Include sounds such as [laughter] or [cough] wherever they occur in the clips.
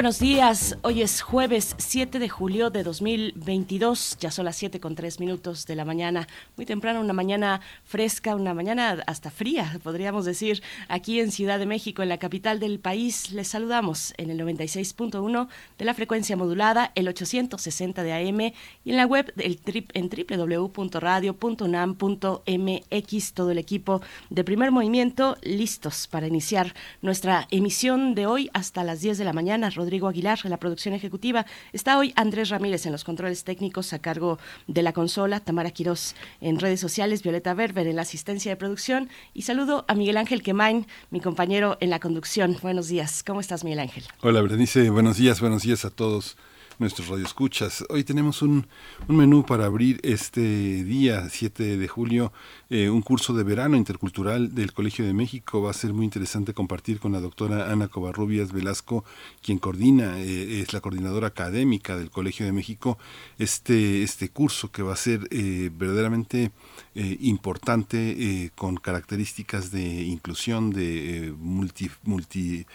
Buenos días. Hoy es jueves 7 de julio de 2022. Ya son las 7 con 3 minutos de la mañana. Muy temprano, una mañana fresca, una mañana hasta fría, podríamos decir, aquí en Ciudad de México, en la capital del país. Les saludamos en el 96.1 de la frecuencia modulada, el 860 de AM y en la web del trip, en www.radio.unam.mx. Todo el equipo de primer movimiento listos para iniciar nuestra emisión de hoy hasta las 10 de la mañana. Aguilar en la producción ejecutiva. Está hoy Andrés Ramírez en los controles técnicos a cargo de la consola, Tamara Quirós en redes sociales, Violeta Berber en la asistencia de producción y saludo a Miguel Ángel Quemain, mi compañero en la conducción. Buenos días. ¿Cómo estás, Miguel Ángel? Hola, Berenice. Buenos días, buenos días a todos nuestros radioescuchas. Hoy tenemos un, un, menú para abrir este día, 7 de julio, eh, un curso de verano intercultural del Colegio de México. Va a ser muy interesante compartir con la doctora Ana Covarrubias Velasco, quien coordina, eh, es la coordinadora académica del Colegio de México, este, este curso que va a ser eh, verdaderamente importante con características de inclusión, de multi,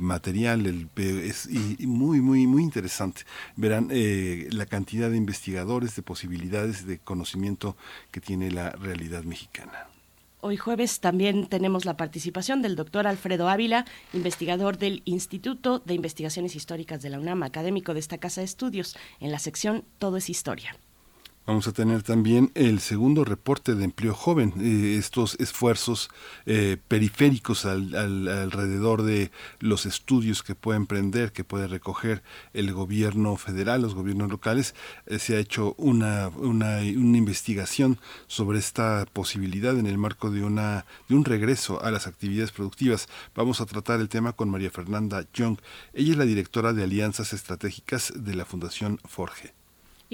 material, es y muy, muy, muy interesante verán la cantidad de investigadores, de posibilidades de conocimiento que tiene la realidad mexicana. Hoy jueves también tenemos la participación del doctor Alfredo Ávila, investigador del Instituto de Investigaciones Históricas de la UNAM, académico de esta casa de estudios, en la sección Todo es Historia. Vamos a tener también el segundo reporte de empleo joven, eh, estos esfuerzos eh, periféricos al, alrededor de los estudios que puede emprender, que puede recoger el gobierno federal, los gobiernos locales. Eh, se ha hecho una, una, una, investigación sobre esta posibilidad en el marco de, una, de un regreso a las actividades productivas. Vamos a tratar el tema con María Fernanda Young. Ella es la directora de Alianzas Estratégicas de la Fundación Forge.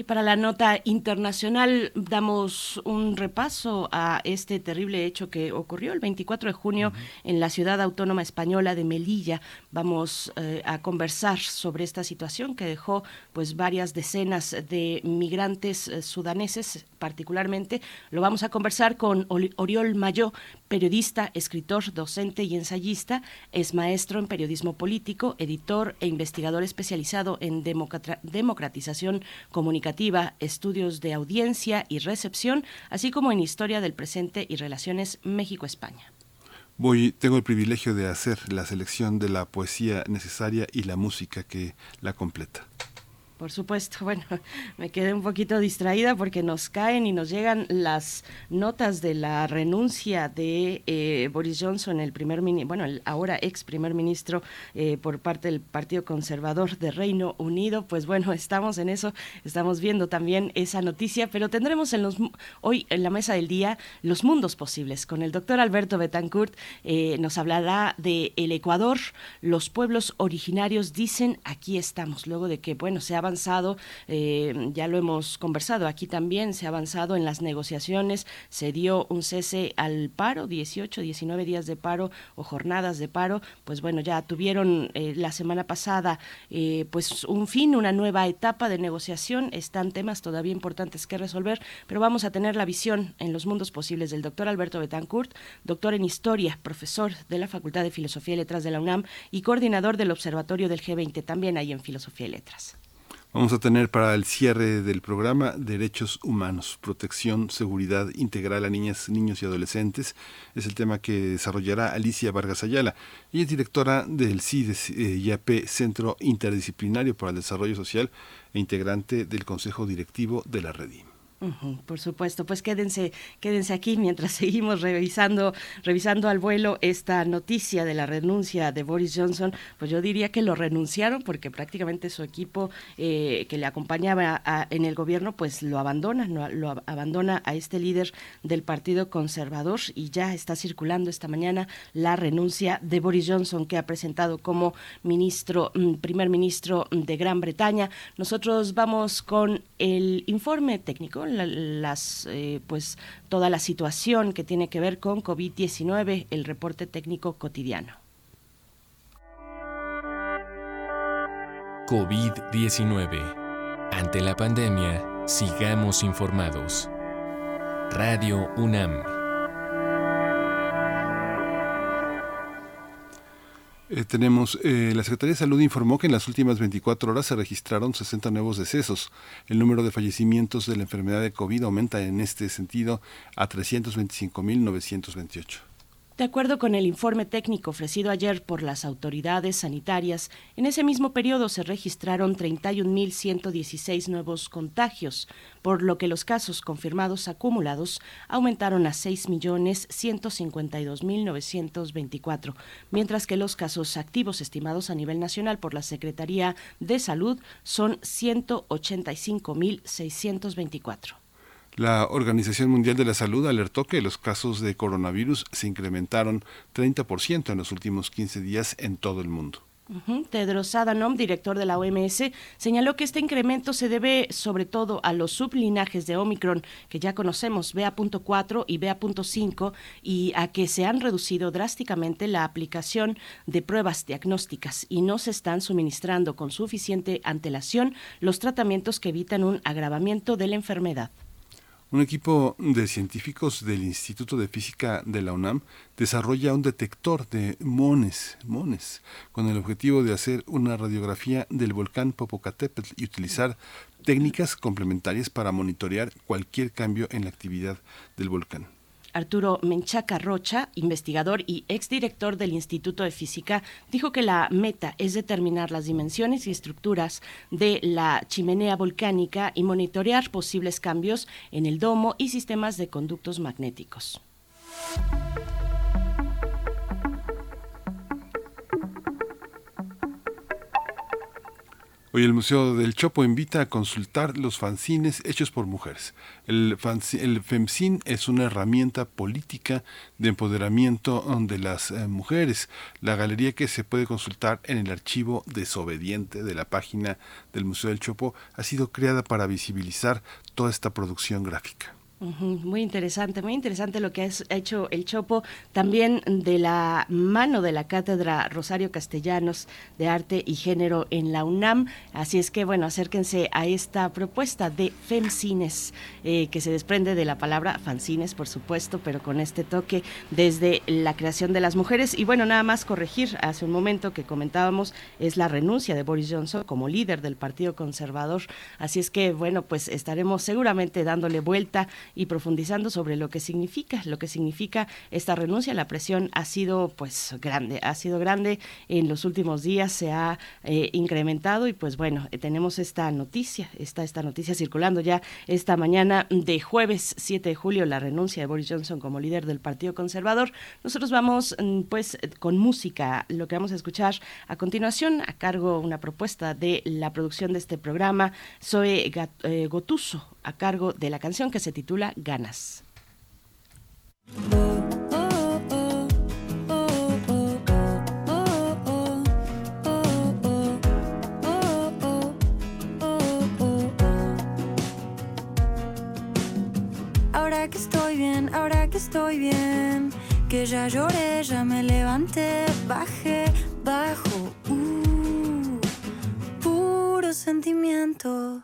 Y para la nota internacional damos un repaso a este terrible hecho que ocurrió el 24 de junio en la ciudad autónoma española de Melilla. Vamos eh, a conversar sobre esta situación que dejó pues varias decenas de migrantes eh, sudaneses particularmente. Lo vamos a conversar con Oriol Mayo, periodista, escritor, docente y ensayista. Es maestro en periodismo político, editor e investigador especializado en democratización comunicativa estudios de audiencia y recepción, así como en historia del presente y relaciones México-España. Voy, tengo el privilegio de hacer la selección de la poesía necesaria y la música que la completa. Por supuesto, [laughs] bueno, me quedé un poquito distraída porque nos caen y nos llegan las notas de la renuncia de eh, Boris Johnson, el primer bueno, el ahora ex primer ministro eh, por parte del Partido Conservador de Reino Unido. Pues bueno, [laughs] estamos en eso, estamos viendo también esa noticia, pero tendremos en los hoy en la mesa del día los mundos posibles con el doctor Alberto Betancourt. Eh, nos hablará de el Ecuador, los pueblos originarios dicen aquí estamos, luego de que bueno se ha avanzado, eh, ya lo hemos conversado aquí también, se ha avanzado en las negociaciones, se dio un cese al paro, 18, 19 días de paro o jornadas de paro, pues bueno, ya tuvieron eh, la semana pasada eh, pues un fin, una nueva etapa de negociación, están temas todavía importantes que resolver, pero vamos a tener la visión en los mundos posibles del doctor Alberto Betancourt, doctor en historia, profesor de la Facultad de Filosofía y Letras de la UNAM y coordinador del Observatorio del G20, también ahí en Filosofía y Letras. Vamos a tener para el cierre del programa derechos humanos, protección, seguridad integral a niñas, niños y adolescentes. Es el tema que desarrollará Alicia Vargas Ayala. Ella es directora del CIDES eh, IAP, Centro Interdisciplinario para el Desarrollo Social e integrante del Consejo Directivo de la Redim. Por supuesto, pues quédense, quédense aquí mientras [laughs] seguimos revisando, revisando al vuelo esta noticia de la renuncia de Boris Johnson. Pues yo diría que lo renunciaron porque prácticamente su equipo eh, que le acompañaba en el gobierno, pues lo abandona, lo abandona a este líder del Partido Conservador y ya está circulando esta mañana la renuncia de Boris Johnson que ha presentado como ministro, mm, primer ministro de Gran Bretaña. Nosotros vamos con el informe técnico las, eh, pues, toda la situación que tiene que ver con COVID-19, el reporte técnico cotidiano. COVID-19. Ante la pandemia, sigamos informados. Radio UNAM. Eh, tenemos, eh, la Secretaría de Salud informó que en las últimas 24 horas se registraron 60 nuevos decesos. El número de fallecimientos de la enfermedad de COVID aumenta en este sentido a 325.928. De acuerdo con el informe técnico ofrecido ayer por las autoridades sanitarias, en ese mismo periodo se registraron 31.116 nuevos contagios, por lo que los casos confirmados acumulados aumentaron a 6.152.924, mientras que los casos activos estimados a nivel nacional por la Secretaría de Salud son 185.624. La Organización Mundial de la Salud alertó que los casos de coronavirus se incrementaron 30% en los últimos 15 días en todo el mundo. Tedros Adhanom, director de la OMS, señaló que este incremento se debe sobre todo a los sublinajes de Omicron que ya conocemos, BA.4 y BA.5, y a que se han reducido drásticamente la aplicación de pruebas diagnósticas y no se están suministrando con suficiente antelación los tratamientos que evitan un agravamiento de la enfermedad. Un equipo de científicos del Instituto de Física de la UNAM desarrolla un detector de mones, mones, con el objetivo de hacer una radiografía del volcán Popocatépetl y utilizar técnicas complementarias para monitorear cualquier cambio en la actividad del volcán. Arturo Menchaca Rocha, investigador y exdirector del Instituto de Física, dijo que la meta es determinar las dimensiones y estructuras de la chimenea volcánica y monitorear posibles cambios en el domo y sistemas de conductos magnéticos. Hoy el Museo del Chopo invita a consultar los fanzines hechos por mujeres. El, el FEMCIN es una herramienta política de empoderamiento de las eh, mujeres. La galería que se puede consultar en el archivo desobediente de la página del Museo del Chopo ha sido creada para visibilizar toda esta producción gráfica. Muy interesante, muy interesante lo que ha hecho el Chopo, también de la mano de la Cátedra Rosario Castellanos de Arte y Género en la UNAM. Así es que, bueno, acérquense a esta propuesta de FEMCines, eh, que se desprende de la palabra fanzines, por supuesto, pero con este toque desde la creación de las mujeres. Y bueno, nada más corregir, hace un momento que comentábamos, es la renuncia de Boris Johnson como líder del Partido Conservador. Así es que, bueno, pues estaremos seguramente dándole vuelta y profundizando sobre lo que significa, lo que significa esta renuncia. La presión ha sido pues grande, ha sido grande en los últimos días, se ha eh, incrementado y pues bueno, eh, tenemos esta noticia, está esta noticia circulando ya esta mañana de jueves 7 de julio, la renuncia de Boris Johnson como líder del Partido Conservador. Nosotros vamos mm, pues con música, lo que vamos a escuchar a continuación a cargo una propuesta de la producción de este programa, Zoe eh, Gotuso, a cargo de la canción que se titula Ganas. Ahora que estoy bien, ahora que estoy bien, que ya lloré, ya me levanté, bajé, bajo, uh, puro sentimiento.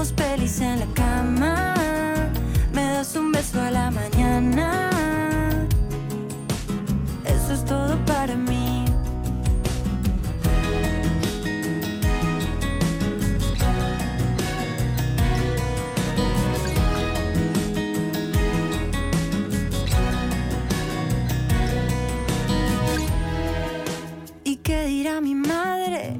Vemos pelis en la cama, me das un beso a la mañana. Eso es todo para mí. ¿Y qué dirá mi madre?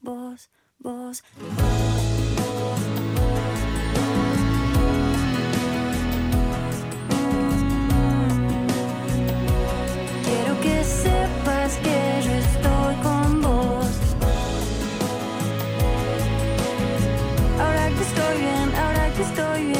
vos, vos. Quiero que sepas que yo estoy con vos. Ahora que estoy bien, ahora que estoy bien.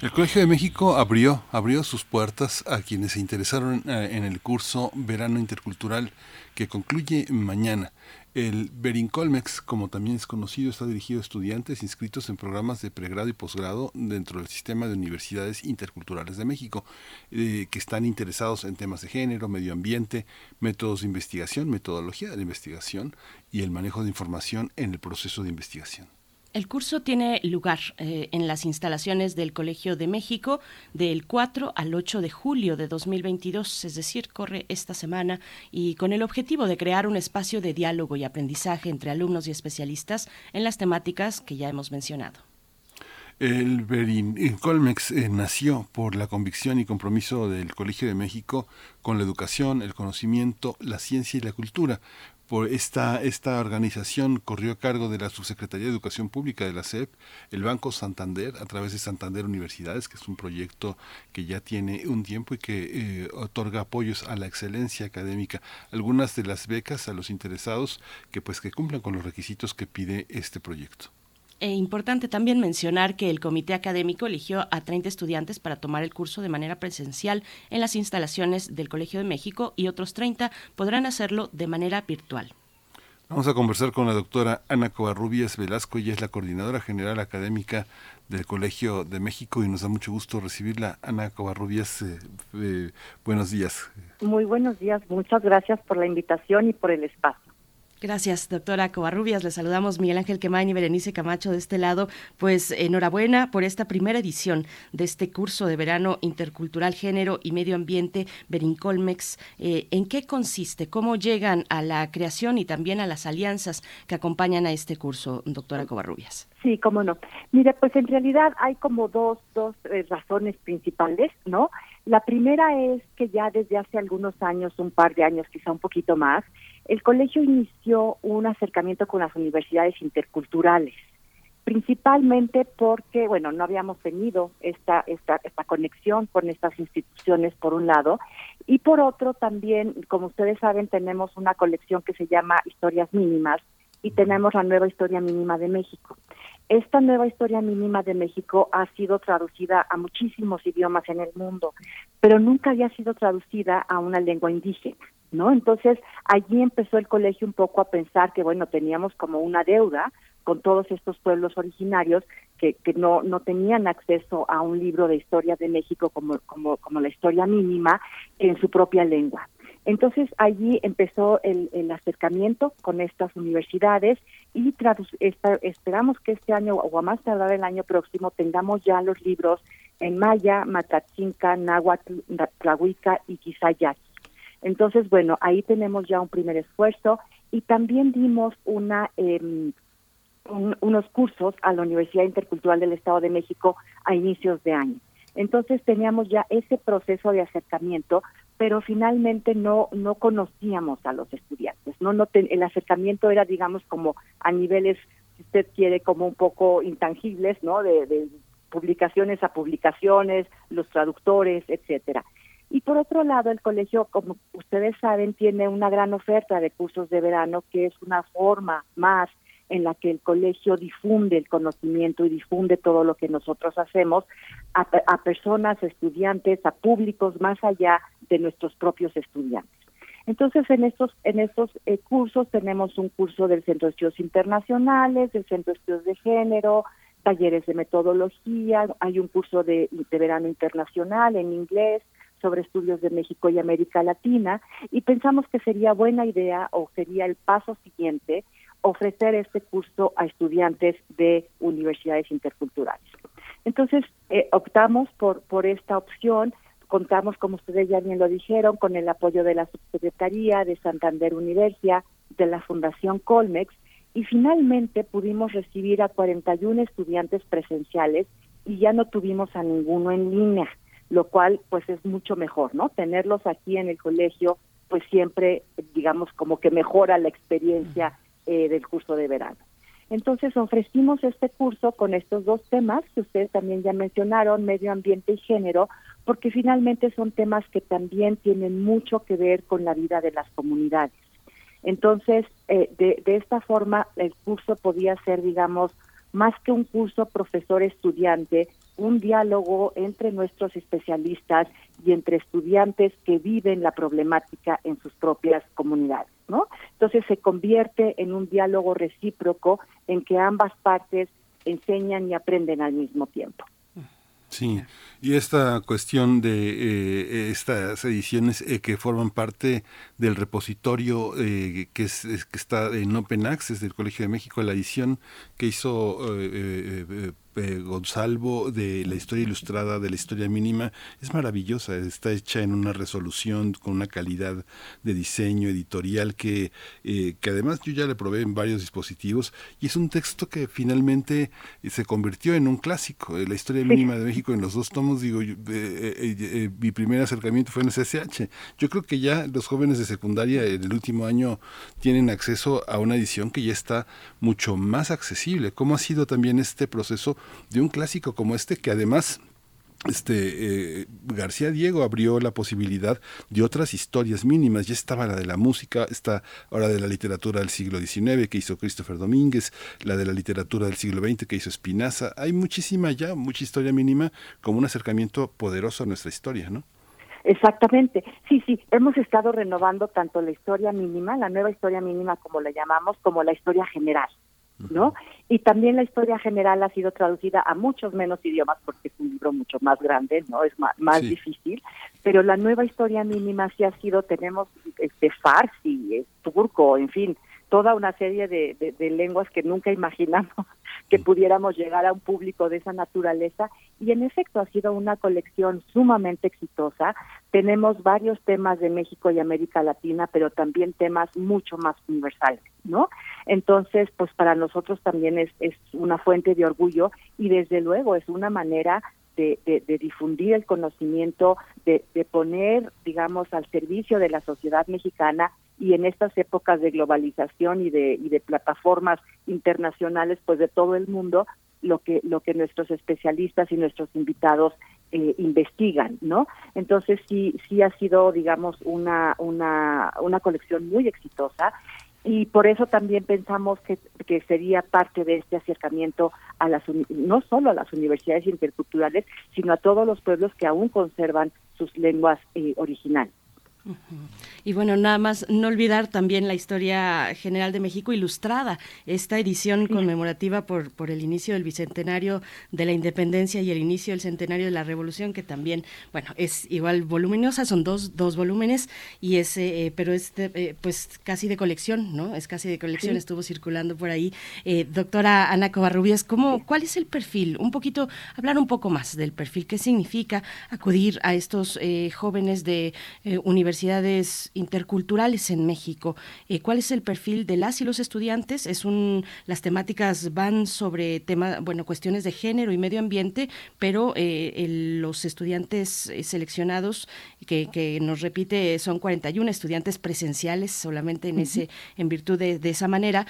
El Colegio de México abrió, abrió sus puertas a quienes se interesaron eh, en el curso Verano Intercultural que concluye mañana. El Berincolmex, como también es conocido, está dirigido a estudiantes inscritos en programas de pregrado y posgrado dentro del sistema de universidades interculturales de México, eh, que están interesados en temas de género, medio ambiente, métodos de investigación, metodología de la investigación y el manejo de información en el proceso de investigación. El curso tiene lugar eh, en las instalaciones del Colegio de México del 4 al 8 de julio de 2022, es decir, corre esta semana y con el objetivo de crear un espacio de diálogo y aprendizaje entre alumnos y especialistas en las temáticas que ya hemos mencionado. El Berin Colmex eh, nació por la convicción y compromiso del Colegio de México con la educación, el conocimiento, la ciencia y la cultura. Por esta, esta organización corrió a cargo de la Subsecretaría de Educación Pública de la SEP, el Banco Santander, a través de Santander Universidades, que es un proyecto que ya tiene un tiempo y que eh, otorga apoyos a la excelencia académica. Algunas de las becas a los interesados que pues que cumplan con los requisitos que pide este proyecto. E importante también mencionar que el comité académico eligió a 30 estudiantes para tomar el curso de manera presencial en las instalaciones del Colegio de México y otros 30 podrán hacerlo de manera virtual. Vamos a conversar con la doctora Ana Covarrubias Velasco, ella es la coordinadora general académica del Colegio de México y nos da mucho gusto recibirla. Ana Covarrubias, eh, eh, buenos días. Muy buenos días, muchas gracias por la invitación y por el espacio. Gracias, doctora Covarrubias. Le saludamos Miguel Ángel Quemain y Berenice Camacho de este lado. Pues enhorabuena por esta primera edición de este curso de verano intercultural, género y medio ambiente, Berincolmex. Eh, ¿En qué consiste? ¿Cómo llegan a la creación y también a las alianzas que acompañan a este curso, doctora Covarrubias? Sí, cómo no. Mire, pues en realidad hay como dos, dos eh, razones principales, ¿no? La primera es que ya desde hace algunos años, un par de años, quizá un poquito más, el colegio inició un acercamiento con las universidades interculturales. principalmente porque, bueno, no habíamos tenido esta, esta, esta conexión con estas instituciones, por un lado, y por otro también, como ustedes saben, tenemos una colección que se llama Historias Mínimas y tenemos la nueva Historia Mínima de México. Esta nueva Historia Mínima de México ha sido traducida a muchísimos idiomas en el mundo, pero nunca había sido traducida a una lengua indígena. ¿No? Entonces, allí empezó el colegio un poco a pensar que, bueno, teníamos como una deuda con todos estos pueblos originarios que, que no, no tenían acceso a un libro de historia de México como, como, como la historia mínima en su propia lengua. Entonces allí empezó el, acercamiento con estas universidades y esperamos que este año o a más tardar el año próximo tengamos ya los libros en maya, matatzinca, náhuatl, tlahuica y quizayaki. Entonces, bueno, ahí tenemos ya un primer esfuerzo y también dimos una eh, unos cursos a la Universidad Intercultural del Estado de México a inicios de año. Entonces teníamos ya ese proceso de acercamiento, pero finalmente no no conocíamos a los estudiantes. No, no el acercamiento era, digamos, como a niveles, si usted quiere, como un poco intangibles, ¿no? De, de publicaciones a publicaciones, los traductores, etcétera. Y por otro lado, el colegio, como ustedes saben, tiene una gran oferta de cursos de verano, que es una forma más en la que el colegio difunde el conocimiento y difunde todo lo que nosotros hacemos a, personas, estudiantes, a públicos más allá de nuestros propios estudiantes. Entonces, en estos, en estos eh, cursos tenemos un curso del Centro de Estudios Internacionales, del Centro de Estudios de Género, talleres de metodología, hay un curso de, de verano internacional en inglés sobre estudios de México y América Latina, y pensamos que sería buena idea o sería el paso siguiente ofrecer este curso a estudiantes de universidades interculturales. Entonces, eh, optamos por, por esta opción, contamos, como ustedes ya bien lo dijeron, con el apoyo de la Subsecretaría de Santander Universidad, de la Fundación Colmex, y finalmente pudimos recibir a 41 estudiantes presenciales y ya no tuvimos a ninguno en línea, lo cual pues es mucho mejor, ¿no? Tenerlos aquí en el colegio pues siempre digamos como que mejora la experiencia eh, del curso de verano. Entonces ofrecimos este curso con estos dos temas que ustedes también ya mencionaron, medio ambiente y género, porque finalmente son temas que también tienen mucho que ver con la vida de las comunidades. Entonces, eh, de, esta forma, el curso podía ser, digamos, más que un curso profesor-estudiante, un diálogo entre nuestros especialistas y entre estudiantes que viven la problemática en sus propias comunidades, ¿no? Entonces se convierte en un diálogo recíproco en que ambas partes enseñan y aprenden al mismo tiempo. Sí, y esta cuestión de eh, estas ediciones eh, que forman parte del repositorio eh, que, es, que está en Open Access del Colegio de México, la edición que hizo eh, Gonzalvo de la historia ilustrada de la historia mínima es maravillosa, está hecha en una resolución con una calidad de diseño editorial que, eh, que además yo ya le probé en varios dispositivos y es un texto que finalmente se convirtió en un clásico. La historia mínima de México en los dos tomos, digo, eh, mi primer acercamiento fue en SSH. Yo creo que ya los jóvenes de secundaria en el último año tienen acceso a una edición que ya está mucho más accesible. ¿Cómo ha sido también este proceso de un clásico como este que además este eh, García Diego abrió la posibilidad de otras historias mínimas. Ya estaba la de la música, está ahora de la literatura del siglo XIX que hizo Christopher Domínguez, la de la literatura del siglo XX que hizo Espinaza. Hay muchísima ya, mucha historia mínima como un acercamiento poderoso a nuestra historia, ¿no? Exactamente, sí, sí, hemos estado renovando tanto la historia mínima, la nueva historia mínima como la llamamos, como la historia general. ¿No? Y también la historia general ha sido traducida a muchos menos idiomas porque es un libro mucho más grande, ¿no? Es más, más difícil, pero la nueva historia mínima sí ha sido, tenemos este farsi, turco, en fin, toda una serie de, de, lenguas que nunca imaginamos [laughs] que pudiéramos llegar a un público de esa naturaleza y en efecto ha sido una colección sumamente exitosa. Tenemos varios temas de México y América Latina, pero también temas mucho más universales, ¿no? Entonces, pues para nosotros también es, es una fuente de orgullo y desde luego es una manera de, de, difundir el conocimiento, de, de poner, digamos, al servicio de la sociedad mexicana y en estas épocas de globalización y de, plataformas internacionales pues de todo el mundo lo que lo que nuestros especialistas y nuestros invitados eh, investigan, ¿no? Entonces sí sí ha sido digamos una una una colección muy exitosa y por eso también pensamos que, que sería parte de este acercamiento a las no solo a las universidades interculturales sino a todos los pueblos que aún conservan sus lenguas eh, originales. Y bueno, nada más no olvidar también la historia general de México ilustrada, esta edición conmemorativa por, por el inicio del bicentenario de la independencia y el inicio del centenario de la revolución, que también, bueno, es igual voluminosa, son dos, dos volúmenes, y es, eh, pero es eh, pues casi de colección, ¿no? Es casi de colección, estuvo circulando por ahí. Eh, doctora Ana Covarrubias, ¿cómo, ¿cuál es el perfil? Un poquito, hablar un poco más del perfil, ¿qué significa acudir a estos jóvenes de universidades universidades interculturales en México. Eh, ¿Cuál es el perfil de las y los estudiantes? Es un, las temáticas van sobre tema, bueno, cuestiones de género y medio ambiente, pero eh, los estudiantes eh, seleccionados, que, que, nos repite, son 41 estudiantes presenciales solamente en ese, en virtud de, de esa manera,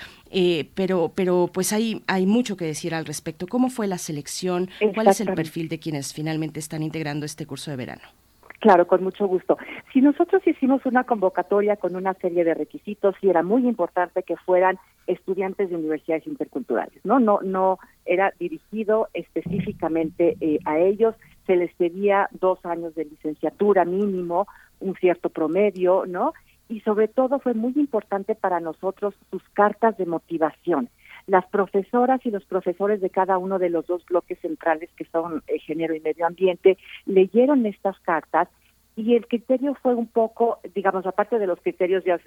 pero, pero pues hay, hay mucho que decir al respecto. ¿Cómo fue la selección? ¿Cuál es el perfil de quienes finalmente están integrando este curso de verano? Claro, con mucho gusto. Si nosotros hicimos una convocatoria con una serie de requisitos, y era muy importante que fueran estudiantes de universidades interculturales, ¿no? No, no era dirigido específicamente eh, a ellos, se les pedía dos años de licenciatura mínimo, un cierto promedio, ¿no? Y sobre todo fue muy importante para nosotros sus cartas de motivación las profesoras y los profesores de cada uno de los dos bloques centrales que son eh, género y medio ambiente leyeron estas cartas y el criterio fue un poco, digamos, aparte de los criterios ya,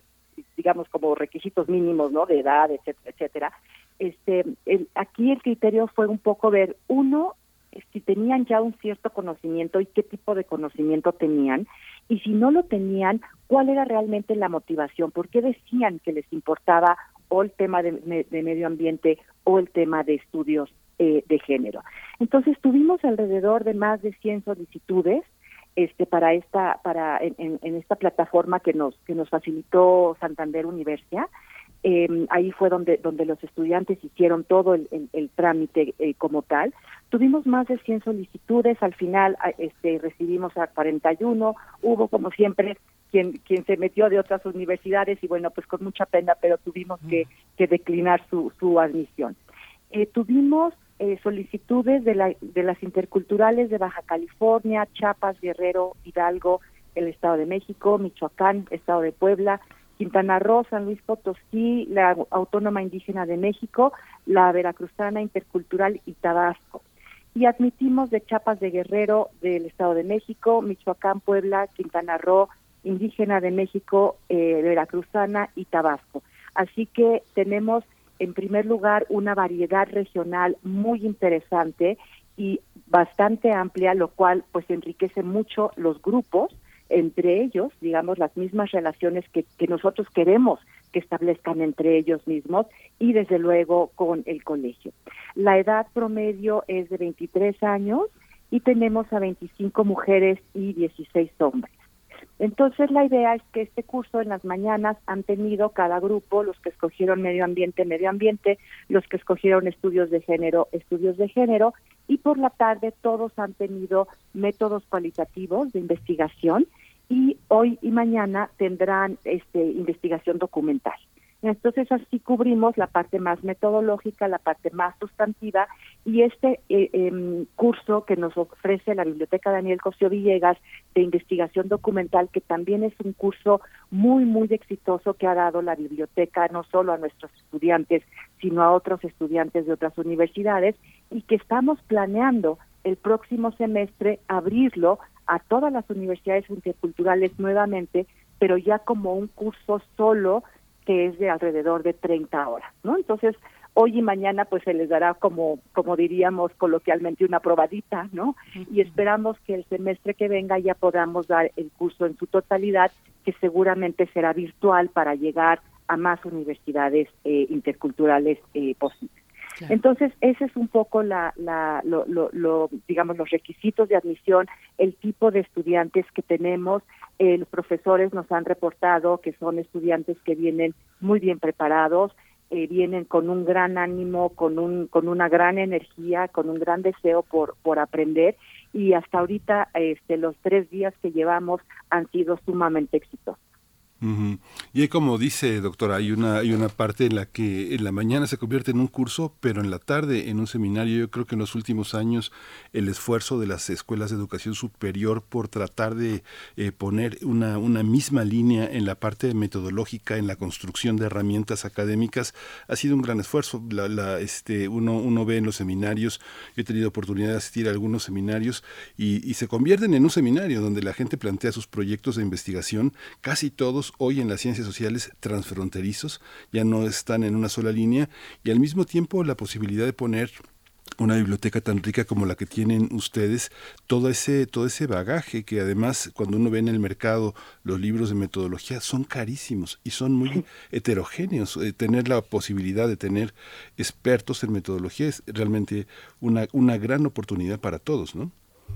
digamos, como requisitos mínimos, ¿no? De edad, etcétera, etcétera. Este, el, aquí el criterio fue un poco ver, uno, si tenían ya un cierto conocimiento y qué tipo de conocimiento tenían, y si no lo tenían, cuál era realmente la motivación, por qué decían que les importaba o el tema de, medio ambiente o el tema de estudios eh, de género. Entonces tuvimos alrededor de más de 100 solicitudes este para esta para en, esta plataforma que nos que nos facilitó Santander Universidad em, ahí fue donde donde los estudiantes hicieron todo el, trámite eh, como tal tuvimos más de 100 solicitudes al final este recibimos a 41 hubo como siempre quien, quien se metió de otras universidades y bueno, pues con mucha pena, pero tuvimos que, que declinar su, su admisión. Eh, tuvimos eh, solicitudes de, la, de las interculturales de Baja California, Chiapas, Guerrero, Hidalgo, el Estado de México, Michoacán, Estado de Puebla, Quintana Roo, San Luis Potosí, la Autónoma Indígena de México, la Veracruzana Intercultural y Tabasco. Y admitimos de Chiapas de Guerrero, del Estado de México, Michoacán, Puebla, Quintana Roo, indígena de México, eh, veracruzana y Tabasco. Así que tenemos en primer lugar una variedad regional muy interesante y bastante amplia, lo cual pues enriquece mucho los grupos, entre ellos, digamos, las mismas relaciones que, que nosotros queremos que establezcan entre ellos mismos y desde luego con el colegio. La edad promedio es de 23 años y tenemos a 25 mujeres y 16 hombres. Entonces la idea es que este curso en las mañanas han tenido cada grupo, los que escogieron medio ambiente, medio ambiente, los que escogieron estudios de género, estudios de género, y por la tarde todos han tenido métodos cualitativos de investigación y hoy y mañana tendrán este investigación documental. Entonces así cubrimos la parte más metodológica, la parte más sustantiva y este eh, em, curso que nos ofrece la Biblioteca Daniel Cosio Villegas de investigación documental, que también es un curso muy, muy exitoso que ha dado la biblioteca no solo a nuestros estudiantes, sino a otros estudiantes de otras universidades y que estamos planeando el próximo semestre abrirlo a todas las universidades interculturales nuevamente, pero ya como un curso solo que es de alrededor de 30 horas, ¿no? Entonces, hoy y mañana pues se les dará como como diríamos coloquialmente una probadita, ¿no? Y esperamos que el semestre que venga ya podamos dar el curso en su totalidad, que seguramente será virtual para llegar a más universidades eh, interculturales eh, posibles. Entonces, ese es un poco la, la lo, lo, digamos, los requisitos de admisión, el tipo de estudiantes que tenemos. Eh, los profesores nos han reportado que son estudiantes que vienen muy bien preparados, eh, vienen con un gran ánimo, con un con una gran energía, con un gran deseo por por aprender y hasta ahorita este los tres días que llevamos han sido sumamente exitosos. Y como dice, doctora, hay una, hay una parte en la que en la mañana se convierte en un curso, pero en la tarde en un seminario. Yo creo que en los últimos años el esfuerzo de las escuelas de educación superior por tratar de eh, poner una, una misma línea en la parte metodológica, en la construcción de herramientas académicas, ha sido un gran esfuerzo. La, la, este, uno, uno ve en los seminarios, yo he tenido oportunidad de asistir a algunos seminarios y, y se convierten en un seminario donde la gente plantea sus proyectos de investigación, casi todos hoy en las ciencias sociales transfronterizos, ya no están en una sola línea y al mismo tiempo la posibilidad de poner una biblioteca tan rica como la que tienen ustedes, todo ese, todo ese bagaje que además cuando uno ve en el mercado los libros de metodología son carísimos y son muy [laughs] heterogéneos. Eh, tener la posibilidad de tener expertos en metodología es realmente una, una gran oportunidad para todos, ¿no?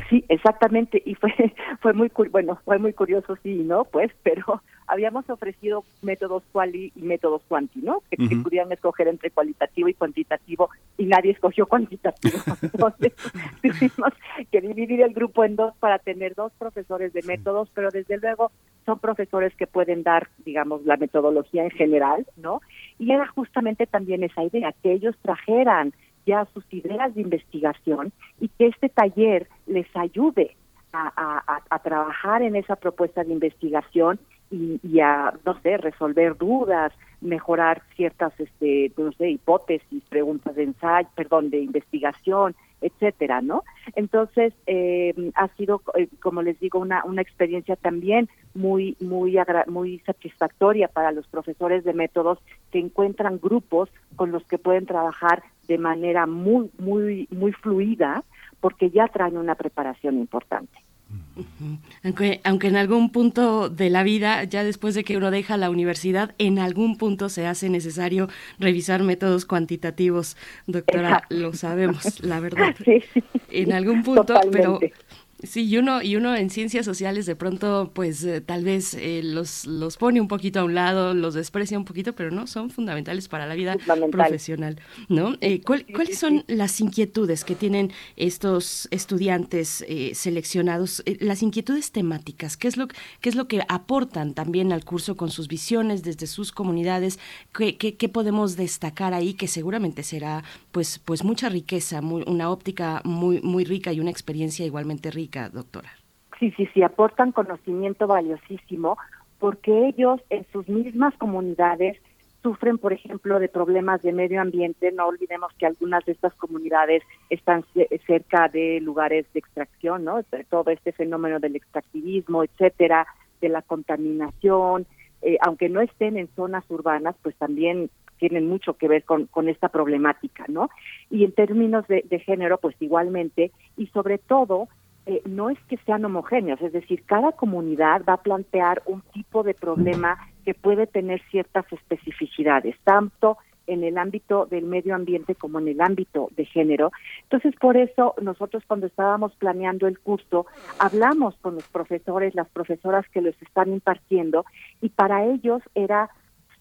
Sí, exactamente, y fue [laughs] fue muy bueno, fue muy curioso sí, ¿no? Pues, pero habíamos ofrecido métodos quali y métodos quanti, ¿no? Que, pudieran escoger entre cualitativo y cuantitativo y nadie escogió cuantitativo. [laughs] Entonces, tuvimos que dividir el grupo en dos para tener dos profesores de métodos, pero desde luego son profesores que pueden dar, digamos, la metodología en general, ¿no? Y era justamente también esa idea, que ellos trajeran ya sus ideas de investigación y que este taller les ayude a, trabajar en esa propuesta de investigación y, a, no sé, resolver dudas, mejorar ciertas, este, no sé, hipótesis, preguntas de ensayo, perdón, de investigación, etcétera, ¿no? Entonces eh, ha sido, eh, como les digo, una una experiencia también muy muy muy satisfactoria para los profesores de métodos que encuentran grupos con los que pueden trabajar de manera muy, muy, muy fluida porque ya traen una preparación importante. Aunque, aunque en algún punto de la vida, ya después de que uno deja la universidad, en algún punto se hace necesario revisar métodos cuantitativos, doctora, lo sabemos, la verdad. [laughs] en algún punto, pero Sí, y uno, y uno en ciencias sociales de pronto, pues eh, tal vez eh, los, los pone un poquito a un lado, los desprecia un poquito, pero no, son fundamentales para la vida profesional, ¿no? Eh, ¿Cuáles son las inquietudes que tienen estos estudiantes seleccionados, las inquietudes temáticas? ¿Qué es, lo, ¿Qué es lo que aportan también al curso con sus visiones desde sus comunidades? ¿Qué, qué, podemos destacar ahí que seguramente será pues, pues mucha riqueza, una óptica muy, muy rica y una experiencia igualmente rica? Doctora. Sí, sí, sí, aportan conocimiento valiosísimo porque ellos en sus mismas comunidades sufren, por ejemplo, de problemas de medio ambiente. No olvidemos que algunas de estas comunidades están cerca de lugares de extracción, ¿no? Todo este fenómeno del extractivismo, etcétera, de la contaminación, eh, aunque no estén en zonas urbanas, pues también tienen mucho que ver con, con esta problemática, ¿no? Y en términos de, de género, pues igualmente, y sobre todo eh, no es que sean homogéneos, es decir, cada comunidad va a plantear un tipo de problema que puede tener ciertas especificidades, tanto en el ámbito del medio ambiente como en el ámbito de género. Entonces, por eso nosotros cuando estábamos planeando el curso, hablamos con los profesores, las profesoras que los están impartiendo, y para ellos era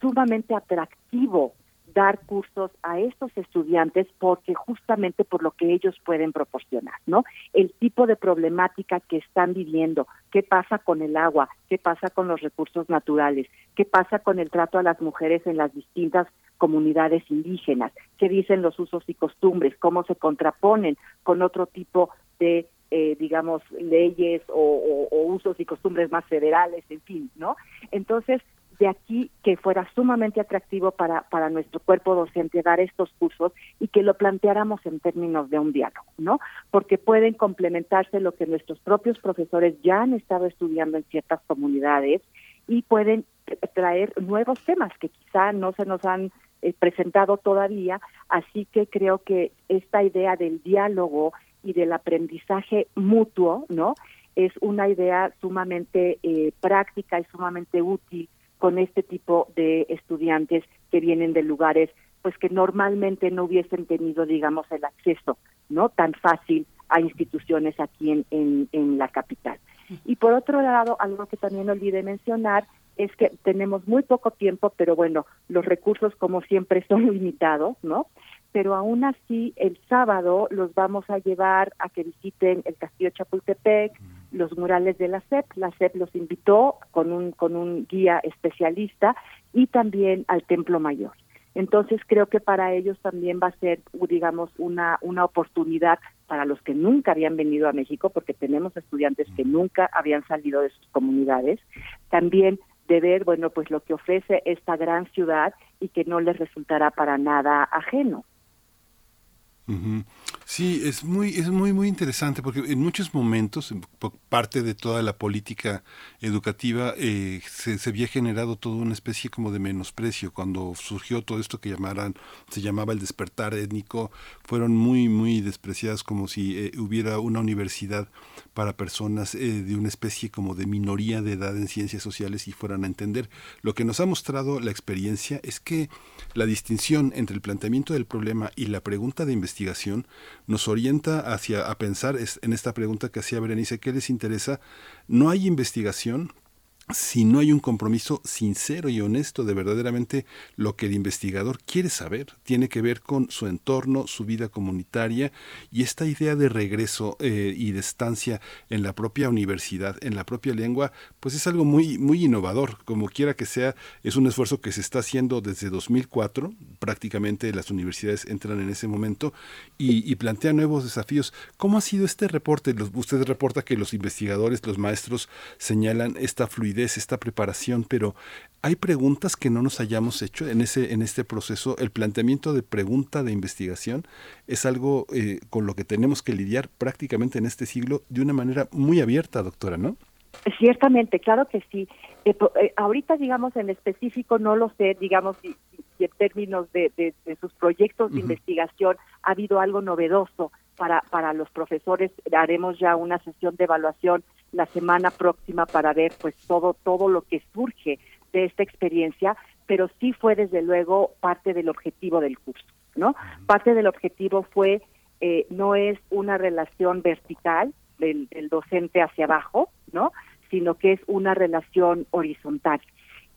sumamente atractivo dar cursos a estos estudiantes porque justamente por lo que ellos pueden proporcionar, ¿no? El tipo de problemática que están viviendo, qué pasa con el agua, qué pasa con los recursos naturales, qué pasa con el trato a las mujeres en las distintas comunidades indígenas, qué dicen los usos y costumbres, cómo se contraponen con otro tipo de eh, digamos, leyes o, o, usos y costumbres más federales, en fin, ¿no? Entonces, de aquí que fuera sumamente atractivo para, para nuestro cuerpo docente dar estos cursos y que lo planteáramos en términos de un diálogo, ¿no? Porque pueden complementarse lo que nuestros propios profesores ya han estado estudiando en ciertas comunidades y pueden traer nuevos temas que quizá no se nos han eh, presentado todavía, así que creo que esta idea del diálogo y del aprendizaje mutuo, ¿no? Es una idea sumamente eh, práctica y sumamente útil con este tipo de estudiantes que vienen de lugares pues que normalmente no hubiesen tenido, digamos, el acceso, ¿no? Tan fácil a instituciones aquí en, en, en la capital. Y por otro lado, algo que también olvidé mencionar es que tenemos muy poco tiempo, pero bueno, los recursos como siempre [laughs] son limitados, ¿no? Pero aún así, el sábado los vamos a llevar a que visiten el Castillo Chapultepec, los murales de la SEP. La SEP los invitó con un, con un guía especialista y también al Templo Mayor. Entonces creo que para ellos también va a ser, digamos, una, una oportunidad para los que nunca habían venido a México, porque tenemos estudiantes que nunca habían salido de sus comunidades, también de ver, bueno, pues lo que ofrece esta gran ciudad y que no les resultará para nada ajeno. Sí, es muy, es muy, muy interesante porque en muchos momentos, parte de toda la política educativa, eh, se, se, había generado toda una especie como de menosprecio. Cuando surgió todo esto que llamaran, se llamaba el despertar étnico, fueron muy, muy despreciadas como si eh, hubiera una universidad para personas eh, de una especie como de minoría de edad en ciencias sociales y fueran a entender. Lo que nos ha mostrado la experiencia es que la distinción entre el planteamiento del problema y la pregunta de investigación nos orienta hacia a pensar en esta pregunta que hacía Berenice, ¿qué les interesa? No hay investigación si no hay un compromiso sincero y honesto de verdaderamente lo que el investigador quiere saber, tiene que ver con su entorno, su vida comunitaria y esta idea de regreso eh, y de estancia en la propia universidad, en la propia lengua, pues es algo muy, muy innovador, como quiera que sea, es un esfuerzo que se está haciendo desde 2004, prácticamente las universidades entran en ese momento y, y nuevos desafíos. ¿Cómo ha sido este reporte? Los, usted reporta que los investigadores, los maestros señalan esta fluidez esta preparación, pero hay preguntas que no nos hayamos hecho en ese en este proceso. El planteamiento de pregunta de investigación es algo eh, con lo que tenemos que lidiar prácticamente en este siglo de una manera muy abierta, doctora, ¿no? Ciertamente, claro que sí. Eh, eh, ahorita, digamos, en específico no lo sé, digamos, si, en términos de, sus proyectos de investigación ha habido algo novedoso para, para los profesores. Haremos ya una sesión de evaluación la semana próxima para ver pues todo todo lo que surge de esta experiencia, pero sí fue desde luego parte del objetivo del curso, ¿no? Parte del objetivo fue eh, no es una relación vertical del, del docente hacia abajo, ¿no? Sino que es una relación horizontal.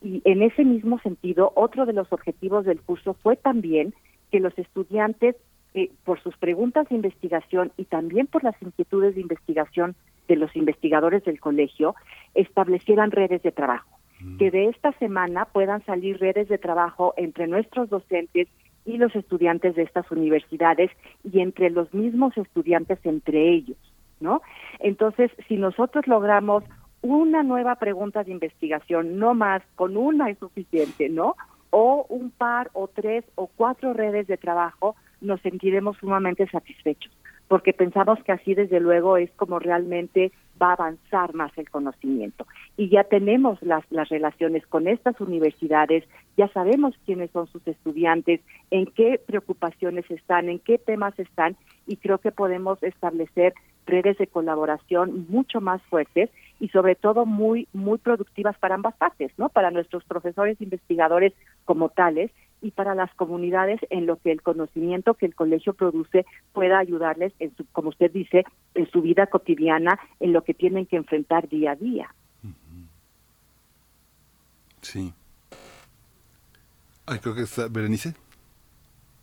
Y en ese mismo sentido, otro de los objetivos del curso fue también que los estudiantes, eh, por sus preguntas de investigación y también por las inquietudes de investigación de los investigadores del colegio establecieran redes de trabajo, mm. que de esta semana puedan salir redes de trabajo entre nuestros docentes y los estudiantes de estas universidades y entre los mismos estudiantes entre ellos, ¿no? Entonces, si nosotros logramos una nueva pregunta de investigación, no más, con una es suficiente, ¿no? O un par o tres o cuatro redes de trabajo, nos sentiremos sumamente satisfechos porque pensamos que así desde luego es como realmente va a avanzar más el conocimiento. Y ya tenemos las, las relaciones con estas universidades, ya sabemos quiénes son sus estudiantes, en qué preocupaciones están, en qué temas están, y creo que podemos establecer redes de colaboración mucho más fuertes y sobre todo muy muy productivas para ambas partes, ¿no? Para nuestros profesores investigadores como tales y para las comunidades en lo que el conocimiento que el colegio produce pueda ayudarles, en su, como usted dice, en su vida cotidiana, en lo que tienen que enfrentar día a día. Sí. Ay, creo que está Berenice.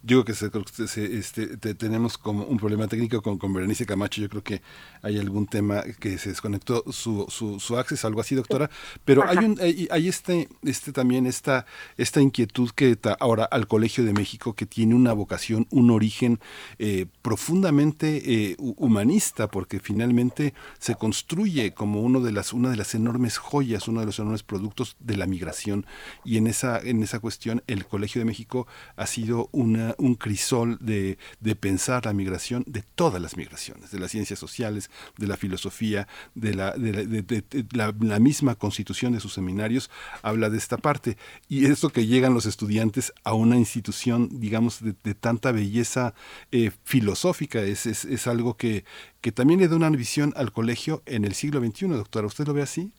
Yo creo que se, este, tenemos como un problema técnico con, con Berenice Camacho. Yo creo que hay algún tema que se desconectó su, su, su acceso, algo así, doctora. Pero hay, un, hay, este, este también esta, esta inquietud que ahora al Colegio de México que tiene una vocación, un origen eh, profundamente eh, humanista, porque finalmente se construye como uno de las, una de las enormes joyas, uno de los enormes productos de la migración. Y en esa, en esa cuestión el Colegio de México ha sido una un crisol de, de, pensar la migración de todas las migraciones, de las ciencias sociales, de la filosofía, de la, de, la, misma constitución de sus seminarios, habla de esta parte. Y esto que llegan los estudiantes a una institución, digamos, de, tanta belleza eh, filosófica, es, es, es algo que, que también le da una visión al colegio en el siglo XXI, doctora. ¿Usted lo ve así?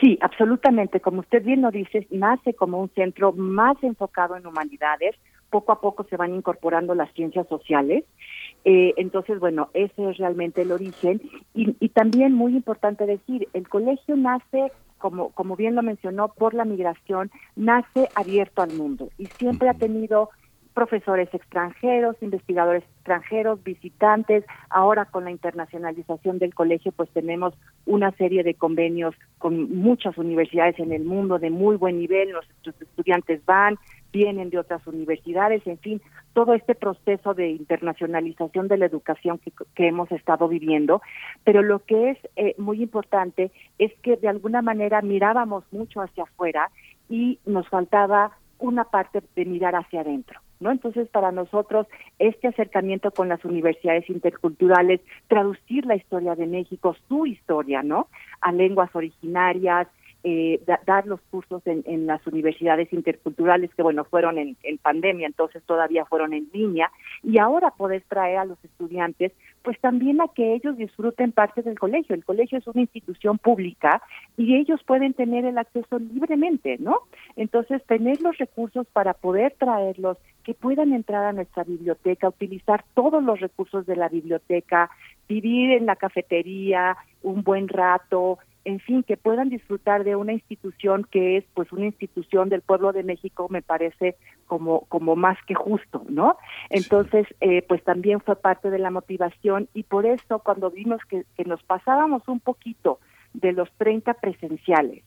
Sí, absolutamente. Como usted bien lo dice, nace como un centro más enfocado en humanidades, poco a poco se van incorporando las ciencias sociales. Eh, entonces, bueno, ese es realmente el origen. Y, y también muy importante decir, el colegio nace como, como bien lo mencionó, por la migración, nace abierto al mundo y siempre ha tenido profesores extranjeros, investigadores extranjeros, visitantes. Ahora con la internacionalización del colegio, pues tenemos una serie de convenios con muchas universidades en el mundo de muy buen nivel. Nuestros estudiantes van, vienen de otras universidades, en fin, todo este proceso de internacionalización de la educación que, hemos estado viviendo. Pero lo que es eh, muy importante es que de alguna manera mirábamos mucho hacia afuera y nos faltaba una parte de mirar hacia adentro. ¿No? Entonces, para nosotros, este acercamiento con las universidades interculturales, traducir la historia de México, su historia, ¿no? A lenguas originarias, eh, dar los cursos en, las universidades interculturales que bueno fueron en, pandemia entonces todavía fueron en línea y ahora poder traer a los estudiantes pues también a que ellos disfruten parte del colegio. El colegio es una institución pública y ellos pueden tener el acceso libremente no entonces tener los recursos para poder traerlos que puedan entrar a nuestra biblioteca utilizar todos los recursos de la biblioteca vivir en la cafetería un buen rato en fin, que puedan disfrutar de una institución que es pues una institución del pueblo de México, me parece como, como más que justo, ¿no? Entonces, eh, pues también fue parte de la motivación y por eso cuando vimos que, que nos pasábamos un poquito de los 30 presenciales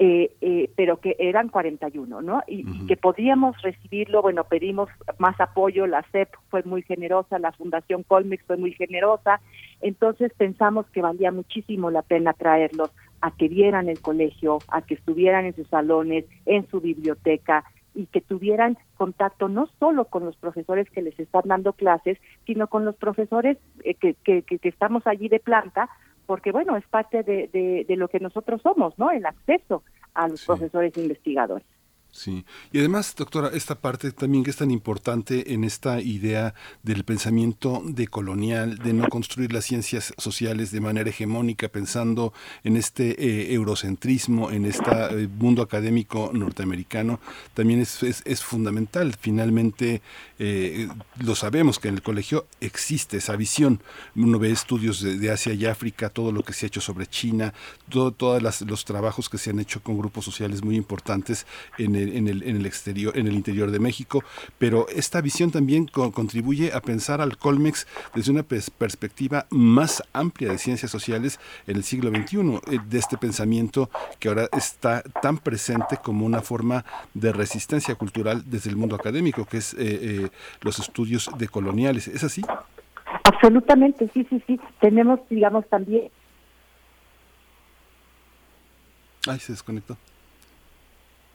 eh, eh, pero que eran 41, ¿no? Y, y, que podíamos recibirlo, bueno, pedimos más apoyo, la CEP fue muy generosa, la Fundación Colmex fue muy generosa, entonces pensamos que valía muchísimo la pena traerlos a que vieran el colegio, a que estuvieran en sus salones, en su biblioteca y que tuvieran contacto no solo con los profesores que les están dando clases, sino con los profesores eh, que, que, que estamos allí de planta, porque bueno, es parte de, de, lo que nosotros somos, ¿no? El acceso a los profesores investigadores. Sí, y además, doctora, esta parte también que es tan importante en esta idea del pensamiento decolonial, de no construir las ciencias sociales de manera hegemónica, pensando en este eh, eurocentrismo, en este mundo académico norteamericano, también es, es, fundamental. Finalmente, eh, lo sabemos que en el colegio existe esa visión. Uno ve estudios de, Asia y África, todo lo que se ha hecho sobre China, todos los trabajos que se han hecho con grupos sociales muy importantes en el en el, en el exterior, en el interior de México, pero esta visión también contribuye a pensar al Colmex desde una perspectiva más amplia de ciencias sociales en el siglo XXI, eh, de este pensamiento que ahora está tan presente como una forma de resistencia cultural desde el mundo académico, que es eh, eh, los estudios decoloniales. ¿Es así? Absolutamente, sí, sí, sí. Tenemos, digamos, también Ay, se desconectó.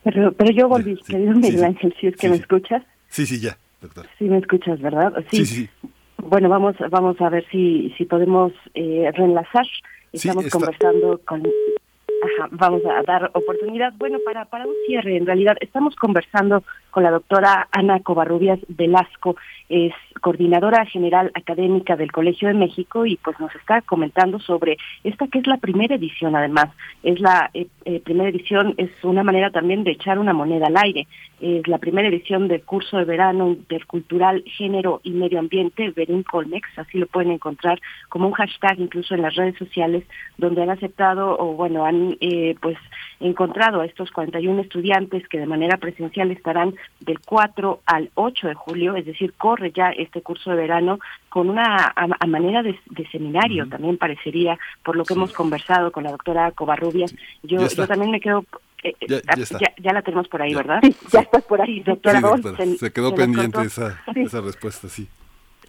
Pero, pero yo volví, querido Miguel Ángel, si es que me escuchas. Sí, sí, ya, doctor. Sí, me escuchas, ¿verdad? Sí, sí, Bueno, vamos, vamos a ver si, si podemos eh, reenlazar. Estamos conversando con Ajá, vamos a dar oportunidad. Bueno, para, para un cierre, en realidad, estamos conversando con la doctora Ana Covarrubias Velasco, es coordinadora general académica del Colegio de México y pues nos está comentando sobre esta que es la primera edición, además. Es la eh, eh, primera edición, es una manera también de echar una moneda al aire. Es la primera edición del curso de verano intercultural, género y medio ambiente, Verin Colmex, así lo pueden encontrar como un hashtag incluso en las redes sociales, donde han aceptado o bueno, han eh, pues encontrado a estos 41 estudiantes que de manera presencial estarán del 4 al 8 de julio, es decir, corre ya este curso de verano con una a, manera de, seminario, también parecería, por lo que hemos conversado con la doctora Covarrubias. Yo, yo también me quedo eh, eh, ya, la tenemos por ahí, ¿verdad? ya estás por ahí, doctora. se, quedó pendiente esa, [laughs] esa respuesta, sí.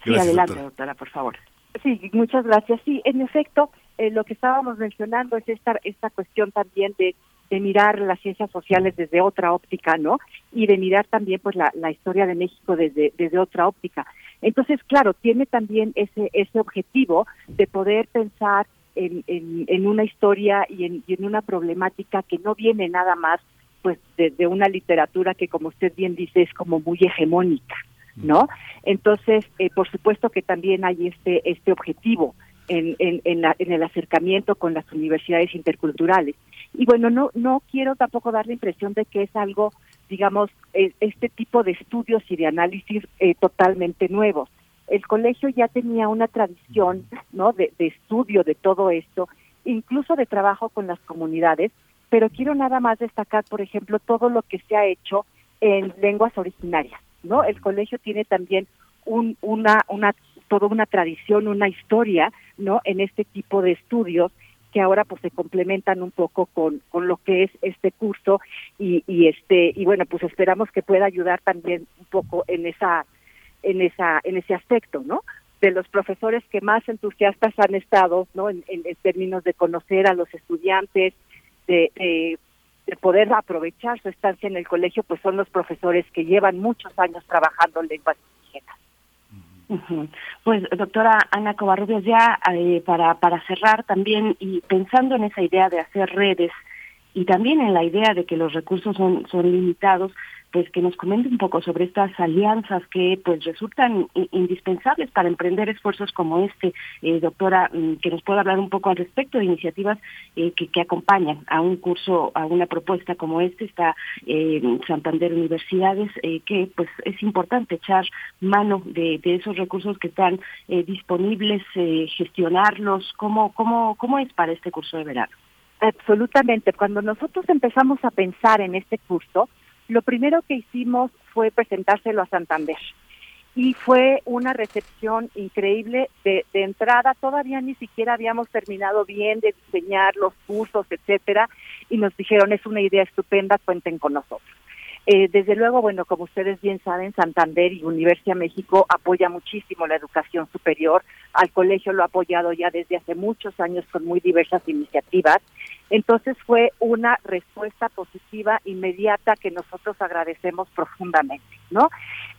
sí, adelante, doctora, por favor. Sí, muchas gracias. Sí, en efecto, eh, lo que estábamos mencionando es esta, esta cuestión también de, de mirar las ciencias sociales desde otra óptica, ¿no? Y de mirar también pues la, la historia de México desde, desde otra óptica. Entonces, claro, tiene también ese, ese objetivo de poder pensar en, en, en una historia y en, y en una problemática que no viene nada más pues desde una literatura que como usted bien dice es como muy hegemónica, ¿no? Entonces, eh, por supuesto que también hay este este objetivo en, en, en, el acercamiento con las universidades interculturales. Y bueno, no no quiero tampoco dar la impresión de que es algo digamos, eh, este tipo de estudios y de análisis eh, totalmente nuevos. El colegio ya tenía una tradición, ¿no? De, de estudio de todo esto, incluso de trabajo con las comunidades, pero quiero nada más destacar, por ejemplo, todo lo que se ha hecho en lenguas originarias, ¿no? El colegio tiene también un, una, una, toda una tradición, una historia, ¿no? En este tipo de estudios que ahora pues se complementan un poco con, con lo que es este curso y, y este y bueno pues esperamos que pueda ayudar también un poco en esa en esa en ese aspecto no de los profesores que más entusiastas han estado no en, en, términos de conocer a los estudiantes de, de, de poder aprovechar su estancia en el colegio pues son los profesores que llevan muchos años trabajando en lenguas indígenas pues doctora Ana Covarrubias, ya eh, para, para cerrar también y pensando en esa idea de hacer redes y también en la idea de que los recursos son, son limitados, pues que nos comente un poco sobre estas alianzas que pues resultan indispensables para emprender esfuerzos como este, eh, doctora, mm, que nos pueda hablar un poco al respecto de iniciativas eh, que, acompañan a un curso, a una propuesta como este, está eh, Santander Universidades, eh, que pues es importante echar mano de, de esos recursos que están disponibles, gestionarlos, ¿cómo, cómo, ¿cómo es para este curso de verano? Absolutamente. Cuando nosotros empezamos a pensar en este curso, lo primero que hicimos fue presentárselo a Santander y fue una recepción increíble de, de, entrada. Todavía ni siquiera habíamos terminado bien de diseñar los cursos, etcétera, y nos dijeron es una idea estupenda, cuenten con nosotros. Eh, desde luego, bueno, como ustedes bien saben, Santander y Universidad México apoya muchísimo la educación superior. Al colegio lo ha apoyado ya desde hace muchos años con muy diversas iniciativas. Entonces fue una respuesta positiva inmediata que nosotros agradecemos profundamente, ¿no?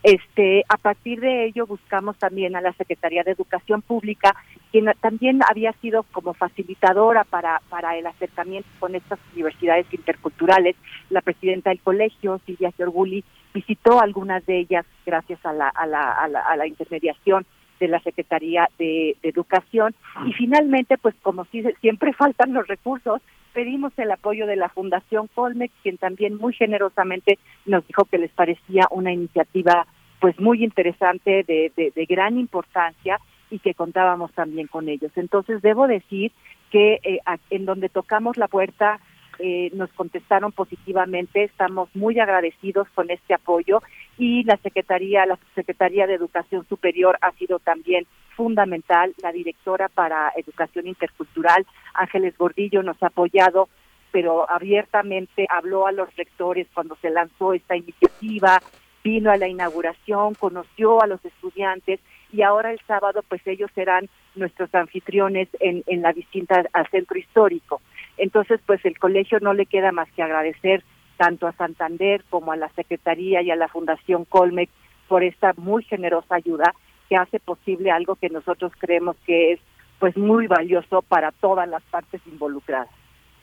Este, a partir de ello buscamos también a la Secretaría de Educación Pública, quien también había sido como facilitadora para para el acercamiento con estas universidades interculturales. La presidenta del colegio, Silvia Giorguli, visitó algunas de ellas gracias a la a la, a la, a la intermediación de la Secretaría de, Educación y finalmente pues como si siempre [laughs] faltan los recursos pedimos el apoyo de la Fundación Colmex quien también muy generosamente nos dijo que les parecía una iniciativa pues muy interesante de, de, de gran importancia y que contábamos también con ellos. Entonces debo decir que eh, en donde tocamos la puerta eh, nos contestaron positivamente, estamos muy agradecidos con este apoyo y la Secretaría, la Secretaría de Educación Superior ha sido también fundamental, la directora para Educación Intercultural, Ángeles Gordillo, nos ha apoyado, pero abiertamente habló a los rectores cuando se lanzó esta iniciativa, vino a la inauguración, conoció a los estudiantes y ahora el sábado pues ellos serán nuestros anfitriones en, la visita al centro histórico. Entonces, pues el colegio no le queda más que agradecer tanto a Santander como a la Secretaría y a la Fundación Colmex por esta muy generosa ayuda que hace posible algo que nosotros creemos que es pues muy valioso para todas las partes involucradas.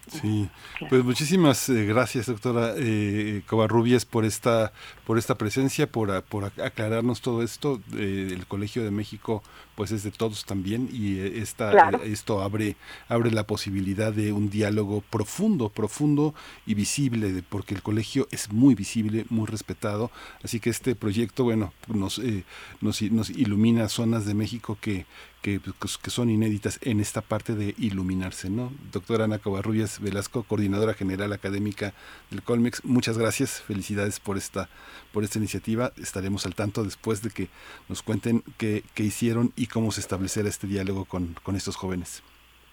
Sí, pues muchísimas eh, gracias, doctora eh, Covarrubias, por esta, por esta presencia, por, por aclararnos todo esto. Eh, el Colegio de México, pues es de todos también, y eh, esta, claro. esto abre, abre la posibilidad de un diálogo profundo, profundo y visible, de, porque el colegio es muy visible, muy respetado. Así que este proyecto, bueno, nos, eh, nos, nos ilumina zonas de México que, que, pues, que, son inéditas en esta parte de iluminarse, ¿no? Doctora Ana Covarrubias Velasco, coordinadora general académica del Colmex, muchas gracias, felicidades por esta, por esta iniciativa. Estaremos al tanto después de que nos cuenten qué, qué hicieron y cómo se establecerá este diálogo con, con estos jóvenes.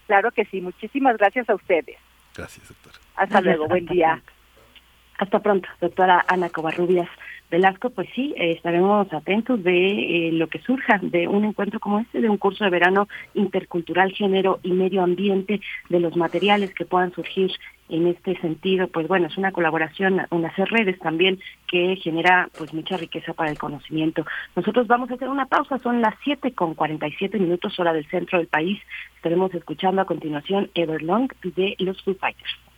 Claro que sí, muchísimas gracias a ustedes. Gracias, doctora. Hasta luego, buen día. Hasta pronto, doctora Ana Covarrubias. Velasco, pues sí, eh, estaremos atentos de eh, lo que surja de un encuentro como este, de un curso de verano intercultural, género y medio ambiente, de los materiales que puedan surgir en este sentido, pues bueno, es una colaboración, un hacer redes también que genera pues mucha riqueza para el conocimiento. Nosotros vamos a hacer una pausa, son las siete con cuarenta y siete minutos hora del centro del país. Estaremos escuchando a continuación Everlong de los Foo Fighters.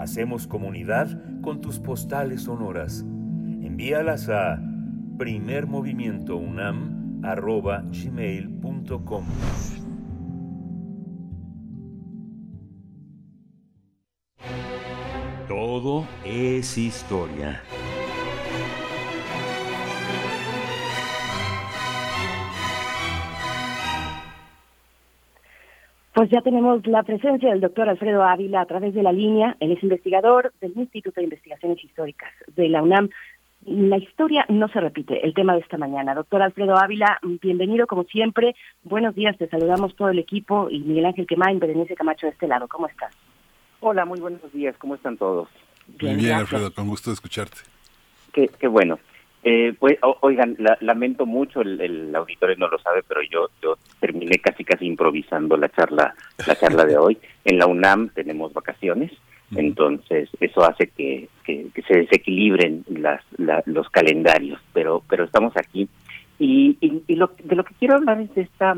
Hacemos comunidad con tus postales sonoras. Envíalas a primermovimientounam.gmail.com Todo es historia. Pues ya tenemos la presencia del doctor Alfredo Ávila a través de la línea. Él es investigador del Instituto de Investigaciones Históricas de la UNAM. La historia no se repite, el tema de esta mañana. Doctor Alfredo Ávila, bienvenido como siempre. Buenos días, te saludamos todo el equipo y Miguel Ángel Quemain, Berenice Camacho de este lado. ¿Cómo estás? Hola, muy buenos días, ¿cómo están todos? Bien, bien Alfredo, con gusto de escucharte. Qué, qué bueno. Eh, pues, oigan, lamento mucho, el, auditorio no lo sabe, pero yo, yo terminé casi casi improvisando la charla, la charla de hoy. En la UNAM tenemos vacaciones, entonces eso hace que, que, se desequilibren las, los calendarios, pero, pero estamos aquí. Y, y, lo, de lo que quiero hablar es de esta,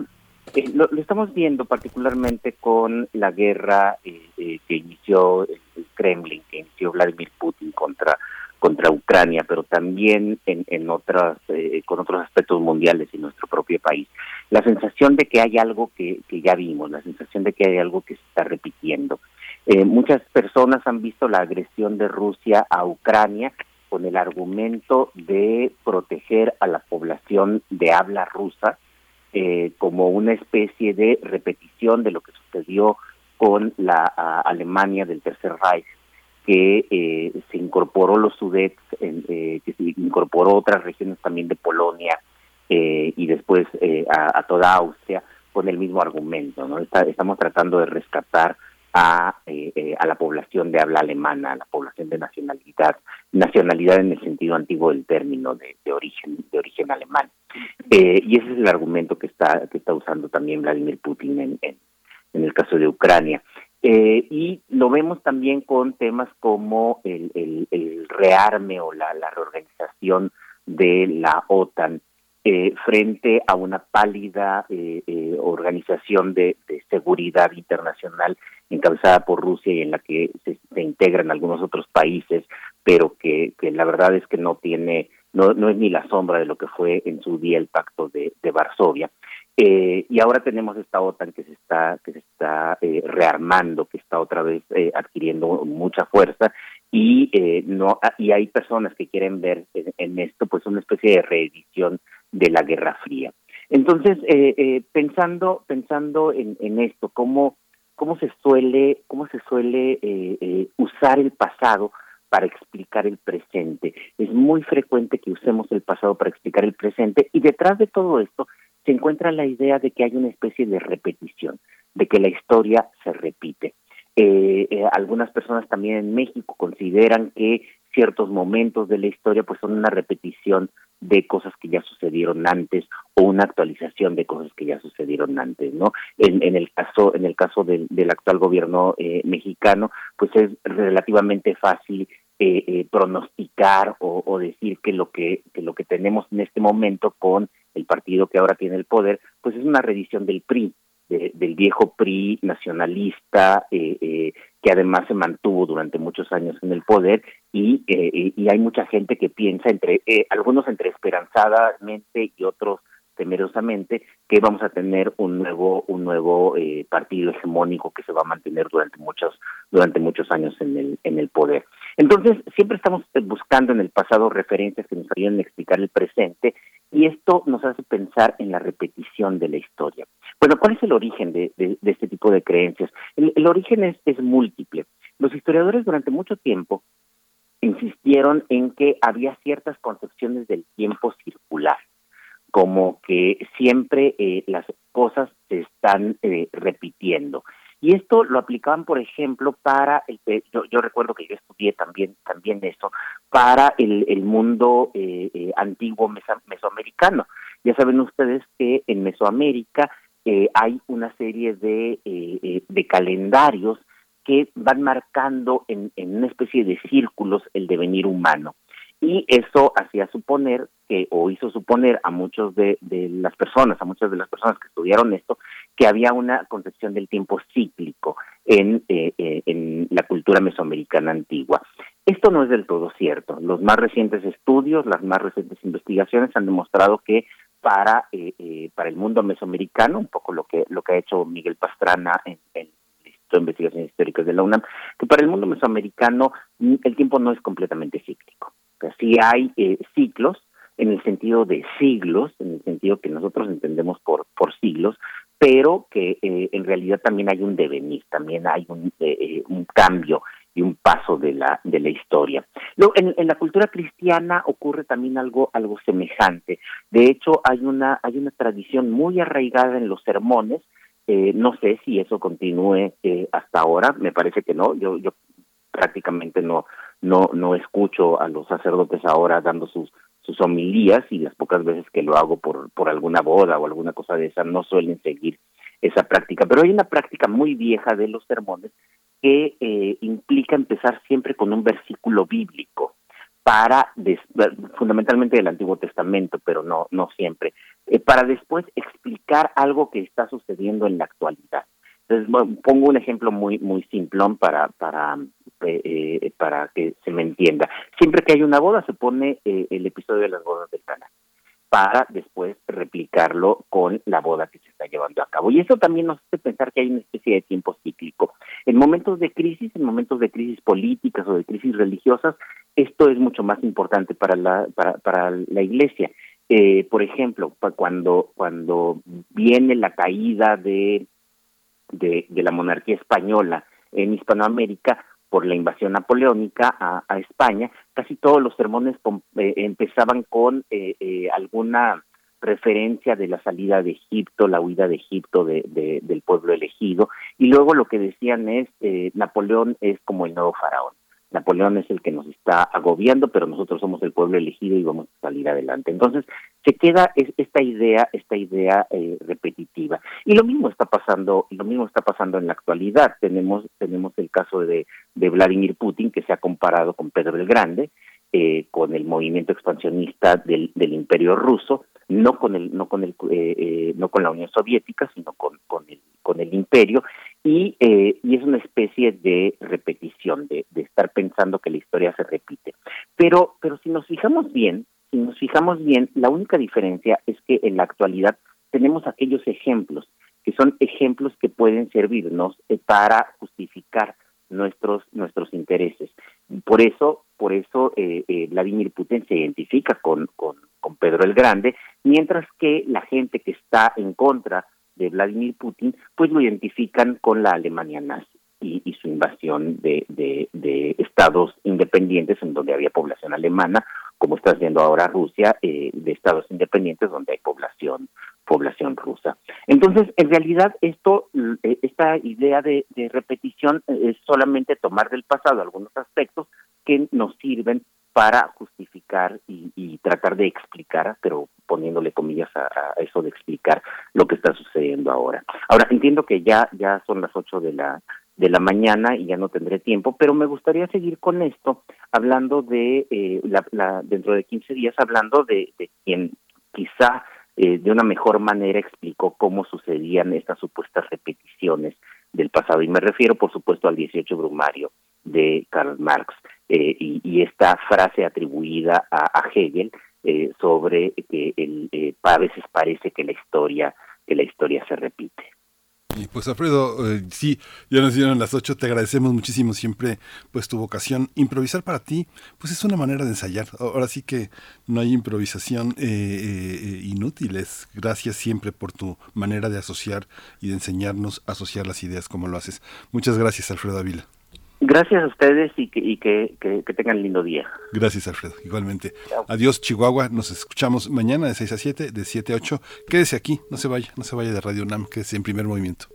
eh, lo, estamos viendo particularmente con la guerra eh, que inició el Kremlin, que inició Vladimir Putin contra contra Ucrania, pero también en, en otras, eh, con otros aspectos mundiales en nuestro propio país. La sensación de que hay algo que, que ya vimos, la sensación de que hay algo que se está repitiendo. Eh, muchas personas han visto la agresión de Rusia a Ucrania con el argumento de proteger a la población de habla rusa eh, como una especie de repetición de lo que sucedió con la Alemania del Tercer Reich que eh, se incorporó los Sudets, eh, que se incorporó otras regiones también de Polonia eh, y después a, toda Austria con el mismo argumento. ¿no? estamos tratando de rescatar a, a la población de habla alemana, a la población de nacionalidad, nacionalidad en el sentido antiguo del término de, origen de origen alemán. y ese es el argumento que está que está usando también Vladimir Putin en, en el caso de Ucrania. Eh, y lo vemos también con temas como el, el, rearme o la, reorganización de la OTAN eh, frente a una pálida eh, organización de, seguridad internacional encabezada por Rusia y en la que se, integran algunos otros países, pero que, la verdad es que no tiene, no, no es ni la sombra de lo que fue en su día el pacto de Varsovia. Eh, y ahora tenemos esta OTAN que se está que se está eh, rearmando, que está otra vez eh, adquiriendo mucha fuerza y no ah, y hay personas que quieren ver en, esto pues una especie de reedición de la Guerra Fría. Entonces pensando pensando en, en esto cómo cómo se suele cómo se suele usar el pasado para explicar el presente. Es muy frecuente que usemos el pasado para explicar el presente y detrás de todo esto se encuentra la idea de que hay una especie de repetición, de que la historia se repite. Eh, eh, algunas personas también en México consideran que ciertos momentos de la historia pues son una repetición de cosas que ya sucedieron antes o una actualización de cosas que ya sucedieron antes no en, en el caso en el caso del, del actual gobierno eh, mexicano pues es relativamente fácil pronosticar o, decir que lo que, lo que tenemos en este momento con el partido que ahora tiene el poder, pues es una revisión del PRI, del viejo PRI nacionalista, eh, eh, que además se mantuvo durante muchos años en el poder, y, eh, y hay mucha gente que piensa, entre algunos entre esperanzadamente y otros temerosamente que vamos a tener un nuevo un nuevo eh, partido hegemónico que se va a mantener durante muchos durante muchos años en el en el poder entonces siempre estamos buscando en el pasado referencias que nos ayuden a explicar el presente y esto nos hace pensar en la repetición de la historia. Bueno cuál es el origen de, de, este tipo de creencias el, el origen es, es múltiple. Los historiadores durante mucho tiempo insistieron en que había ciertas concepciones del tiempo circular como que siempre eh, las cosas se están eh, repitiendo. Y esto lo aplicaban, por ejemplo, para el, yo, yo recuerdo que yo estudié también también eso para el, mundo eh, antiguo mesoamericano. Ya saben ustedes que en Mesoamérica hay una serie de, de calendarios que van marcando en, en una especie de círculos el devenir humano y eso hacía suponer que o hizo suponer a muchos de, las personas, a muchas de las personas que estudiaron esto, que había una concepción del tiempo cíclico. en, en la cultura mesoamericana antigua. Esto no es del todo cierto. Los más recientes estudios, las más recientes investigaciones han demostrado que para para el mundo mesoamericano, un poco lo que lo que ha hecho Miguel Pastrana en, en de Investigaciones Históricas de la UNAM, que para el mundo mesoamericano mm, el tiempo no es completamente cíclico. Sea, sí hay eh, ciclos en el sentido de siglos, en el sentido que nosotros entendemos por, por siglos, pero que eh, en realidad también hay un devenir, también hay un, eh, un cambio y un paso de la de la historia. Luego, en, la cultura cristiana ocurre también algo algo semejante. De hecho, hay una hay una tradición muy arraigada en los sermones eh, no sé si eso continúe eh, hasta ahora, me parece que no. Yo, yo prácticamente no, no, no escucho a los sacerdotes ahora dando sus, sus homilías y las pocas veces que lo hago por, por alguna boda o alguna cosa de esa no suelen seguir esa práctica. Pero hay una práctica muy vieja de los sermones que eh, implica empezar siempre con un versículo bíblico para fundamentalmente del Antiguo Testamento, pero no no siempre, eh, para después explicar algo que está sucediendo en la actualidad. Pongo un ejemplo muy muy simplón para para eh, eh, para que se me entienda. Siempre que hay una boda se pone el episodio de las bodas del canal para después replicarlo con la boda que se está llevando a cabo. Y eso también nos hace pensar que hay una especie de tiempo cíclico. En momentos de crisis, en momentos de crisis políticas o de crisis religiosas, esto es mucho más importante para la, para, para la iglesia. Eh, por ejemplo, cuando, cuando viene la caída de, de, de la monarquía española en Hispanoamérica, por la invasión napoleónica a, España, casi todos los sermones eh, empezaban con eh, eh, alguna referencia de la salida de Egipto, la huida de Egipto de, del pueblo elegido, y luego lo que decían es, eh, Napoleón es como el nuevo faraón. Napoleón es el que nos está agobiando, pero nosotros somos el pueblo elegido y vamos a salir adelante. Entonces, se queda esta idea, esta idea eh, repetitiva. Y lo mismo está pasando, lo mismo está pasando en la actualidad. Tenemos, tenemos el caso de, de Vladimir Putin, que se ha comparado con Pedro el Grande, eh, con el movimiento expansionista del, imperio ruso, no con el, no con el, eh, eh, no con la Unión Soviética, sino con, con el, con el imperio, y, eh, y es una especie de repetición, de, estar pensando que la historia se repite. Pero, pero si nos fijamos bien, si nos fijamos bien, la única diferencia es que en la actualidad tenemos aquellos ejemplos, que son ejemplos que pueden servirnos eh, para justificar nuestros nuestros intereses. Por eso, por eso eh, eh, Vladimir Putin se identifica con, con Pedro el Grande, mientras que la gente que está en contra de Vladimir Putin, pues lo identifican con la Alemania nazi y, su invasión de, de, de, estados independientes en donde había población alemana, como está haciendo ahora Rusia, eh, de estados independientes donde hay población población rusa. Entonces, en realidad, esto, eh, esta idea de, de repetición eh, es solamente tomar del pasado algunos aspectos que nos sirven para justificar y, y, tratar de explicar, pero poniéndole comillas a, eso de explicar lo que está sucediendo ahora. Ahora entiendo que ya ya son las ocho de la de la mañana y ya no tendré tiempo, pero me gustaría seguir con esto, hablando de eh, la, la, dentro de 15 días, hablando de, quien quizá eh, de una mejor manera explicó cómo sucedían estas supuestas repeticiones del pasado. Y me refiero, por supuesto, al 18 Brumario de Karl Marx eh, y, esta frase atribuida a Hegel eh, sobre que el, eh, a veces parece que la historia que la historia se repite. Y pues Alfredo, eh, sí, ya nos dieron las ocho, te agradecemos muchísimo siempre pues tu vocación. Improvisar para ti, pues es una manera de ensayar. Ahora sí que no hay improvisación eh, eh, inútil. Es gracias siempre por tu manera de asociar y de enseñarnos a asociar las ideas como lo haces. Muchas gracias, Alfredo Avila. Gracias a ustedes y que, y que, que, que tengan lindo día. Gracias, Alfredo. Igualmente. Chao. Adiós, Chihuahua. Nos escuchamos mañana de 6 a 7, de 7 a 8. Quédese aquí, no se vaya, no se vaya de Radio UNAM, quédese en primer movimiento.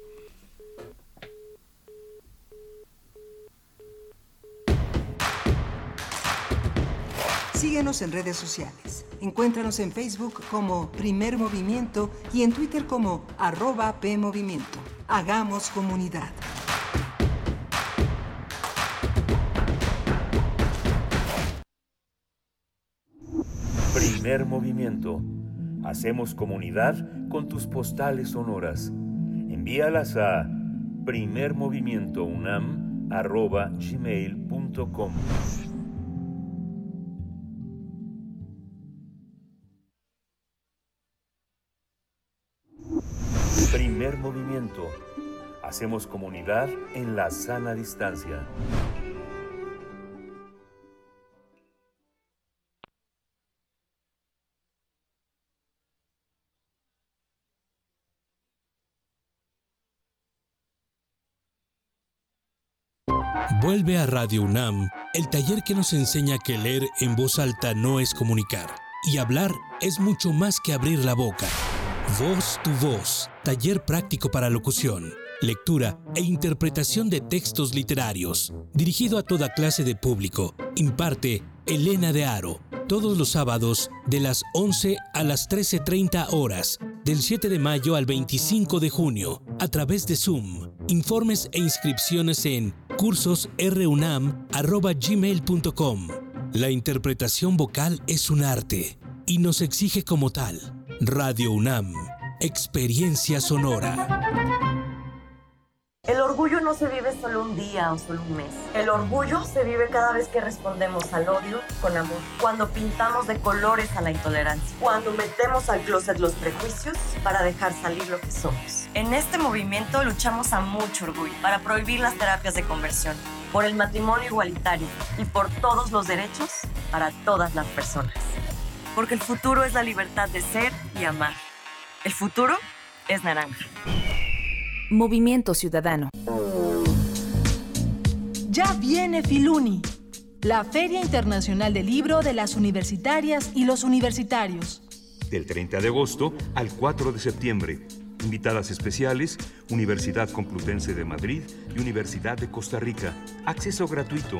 Síguenos en redes sociales. Encuéntranos en Facebook como Primer Movimiento y en Twitter como arroba PMovimiento. Hagamos comunidad. Primer movimiento. Hacemos comunidad con tus postales sonoras. Envíalas a primermovimientounam.gmail.com Primer movimiento. Hacemos comunidad en la sana distancia. Vuelve a Radio UNAM, el taller que nos enseña que leer en voz alta no es comunicar y hablar es mucho más que abrir la boca. Voz tu voz, taller práctico para locución, lectura e interpretación de textos literarios, dirigido a toda clase de público. Imparte Elena de Aro, todos los sábados de las 11 a las 13.30 horas, del 7 de mayo al 25 de junio, a través de Zoom. Informes e inscripciones en cursosrunam.gmail.com. La interpretación vocal es un arte y nos exige como tal. Radio UNAM, experiencia sonora. El orgullo no se vive solo un día o solo un mes. El orgullo se vive cada vez que respondemos al odio con amor. Cuando pintamos de colores a la intolerancia. Cuando metemos al closet los prejuicios para dejar salir lo que somos. En este movimiento luchamos a mucho orgullo para prohibir las terapias de conversión, por el matrimonio igualitario y por todos los derechos para todas las personas. Porque el futuro es la libertad de ser y amar. El futuro es naranja. Movimiento Ciudadano. Ya viene Filuni, la Feria Internacional del Libro de las Universitarias y los Universitarios. Del 30 de agosto al 4 de septiembre. Invitadas especiales, Universidad Complutense de Madrid y Universidad de Costa Rica. Acceso gratuito.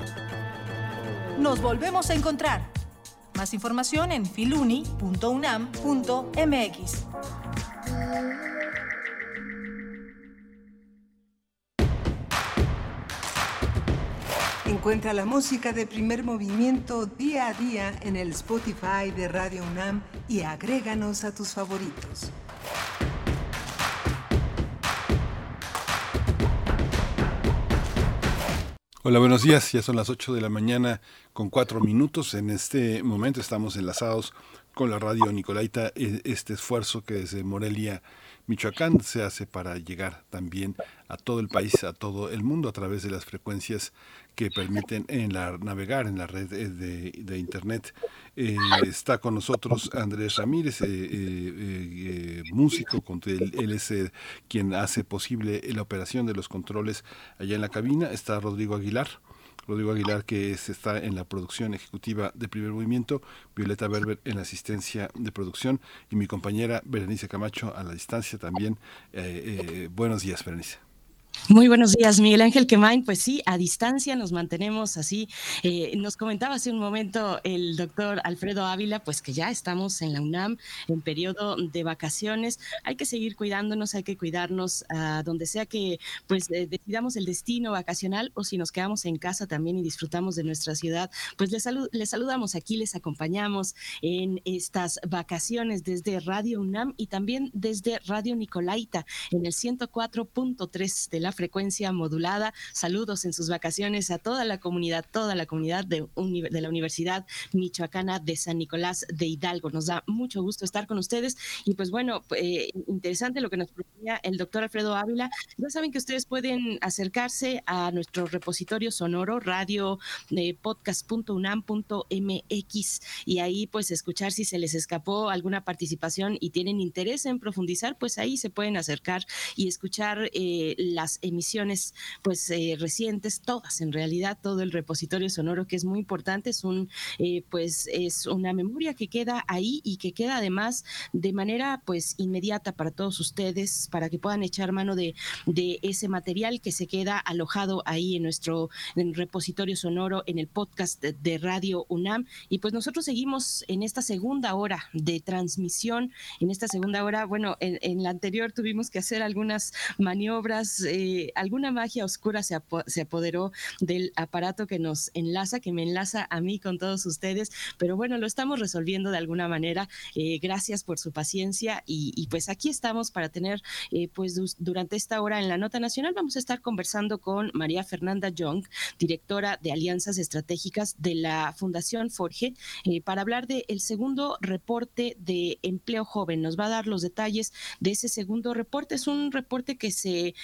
Nos volvemos a encontrar. Más información en filuni.unam.mx. Encuentra la música de primer movimiento día a día en el Spotify de Radio UNAM y agréganos a tus favoritos. Hola, buenos días. Ya son las 8 de la mañana con 4 minutos. En este momento estamos enlazados con la radio Nicolaita. e- Este esfuerzo que desde Morelia, Michoacán, se hace para llegar también a todo el país, a todo el mundo, a través de las frecuencias que permiten en la, navegar en la red eh, de, Internet. Eh, está con nosotros Andrés Ramírez, eh, eh, eh, músico, con él, él es quien hace posible la operación de los controles allá en la cabina. Está Rodrigo Aguilar. Rodrigo Aguilar, que es- está en la producción ejecutiva de Primer Movimiento, Violeta Berber en la asistencia de producción y mi compañera Berenice Camacho a la distancia también. Eh, eh, buenos días, Berenice. Muy buenos días, Miguel Ángel Quemain. Pues sí, a distancia nos mantenemos así. Eh, nos comentaba hace un momento el doctor Alfredo Ávila, pues que ya estamos en la UNAM en periodo de vacaciones. Hay que seguir cuidándonos, hay que cuidarnos a donde sea que pues eh, decidamos el destino vacacional o si nos quedamos en casa también y disfrutamos de nuestra ciudad. Pues les, les saludamos aquí, les acompañamos en estas vacaciones desde Radio UNAM y también desde Radio Nicolaita en el 104.3 de la frecuencia modulada. Saludos en sus vacaciones a toda la comunidad, toda la comunidad de, la Universidad Michoacana de San Nicolás de Hidalgo. Nos da mucho gusto estar con ustedes y pues bueno, eh, interesante lo que nos proponía el doctor Alfredo Ávila. Ya saben que ustedes pueden acercarse a nuestro repositorio sonoro, radio eh, podcast.unam.mx y ahí pues escuchar si se les escapó alguna participación y tienen interés en profundizar, pues ahí se pueden acercar y escuchar eh, las emisiones pues eh, recientes, todas en realidad, todo el repositorio sonoro que es muy importante, es un eh, pues es una memoria que queda ahí y que queda además de manera pues inmediata para todos ustedes, para que puedan echar mano de, de ese material que se queda alojado ahí en nuestro repositorio sonoro, en el podcast de, Radio UNAM. Y pues nosotros seguimos en esta segunda hora de transmisión. En esta segunda hora, bueno, en, en la anterior tuvimos que hacer algunas maniobras eh, alguna magia oscura se, se apoderó del aparato que nos enlaza, que me enlaza a mí con todos ustedes, pero bueno, lo estamos resolviendo de alguna manera. Eh, gracias por su paciencia y, pues aquí estamos para tener, eh, pues durante esta hora en la Nota Nacional vamos a estar conversando con María Fernanda Young, directora de Alianzas Estratégicas de la Fundación Forge, eh, para hablar del segundo reporte de empleo joven. Nos va a dar los detalles de ese segundo reporte. Es un reporte que se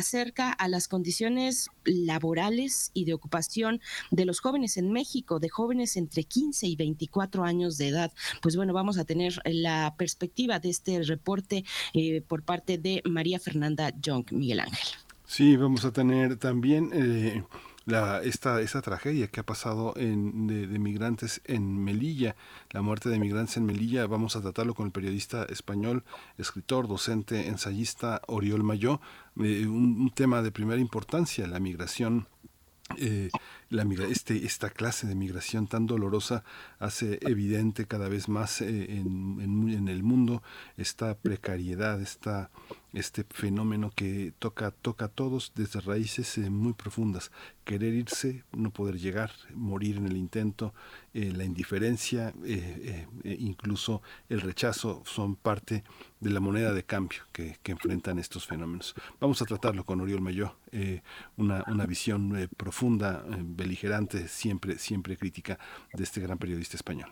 acerca a las condiciones laborales y de ocupación de los jóvenes en México, de jóvenes entre 15 y 24 años de edad. Pues bueno, vamos a tener la perspectiva de este reporte eh, por parte de María Fernanda Young, Miguel Ángel. Sí, vamos a tener también eh, la, esta, esta tragedia que ha pasado en, de, migrantes en Melilla, la muerte de migrantes en Melilla. Vamos a tratarlo con el periodista español, escritor, docente, ensayista Oriol Mayó, eh, un, tema de primera importancia, la migración. Eh, la, este, esta clase de migración tan dolorosa hace evidente cada vez más eh, en, en, el mundo esta precariedad, esta este fenómeno que toca, toca a todos desde raíces eh, muy profundas. Querer irse, no poder llegar, morir en el intento, eh, la indiferencia, eh, incluso el rechazo son parte de la moneda de cambio que, que enfrentan estos fenómenos. Vamos a tratarlo con Oriol Mayó, una, una visión profunda, beligerante, siempre, siempre crítica de este gran periodista español.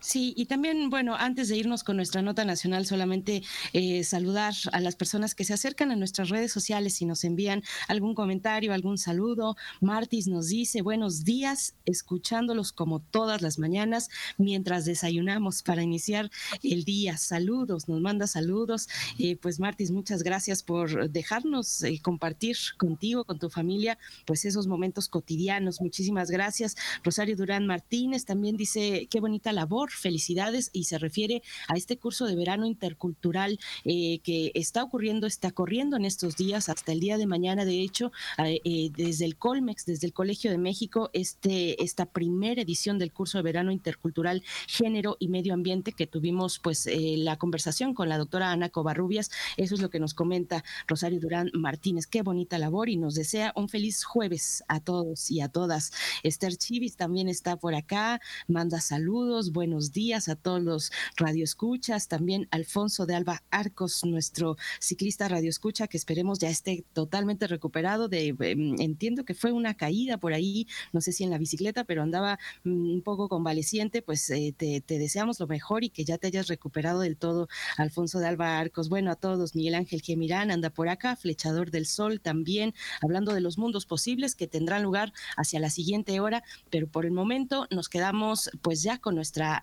Sí, y también, bueno, antes de irnos con nuestra nota nacional, solamente eh, saludar a las personas que se acercan a nuestras redes sociales y nos envían algún comentario, algún saludo. Martis nos dice, buenos días, escuchándolos como todas las mañanas mientras desayunamos para iniciar el día. Saludos, nos manda saludos. Eh, pues Martis, muchas gracias por dejarnos eh, compartir contigo, con tu familia, pues esos momentos cotidianos. Muchísimas gracias. Rosario Durán Martínez también dice, qué bonita labor felicidades y se refiere a este curso de verano intercultural eh, que está ocurriendo, está corriendo en estos días, hasta el día de mañana, de hecho, eh, eh, desde el Colmex, desde el Colegio de México, este, esta primera edición del curso de verano intercultural, género y medio ambiente que tuvimos pues la conversación con la doctora Ana Covarrubias, eso es lo que nos comenta Rosario Durán Martínez, qué bonita labor y nos desea un feliz jueves a todos y a todas. Esther Chivis también está por acá, manda saludos, buenos días a todos los radioescuchas, también Alfonso de Alba Arcos, nuestro ciclista radioescucha, que esperemos ya esté totalmente recuperado de, em, entiendo que fue una caída por ahí, no sé si en la bicicleta, pero andaba mm, un poco convaleciente, pues eh, te, deseamos lo mejor y que ya te hayas recuperado del todo, Alfonso de Alba Arcos. Bueno, a todos, Miguel Ángel Gemirán anda por acá, Flechador del Sol también, hablando de los mundos posibles que tendrán lugar hacia la siguiente hora, pero por el momento nos quedamos pues ya con nuestra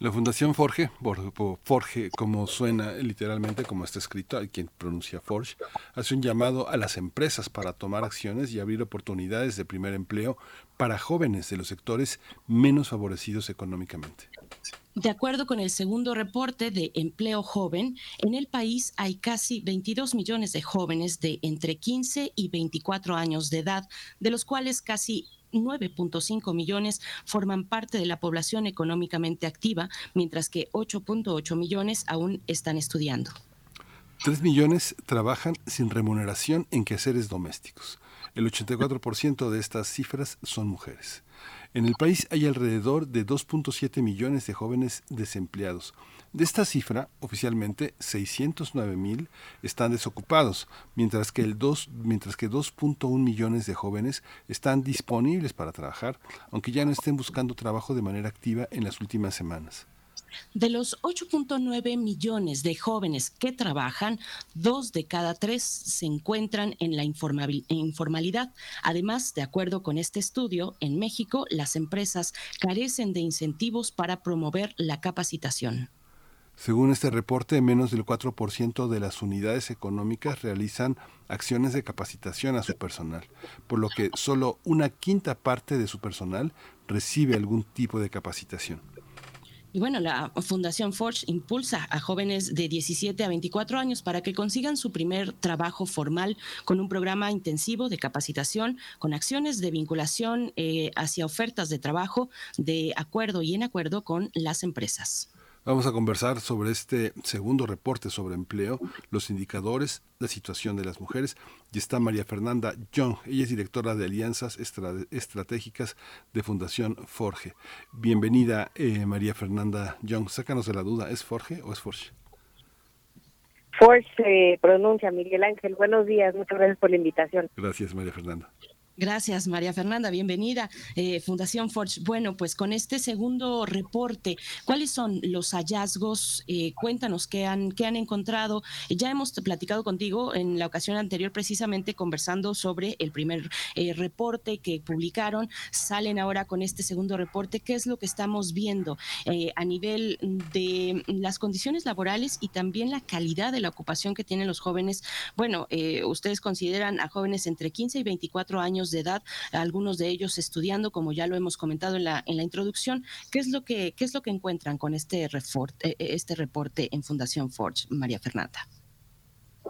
La Fundación Forge, Forge como suena literalmente, como está escrito, hay quien pronuncia Forge, hace un llamado a las empresas para tomar acciones y abrir oportunidades de primer empleo para jóvenes de los sectores menos favorecidos económicamente. De acuerdo con el segundo reporte de empleo joven, en el país hay casi 22 millones de jóvenes de entre 15 y 24 años de edad, de los cuales casi 9.5 millones forman parte de la población económicamente activa, mientras que 8.8 millones aún están estudiando. 3 millones trabajan sin remuneración en quehaceres domésticos. El 84% de estas cifras son mujeres. En el país hay alrededor de 2.7 millones de jóvenes desempleados, de esta cifra, oficialmente 609 mil están desocupados, mientras que, el 2, mientras que 2.1 millones de jóvenes están disponibles para trabajar, aunque ya no estén buscando trabajo de manera activa en las últimas semanas. De los 8.9 millones de jóvenes que trabajan, dos de cada tres se encuentran en la informalidad. Además, de acuerdo con este estudio, en México las empresas carecen de incentivos para promover la capacitación. Según este reporte, menos del 4% de las unidades económicas realizan acciones de capacitación a su personal, por lo que solo una quinta parte de su personal recibe algún tipo de capacitación. Y bueno, la Fundación Forge impulsa a jóvenes de 17 a 24 años para que consigan su primer trabajo formal con un programa intensivo de capacitación, con acciones de vinculación eh, hacia ofertas de trabajo de acuerdo y en acuerdo con las empresas. Vamos a conversar sobre este segundo reporte sobre empleo, los indicadores, la situación de las mujeres. Y está María Fernanda Young, ella es directora de Alianzas Estratégicas de Fundación Forge. Bienvenida, eh, María Fernanda Young. Sácanos de la duda, ¿es Forge o es Forge? Forge se pronuncia, Miguel Ángel. Buenos días, muchas gracias por la invitación. Gracias, María Fernanda. Gracias, María Fernanda. Bienvenida, eh, Fundación Forge. Bueno, pues con este segundo reporte, ¿cuáles son los hallazgos? Eh, cuéntanos qué han, qué han encontrado. Ya hemos platicado contigo en la ocasión anterior, precisamente conversando sobre el primer eh, reporte que publicaron. Salen ahora con este segundo reporte. ¿Qué es lo que estamos viendo a nivel de las condiciones laborales y también la calidad de la ocupación que tienen los jóvenes? Bueno, ustedes consideran a jóvenes entre 15 y 24 de edad, algunos de ellos estudiando, como ya lo hemos comentado en la, en la introducción. ¿Qué es lo que, qué es lo que encuentran con este, reporte, este reporte en Fundación Forge, María Fernanda?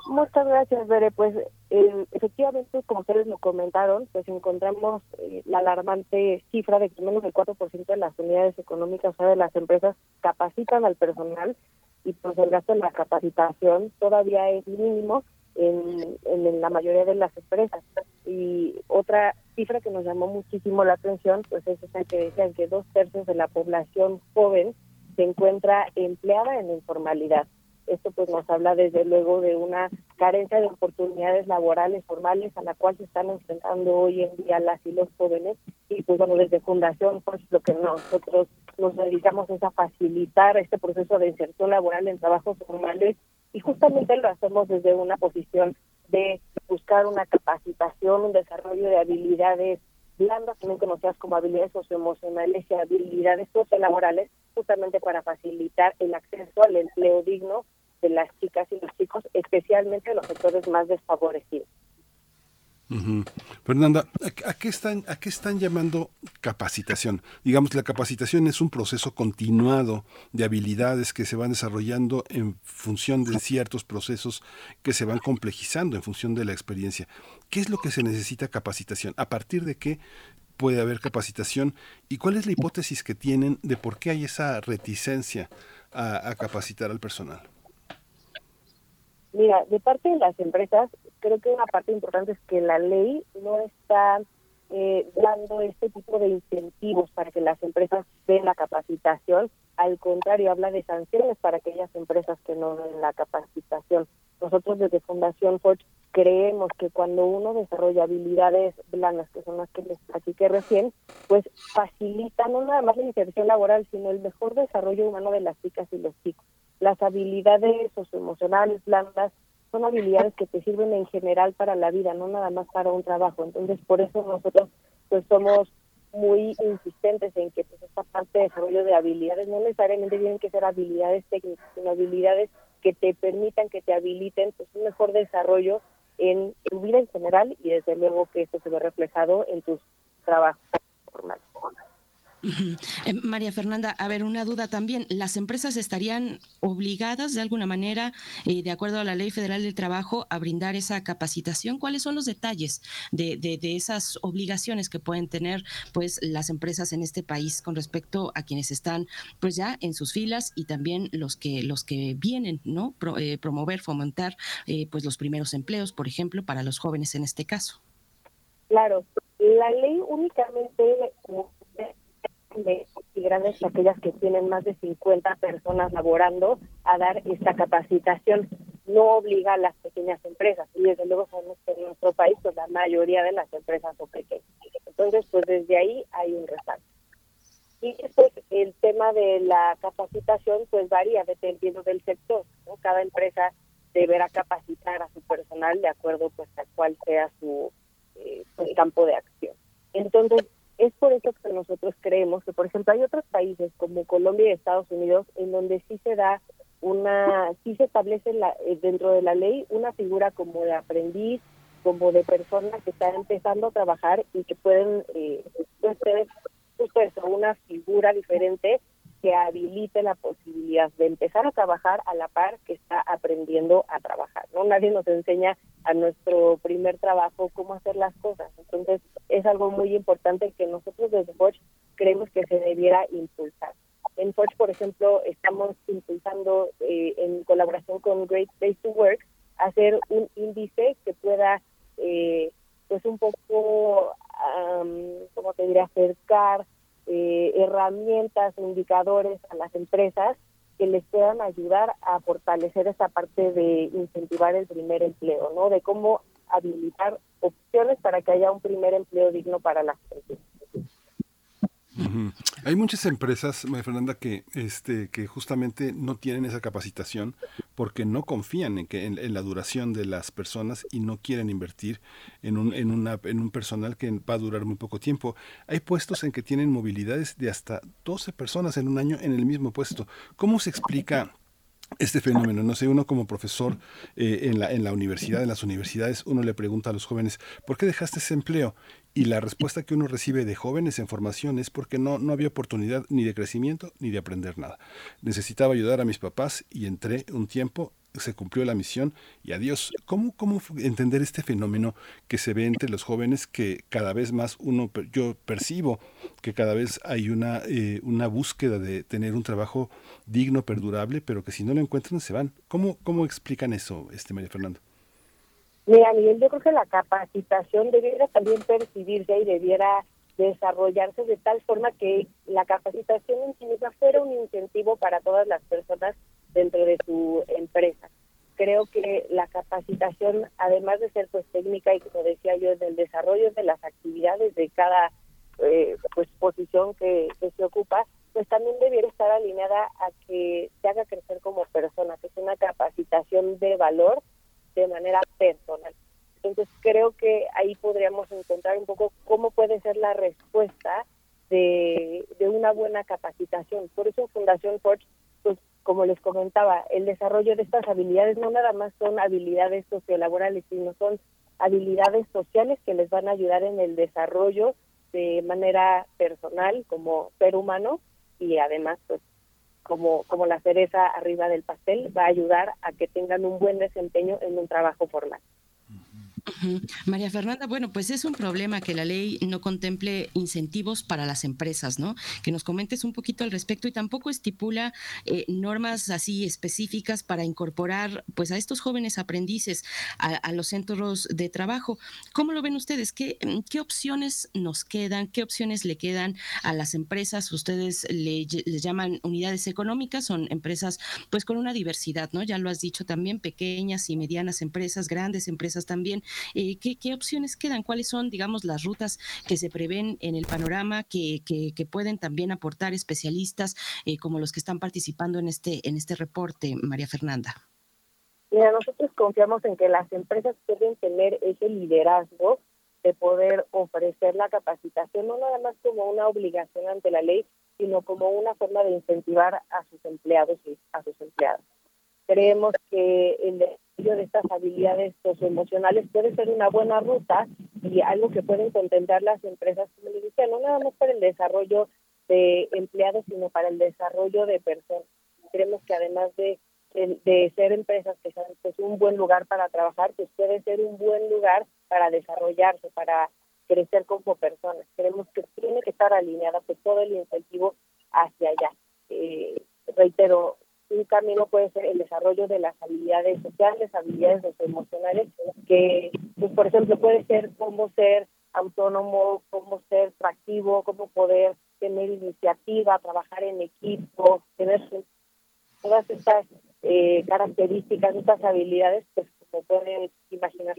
Muchas gracias, Bere. Pues eh, efectivamente, como ustedes lo comentaron, pues encontramos eh, la alarmante cifra de que menos del 4% de las unidades económicas, o sea, de las empresas, capacitan al personal y pues el gasto en la capacitación todavía es mínimo en, la mayoría de las empresas. Y otra cifra que nos llamó muchísimo la atención, pues es esa que decían que dos tercios de la población joven se encuentra empleada en informalidad. Esto pues nos habla desde luego de una carencia de oportunidades laborales formales a la cual se están enfrentando hoy en día las y los jóvenes y pues bueno desde Fundación pues lo que nosotros nos dedicamos es a facilitar este proceso de inserción laboral en trabajos formales y justamente lo hacemos desde una posición de buscar una capacitación, un desarrollo de habilidades blandas, también conocidas como habilidades socioemocionales y habilidades sociolaborales, justamente para facilitar el acceso al empleo digno de las chicas y los chicos, especialmente en los sectores más desfavorecidos. Fernanda, ¿a, qué están, ¿a qué están llamando capacitación? Digamos, la capacitación es un proceso continuado de habilidades que se van desarrollando en función de ciertos procesos que se van complejizando en función de la experiencia. ¿Qué es lo que se necesita capacitación? ¿A partir de qué puede haber capacitación? ¿Y cuál es la hipótesis que tienen de por qué hay esa reticencia a capacitar al personal? Mira, de parte de las empresas, creo que una parte importante es que la ley no está eh, dando este tipo de incentivos para que las empresas den la capacitación. Al contrario, habla de sanciones para aquellas empresas que no den la capacitación. Nosotros desde Fundación Forge creemos que cuando uno desarrolla habilidades blandas, que son las que les platiqué recién, pues facilita no nada más la inserción laboral, sino el mejor desarrollo humano de las chicas y los chicos. Las habilidades socioemocionales blandas son habilidades que te sirven en general para la vida, no nada más para un trabajo. Entonces, por eso nosotros pues somos muy insistentes en que pues esta parte de desarrollo de habilidades no necesariamente tienen que ser habilidades técnicas, sino habilidades que te permitan, que te habiliten pues un mejor desarrollo en tu vida en general y desde luego que esto se ve reflejado en tus trabajos formales. Eh, María Fernanda, a ver, una duda también. ¿Las empresas estarían obligadas de alguna manera, eh, de acuerdo a la Ley Federal del Trabajo, a brindar esa capacitación? ¿Cuáles son los detalles de, de, esas obligaciones que pueden tener pues las empresas en este país con respecto a quienes están pues ya en sus filas y también los que los que vienen, ¿no? Eh, promover, fomentar pues los primeros empleos, por ejemplo, para los jóvenes en este caso. Claro, la ley únicamente de y grandes aquellas que tienen más de 50 personas laborando a dar esta capacitación. No obliga a las pequeñas empresas y desde luego sabemos que en nuestro país pues la mayoría de las empresas son pequeñas. Entonces pues desde ahí hay un resalto. Y después el tema de la capacitación pues varía dependiendo del sector. ¿no? Cada empresa deberá capacitar a su personal de acuerdo pues a cuál sea su eh, campo de acción. Entonces es por eso que nosotros creemos que, por ejemplo, hay otros países como Colombia y Estados Unidos en donde sí se da una, sí se establece la, eh, dentro de la ley una figura como de aprendiz, como de persona que está empezando a trabajar y que pueden eh, pues, ser eso, una figura diferente que habilite la posibilidad de empezar a trabajar a la par que está aprendiendo a trabajar. No nadie nos enseña a nuestro primer trabajo cómo hacer las cosas. Entonces, es algo muy importante que nosotros desde Forge creemos que se debiera impulsar. En Forge, por ejemplo, estamos impulsando eh, en colaboración con Great Place to Work hacer un índice que pueda, eh, pues un poco, um, ¿cómo te diría?, acercar eh, herramientas, indicadores a las empresas que les puedan ayudar a fortalecer esa parte de incentivar el primer empleo, ¿no? De cómo habilitar opciones para que haya un primer empleo digno para las personas. Hay muchas empresas, María Fernanda, que, este, que justamente no tienen esa capacitación porque no confían en, que, en, la duración de las personas y no quieren invertir en un, en, una, en un personal que va a durar muy poco tiempo. Hay puestos en que tienen movilidades de hasta 12 personas en un año en el mismo puesto. ¿Cómo se explica? Este fenómeno. No sé, uno como profesor eh, en, la, en la universidad, en las universidades, uno le pregunta a los jóvenes, ¿por qué dejaste ese empleo? Y la respuesta que uno recibe de jóvenes en formación es porque no, no había oportunidad ni de crecimiento ni de aprender nada. Necesitaba ayudar a mis papás y entré un tiempo, se cumplió la misión y adiós. ¿Cómo, cómo entender este fenómeno que se ve entre los jóvenes que cada vez más uno, yo percibo que cada vez hay una, eh, una búsqueda de tener un trabajo digno, perdurable, pero que si no lo encuentran se van? ¿Cómo, cómo explican eso, este María Fernando? Mira, Miguel, yo creo que la capacitación debiera también percibirse y debiera desarrollarse de tal forma que la capacitación en sí misma fuera un incentivo para todas las personas dentro de su empresa. Creo que la capacitación, además de ser pues técnica y como decía yo, en el desarrollo de las actividades de cada eh, pues posición que, que se ocupa, pues también debiera estar alineada a que se haga crecer como persona, que es una capacitación de valor de manera personal. Entonces creo que ahí podríamos encontrar un poco cómo puede ser la respuesta de, una buena capacitación. Por eso Fundación Forge, pues como les comentaba, el desarrollo de estas habilidades no nada más son habilidades sociolaborales, sino son habilidades sociales que les van a ayudar en el desarrollo de manera personal como ser humano y además pues como, como la cereza arriba del pastel, va a ayudar a que tengan un buen desempeño en un trabajo formal. María Fernanda, bueno, pues es un problema que la ley no contemple incentivos para las empresas, ¿no? Que nos comentes un poquito al respecto y tampoco estipula eh, normas así específicas para incorporar pues a estos jóvenes aprendices a, los centros de trabajo. ¿Cómo lo ven ustedes? ¿Qué, ¿Qué, opciones nos quedan? ¿Qué opciones le quedan a las empresas? Ustedes le, llaman unidades económicas, son empresas pues con una diversidad, ¿no? Ya lo has dicho también, pequeñas y medianas empresas, grandes empresas también. Eh, ¿qué, opciones quedan? ¿Cuáles son, digamos, las rutas que se prevén en el panorama que, que, pueden también aportar especialistas eh, como los que están participando en este, en este reporte, María Fernanda? Mira, nosotros confiamos en que las empresas pueden tener ese liderazgo de poder ofrecer la capacitación, no nada más como una obligación ante la ley, sino como una forma de incentivar a sus empleados y a sus empleados. Creemos que el de estas habilidades socioemocionales puede ser una buena ruta y algo que pueden contemplar las empresas, como les decía, no nada más para el desarrollo de empleados, sino para el desarrollo de personas. Creemos que además de, de, ser empresas que son pues, un buen lugar para trabajar, pues puede ser un buen lugar para desarrollarse, para crecer como personas. Creemos que tiene que estar alineada pues todo el incentivo hacia allá. Eh, reitero, un camino puede ser el desarrollo de las habilidades sociales, habilidades emocionales, que, pues, por ejemplo, puede ser cómo ser autónomo, cómo ser proactivo, cómo poder tener iniciativa, trabajar en equipo, tener todas estas eh, características, estas habilidades, pues como pueden imaginar,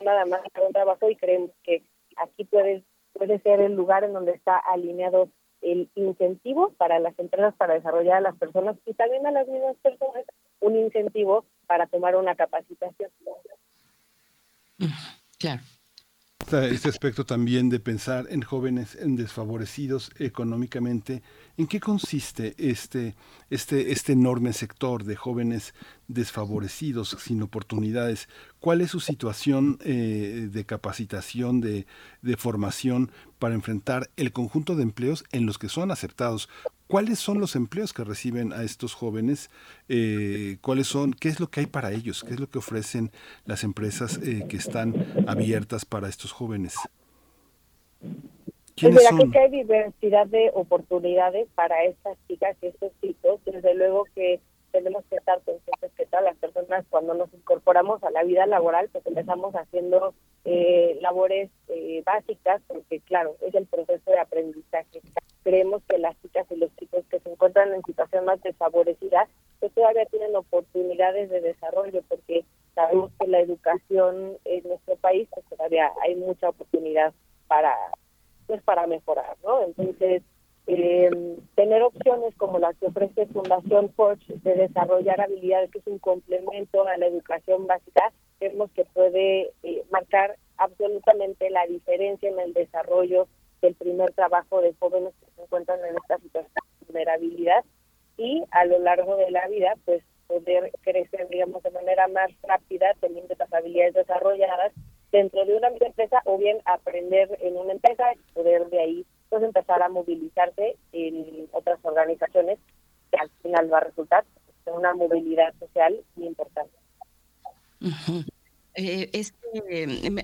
nada más un trabajo y creemos que aquí puede, puede ser el lugar en donde está alineado el incentivo para las empresas para desarrollar a las personas y también a las mismas personas un incentivo para tomar una capacitación. Claro. Este aspecto también de pensar en jóvenes en desfavorecidos económicamente, ¿en qué consiste este, este, este enorme sector de jóvenes desfavorecidos, sin oportunidades? ¿Cuál es su situación eh, de capacitación, de, de formación para enfrentar el conjunto de empleos en los que son aceptados? ¿Cuáles son los empleos que reciben a estos jóvenes? Eh, ¿Cuáles son? ¿Qué es lo que hay para ellos? ¿Qué es lo que ofrecen las empresas eh, que están abiertas para estos jóvenes? Pues mira, son? que hay diversidad de oportunidades para estas chicas y estos chicos. Desde luego que tenemos que estar conscientes que todas las personas cuando nos incorporamos a la vida laboral, pues empezamos haciendo eh, labores eh, básicas, porque claro, es el proceso de aprendizaje. Creemos que las chicas y los chicos que se encuentran en situación más desfavorecida, pues todavía tienen oportunidades de desarrollo, porque sabemos que la educación en nuestro país, pues todavía hay mucha oportunidad para, pues para mejorar, ¿no? Entonces, eh, tener opciones como las que ofrece Fundación Porsche de desarrollar habilidades, que es un complemento a la educación básica, vemos que puede eh, marcar absolutamente la diferencia en el desarrollo del primer trabajo de jóvenes que se encuentran en esta situación de vulnerabilidad y a lo largo de la vida, pues poder crecer, digamos, de manera más rápida, teniendo estas habilidades desarrolladas dentro de una empresa o bien aprender en una empresa y poder de ahí pues empezar a movilizarse en otras organizaciones que al final va a resultar una movilidad social muy importante. Eh,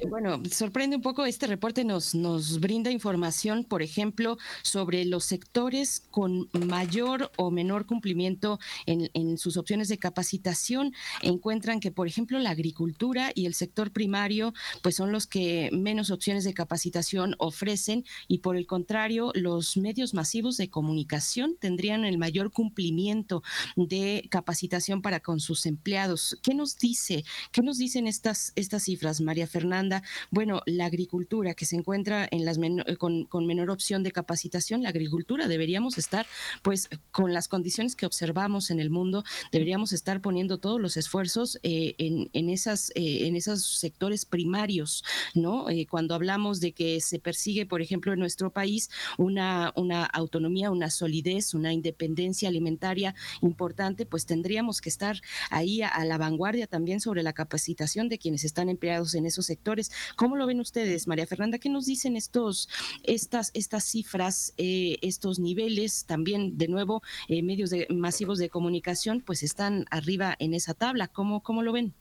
bueno, sorprende un poco, este reporte nos, nos brinda información, por ejemplo, sobre los sectores con mayor o menor cumplimiento en, en, sus opciones de capacitación. Encuentran que, por ejemplo, la agricultura y el sector primario, pues son los que menos opciones de capacitación ofrecen y, por el contrario, los medios masivos de comunicación tendrían el mayor cumplimiento de capacitación para con sus empleados. ¿Qué nos dice? ¿Qué nos dicen estas estas, cifras, María Fernanda? Bueno, la agricultura que se encuentra eh, con, menor opción de capacitación, la agricultura deberíamos estar, pues, con las condiciones que observamos en el mundo, deberíamos estar poniendo todos los esfuerzos eh, en, esas, eh, en esos sectores primarios, ¿no? cuando hablamos de que se persigue, por ejemplo, en nuestro país una autonomía, una solidez, una independencia alimentaria importante, pues tendríamos que estar ahí a la vanguardia también sobre la capacitación de quienes están empleados en esos sectores. ¿Cómo lo ven ustedes, María Fernanda? ¿Qué nos dicen estos, estas, estas cifras, eh, estos niveles? También, de nuevo, eh, medios de, masivos de comunicación, pues están arriba en esa tabla. ¿Cómo, cómo lo ven?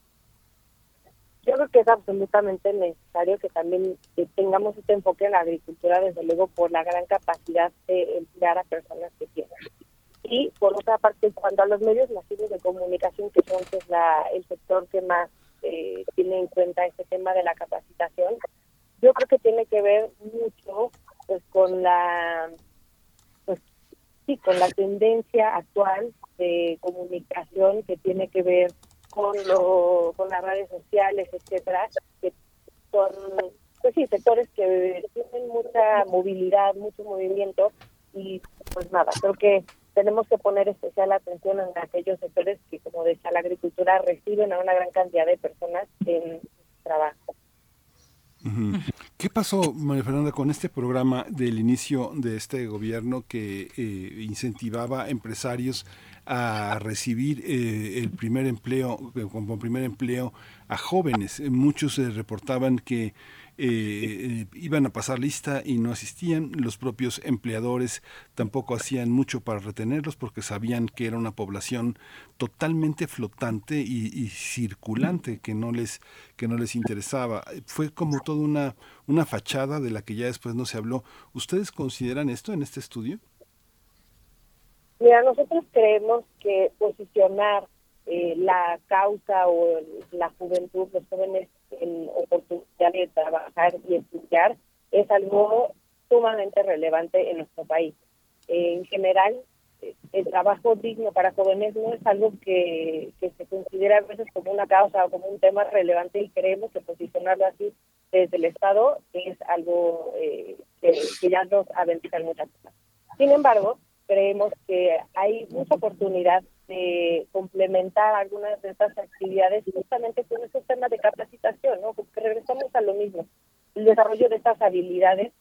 Yo creo que es absolutamente necesario que también tengamos este enfoque en la agricultura, desde luego, por la gran capacidad de emplear a personas que tienen. Y por otra parte, cuando a los medios masivos de comunicación, que son pues, el sector que más eh, tiene en cuenta este tema de la capacitación. Yo creo que tiene que ver mucho pues con la pues sí, con la tendencia actual de comunicación que tiene que ver con lo, con las redes sociales, etcétera, que son pues sí, sectores que tienen mucha movilidad, mucho movimiento y pues nada, creo que tenemos que poner especial atención en aquellos sectores que, como decía la agricultura, reciben a una gran cantidad de personas en trabajo. ¿Qué pasó, María Fernanda, con este programa del inicio de este gobierno que eh, incentivaba a empresarios a recibir eh, el primer empleo, como primer empleo a jóvenes? Muchos reportaban que eh, iban a pasar lista y no asistían. Los propios empleadores tampoco hacían mucho para retenerlos porque sabían que era una población totalmente flotante y, circulante que no les que no les interesaba. Fue como toda una una fachada de la que ya después no se habló. ¿Ustedes consideran esto en este estudio? Mira, nosotros creemos que posicionar eh, la causa o la juventud, los jóvenes en oportunidad de trabajar y estudiar es algo sumamente relevante en nuestro país. en general, el trabajo digno para jóvenes no es algo que, se considera a veces como una causa o como un tema relevante y creemos que posicionarlo así desde el Estado es algo eh, que, ya nos aventija muchas cosas. Sin embargo, creemos que hay mucha oportunidad de complementar algunas de estas actividades justamente con estos temas de capacitación, ¿no? Porque regresamos a lo mismo. el desarrollo de estas habilidades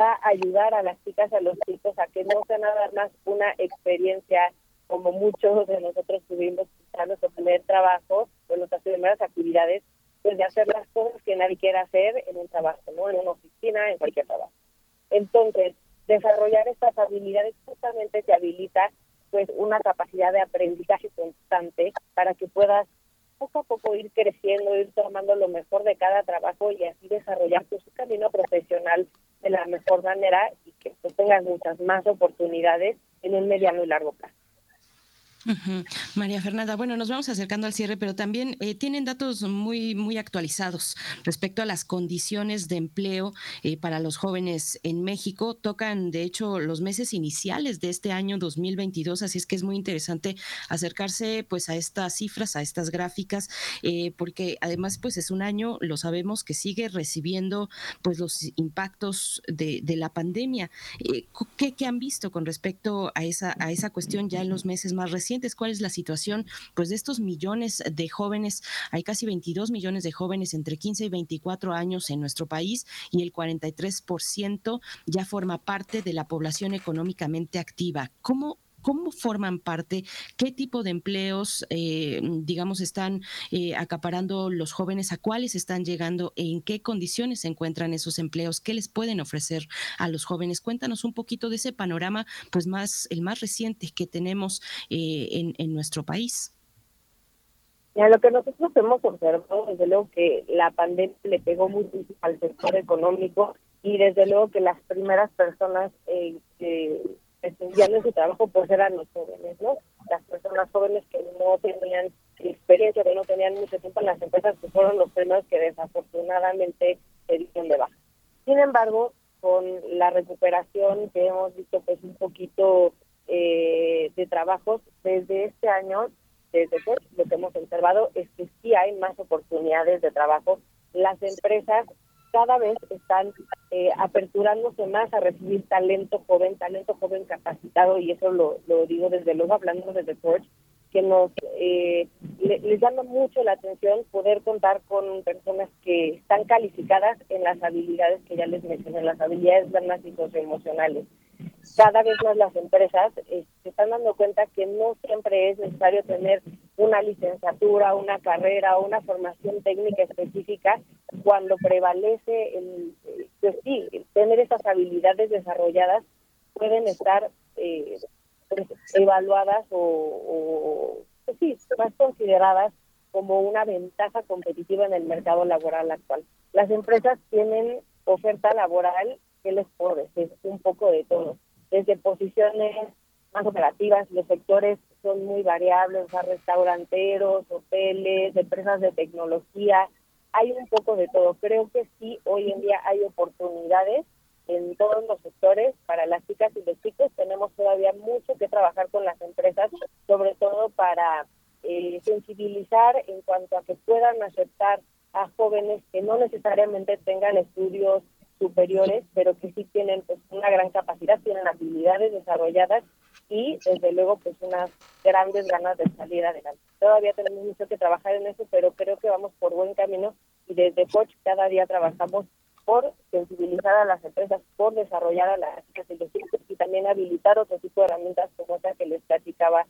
va a ayudar a las chicas y a los chicos a que no sea nada más una experiencia como muchos de nosotros tuvimos quizás obtener trabajo o nuestras primeras actividades, pues de hacer las cosas que nadie quiere hacer en un trabajo, ¿no? En una oficina, en cualquier trabajo. Entonces, desarrollar estas habilidades justamente te habilita pues una capacidad de aprendizaje constante para que puedas poco a poco ir creciendo, ir tomando lo mejor de cada trabajo y así desarrollar tu camino profesional de la mejor manera y que tú tengas muchas más oportunidades en un mediano y largo plazo. María Fernanda, bueno, nos vamos acercando al cierre, pero también eh, tienen datos muy, muy actualizados respecto a las condiciones de empleo eh, para los jóvenes en México. Tocan, de hecho, los meses iniciales de este año 2022, así es que es muy interesante acercarse pues a estas cifras, a estas gráficas, eh, porque además pues es un año, lo sabemos, que sigue recibiendo pues los impactos de, la pandemia. ¿qué, ¿qué, han visto con respecto a esa, a esa cuestión ya en los meses más recientes? ¿Cuál es la situación pues de estos millones de jóvenes? Hay casi 22 millones de jóvenes entre 15 y 24 años en nuestro país y el 43% ya forma parte de la población económicamente activa. ¿Cómo ¿Cómo forman parte? ¿Qué tipo de empleos, eh, digamos, están eh, acaparando los jóvenes? ¿A cuáles están llegando? ¿En qué condiciones se encuentran esos empleos? ¿Qué les pueden ofrecer a los jóvenes? Cuéntanos un poquito de ese panorama, pues más, el más reciente que tenemos eh, en, en nuestro país. Ya, lo que nosotros hemos observado, desde luego que la pandemia le pegó muchísimo al sector económico y desde luego que las primeras personas que en su trabajo pues eran los jóvenes, ¿no? Las personas jóvenes que no tenían experiencia, que no tenían mucho tiempo en las empresas, que fueron los primeros que desafortunadamente se dieron de baja. Sin embargo, con la recuperación que hemos visto pues un poquito eh, de trabajos desde este año, desde pues, lo que hemos observado es que sí hay más oportunidades de trabajo. Las empresas cada vez están eh, aperturándose más a recibir talento joven, talento joven capacitado, y eso lo, lo digo desde luego hablando desde Porsche, que nos eh, les llama mucho la atención poder contar con personas que están calificadas en las habilidades que ya les mencioné, las habilidades blandas y socioemocionales cada vez más las empresas eh, se están dando cuenta que no siempre es necesario tener una licenciatura, una carrera o una formación técnica específica cuando prevalece el, eh, pues sí, tener esas habilidades desarrolladas pueden estar eh, pues, evaluadas o, o pues sí, más consideradas como una ventaja competitiva en el mercado laboral actual. Las empresas tienen oferta laboral que les puedo decir? Un poco de todo. Desde posiciones más operativas, los sectores son muy variables, o sea, restauranteros, hoteles, empresas de tecnología, hay un poco de todo. Creo que sí, hoy en día hay oportunidades en todos los sectores para las chicas y los chicos. Tenemos todavía mucho que trabajar con las empresas, sobre todo para eh, sensibilizar en cuanto a que puedan aceptar a jóvenes que no necesariamente tengan estudios superiores, pero que sí tienen pues una gran capacidad, tienen habilidades desarrolladas y desde luego pues unas grandes ganas de salir adelante. Todavía tenemos mucho que trabajar en eso, pero creo que vamos por buen camino y desde Coach cada día trabajamos por sensibilizar a las empresas, por desarrollar a las y también habilitar otro tipo de herramientas como esa que les platicaba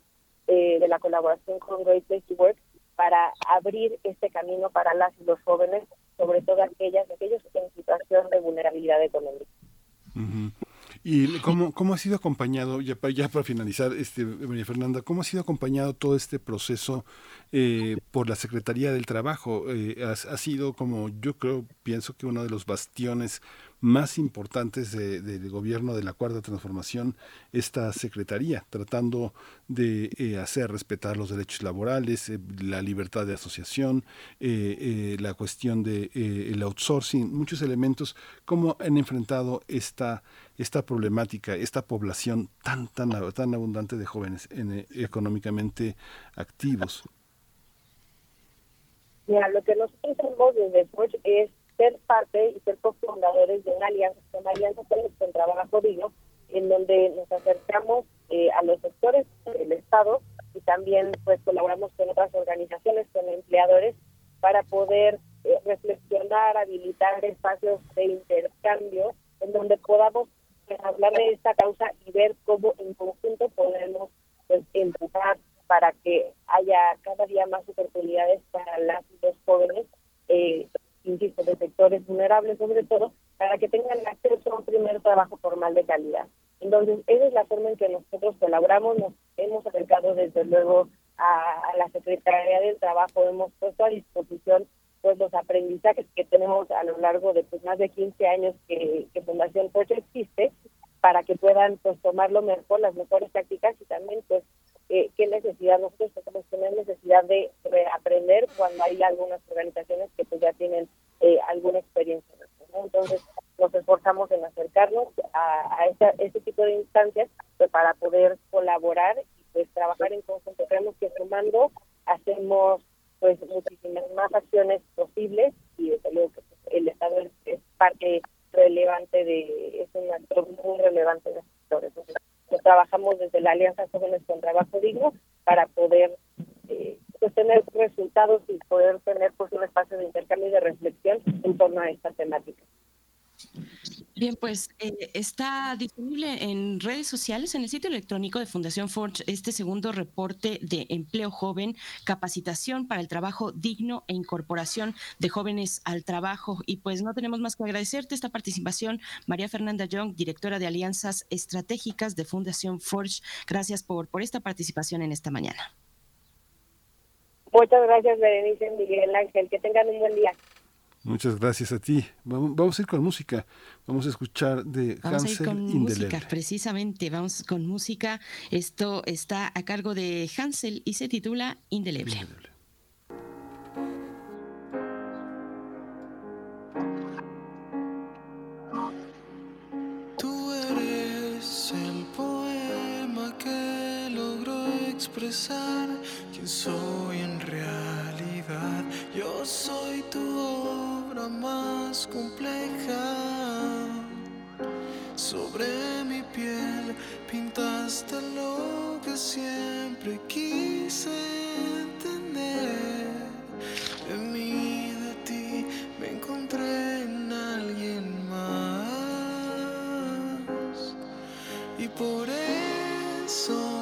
eh, de la colaboración con Great Place to Work para abrir este camino para las los jóvenes sobre todo aquellas, aquellos en situación de vulnerabilidad económica. ¿Y cómo, cómo ha sido acompañado, ya para, finalizar, este, María Fernanda, cómo ha sido acompañado todo este proceso eh, por la Secretaría del Trabajo? Eh, ha, sido como yo creo, pienso que uno de los bastiones más importantes del gobierno de la Cuarta Transformación esta Secretaría, tratando de eh, hacer respetar los derechos laborales, eh, la libertad de asociación, eh, la cuestión del de, el outsourcing, muchos elementos, cómo han enfrentado esta, esta problemática, esta población tan, tan, tan abundante de jóvenes en, económicamente activos. Mira, lo que nosotros hacemos desde Forge es ser parte y ser cofundadores de una alianza, una alianza con Trabajo Digno, en donde nos acercamos eh, a los sectores del Estado y también pues colaboramos con otras organizaciones, con empleadores, para poder eh, reflexionar, habilitar espacios de intercambio en donde podamos pues, hablar de esta causa y ver cómo en conjunto podemos pues, empujar para que haya cada día más oportunidades para las y los jóvenes, eh, insisto, de sectores vulnerables sobre todo, para que tengan acceso a un primer trabajo formal de calidad. Entonces, esa es la forma en que nosotros colaboramos, nos hemos acercado desde luego a, la Secretaría del Trabajo, hemos puesto a disposición pues los aprendizajes que tenemos a lo largo de pues más de 15 años que, Fundación Pocho existe para que puedan pues tomar lo mejor, las mejores prácticas y también pues eh, qué necesidad nosotros tenemos tener necesidad de aprender cuando hay algunas organizaciones que pues ya tienen eh, alguna experiencia. Entonces nos esforzamos en acercarnos a, a este tipo de instancias pues, para poder colaborar y pues trabajar en conjunto. Creemos que sumando hacemos pues muchísimas más acciones posibles y desde luego que el Estado es, parte relevante de, es un actor muy relevante en el sector. Entonces, trabajamos desde la Alianza Jóvenes con Trabajo Digno para poder eh, pues tener resultados y poder tener pues un espacio de intercambio y de reflexión en torno a esta temática. Bien, pues eh, está disponible en redes sociales, en el sitio electrónico de Fundación Forge, este segundo reporte de empleo joven, capacitación para el trabajo digno e incorporación de jóvenes al trabajo. Y pues no tenemos más que agradecerte esta participación, María Fernanda Young, directora de Alianzas Estratégicas de Fundación Forge. Gracias por, por esta participación en esta mañana. Muchas gracias, Berenice Miguel Ángel. Que tengan un buen día. Muchas gracias a ti. Vamos, a ir con música. Vamos a escuchar de vamos Hansel a ir con música, precisamente. Vamos con música. Esto está a cargo de Hansel y se titula Indeleble. Tú eres el poema que logró expresar quién soy en realidad. Yo soy tu más compleja. Sobre mi piel pintaste lo que siempre quise entender. De mí, de ti, me encontré en alguien más. Y por eso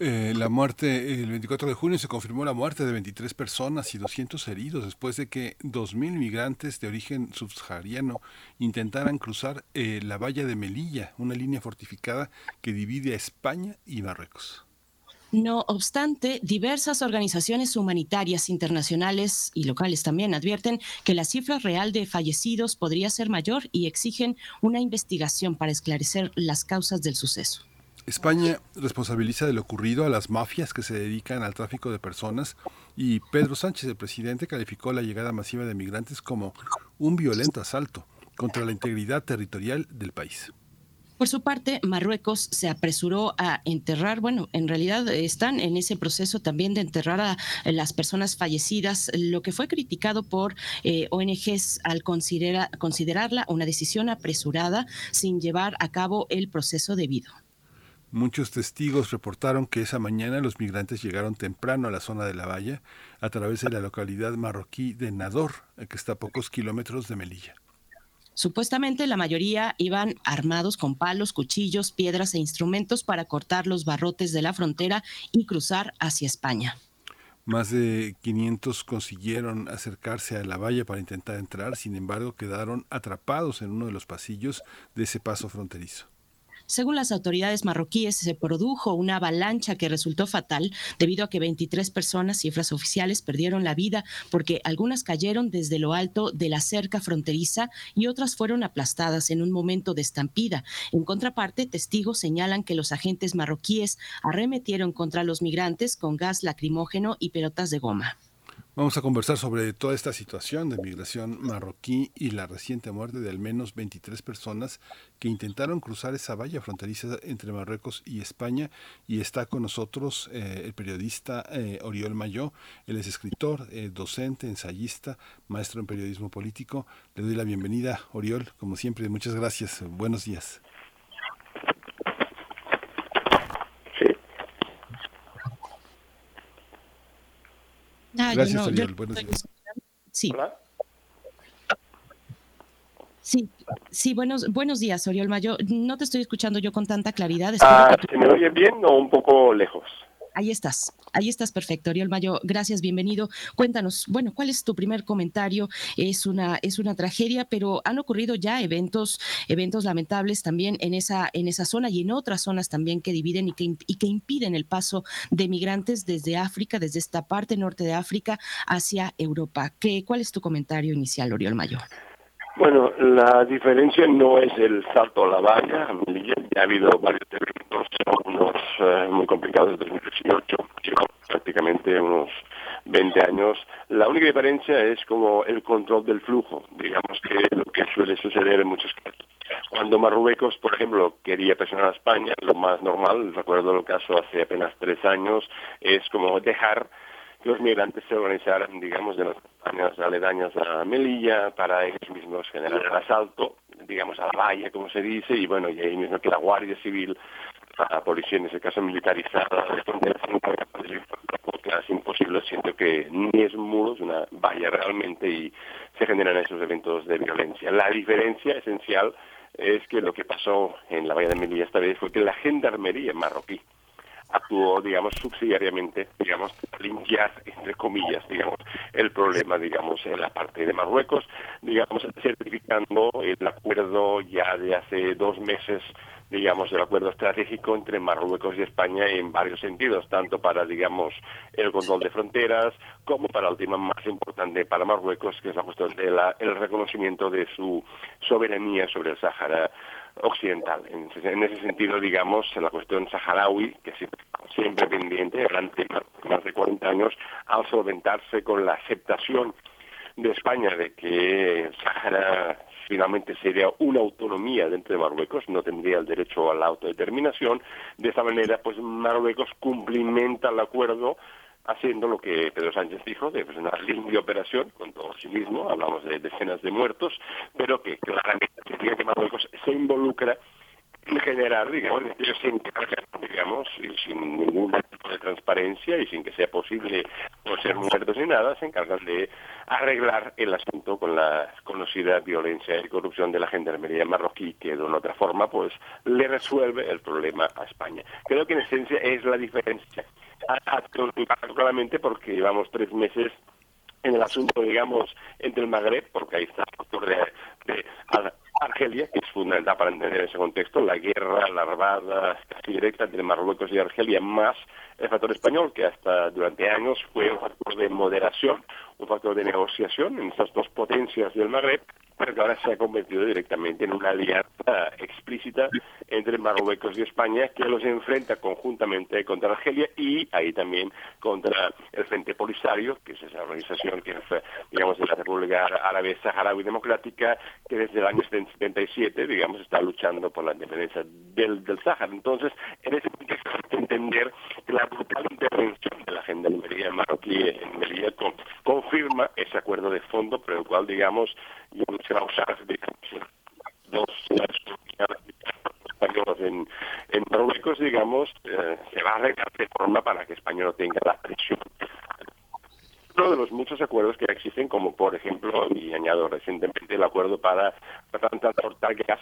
Eh, la muerte, el 24 de junio se confirmó la muerte de 23 personas y 200 heridos después de que 2.000 migrantes de origen subsahariano intentaran cruzar eh, la valla de Melilla, una línea fortificada que divide a España y Marruecos. No obstante, diversas organizaciones humanitarias internacionales y locales también advierten que la cifra real de fallecidos podría ser mayor y exigen una investigación para esclarecer las causas del suceso. España responsabiliza de lo ocurrido a las mafias que se dedican al tráfico de personas y Pedro Sánchez, el presidente, calificó la llegada masiva de migrantes como un violento asalto contra la integridad territorial del país. Por su parte, Marruecos se apresuró a enterrar, bueno, en realidad están en ese proceso también de enterrar a las personas fallecidas, lo que fue criticado por eh, ONGs al considerarla una decisión apresurada sin llevar a cabo el proceso debido. Muchos testigos reportaron que esa mañana los migrantes llegaron temprano a la zona de la valla a través de la localidad marroquí de Nador, que está a pocos kilómetros de Melilla. Supuestamente la mayoría iban armados con palos, cuchillos, piedras e instrumentos para cortar los barrotes de la frontera y cruzar hacia España. Más de 500 consiguieron acercarse a la valla para intentar entrar, sin embargo quedaron atrapados en uno de los pasillos de ese paso fronterizo. Según las autoridades marroquíes, se produjo una avalancha que resultó fatal debido a que 23 personas, cifras oficiales, perdieron la vida porque algunas cayeron desde lo alto de la cerca fronteriza y otras fueron aplastadas en un momento de estampida. En contraparte, testigos señalan que los agentes marroquíes arremetieron contra los migrantes con gas lacrimógeno y pelotas de goma. Vamos a conversar sobre toda esta situación de migración marroquí y la reciente muerte de al menos 23 personas que intentaron cruzar esa valla fronteriza entre Marruecos y España. Y está con nosotros eh, el periodista eh, Oriol Mayó. Él es escritor, eh, docente, ensayista, maestro en periodismo político. Le doy la bienvenida, Oriol, como siempre. Muchas gracias. Buenos días. Gracias, Oriol. Buenos días. Sí. Sí, sí, buenos, buenos días, Oriol Mayo. No te estoy escuchando yo con tanta claridad. Ah, ¿Se me oye bien o un poco lejos? Ahí estás, ahí estás perfecto, Oriol Mayo. Gracias, bienvenido. Cuéntanos, bueno, ¿cuál es tu primer comentario? Es una, es una tragedia, pero han ocurrido ya eventos, eventos lamentables también en esa, en esa zona y en otras zonas también que dividen y que, y que impiden el paso de migrantes desde África, desde esta parte norte de África hacia Europa. ¿Qué, ¿Cuál es tu comentario inicial, Oriol Mayo? Bueno, la diferencia no es el salto a la valla. Ya ha habido varios eventos, unos eh, muy complicados desde 2018, prácticamente unos 20 años. La única diferencia es como el control del flujo, digamos que lo que suele suceder en muchos casos. Cuando Marruecos, por ejemplo, quería presionar a España, lo más normal, recuerdo el caso hace apenas tres años, es como dejar los migrantes se organizaran, digamos, de las campañas aledañas a Melilla para ellos mismos generar el asalto, digamos, a la valla, como se dice, y bueno, y ahí mismo que la Guardia Civil, la policía, en ese caso militarizada, es imposible, siento que ni es un muro, es una valla realmente, y se generan esos eventos de violencia. La diferencia esencial es que lo que pasó en la valla de Melilla esta vez fue que la gendarmería marroquí, actuó, digamos, subsidiariamente, digamos, limpiar, entre comillas, digamos, el problema, digamos, en la parte de Marruecos, digamos, certificando el acuerdo ya de hace dos meses digamos, el acuerdo estratégico entre Marruecos y España en varios sentidos, tanto para, digamos, el control de fronteras, como para el tema más importante para Marruecos, que es la cuestión del reconocimiento de su soberanía sobre el Sáhara occidental. En, ese sentido, digamos, la cuestión saharaui, que siempre, siempre pendiente, durante más de 40 años, al solventarse con la aceptación de España de que Sahara finalmente sería una autonomía dentro de Marruecos, no tendría el derecho a la autodeterminación. De esta manera, pues Marruecos cumplimenta el acuerdo haciendo lo que Pedro Sánchez dijo, de pues, una limpia operación con todo sí mismo, hablamos de decenas de muertos, pero que claramente que Marruecos se involucra en generar, digamos, ellos sin digamos, y sin ningún tipo de transparencia y sin que sea posible no ser muertos ni nada, se encargan de arreglar el asunto con la conocida violencia y corrupción de la gendarmería marroquí, que de una otra forma, pues, le resuelve el problema a España. Creo que en esencia es la diferencia. Particularmente porque llevamos tres meses en el asunto, digamos, entre el Magreb, porque ahí está el factor de, de Argelia, que es fundamental para entender ese contexto, la guerra larvada casi directa entre Marruecos y Argelia, más el factor español, que hasta durante años fue un factor de moderación, un factor de negociación en estas dos potencias del Magreb, pero que ahora se ha convertido directamente en una alianza explícita entre Marruecos y España que los enfrenta conjuntamente contra Argelia y ahí también contra el Frente Polisario, que es esa organización que es, digamos, de la República Árabe Saharaui Democrática, que desde el año 77, digamos, está luchando por la independencia del, del Sáhara. Entonces, en ese contexto hay que entender que la brutal intervención de la gendarmería marroquí en Melilla confirma ese acuerdo de fondo, pero el cual, digamos, se va a usar dos españoles en, en Marruecos, digamos, eh, se va a arreglar de forma para que España no tenga la presión uno de los muchos acuerdos que existen, como por ejemplo, y añado recientemente el acuerdo para, transportar gas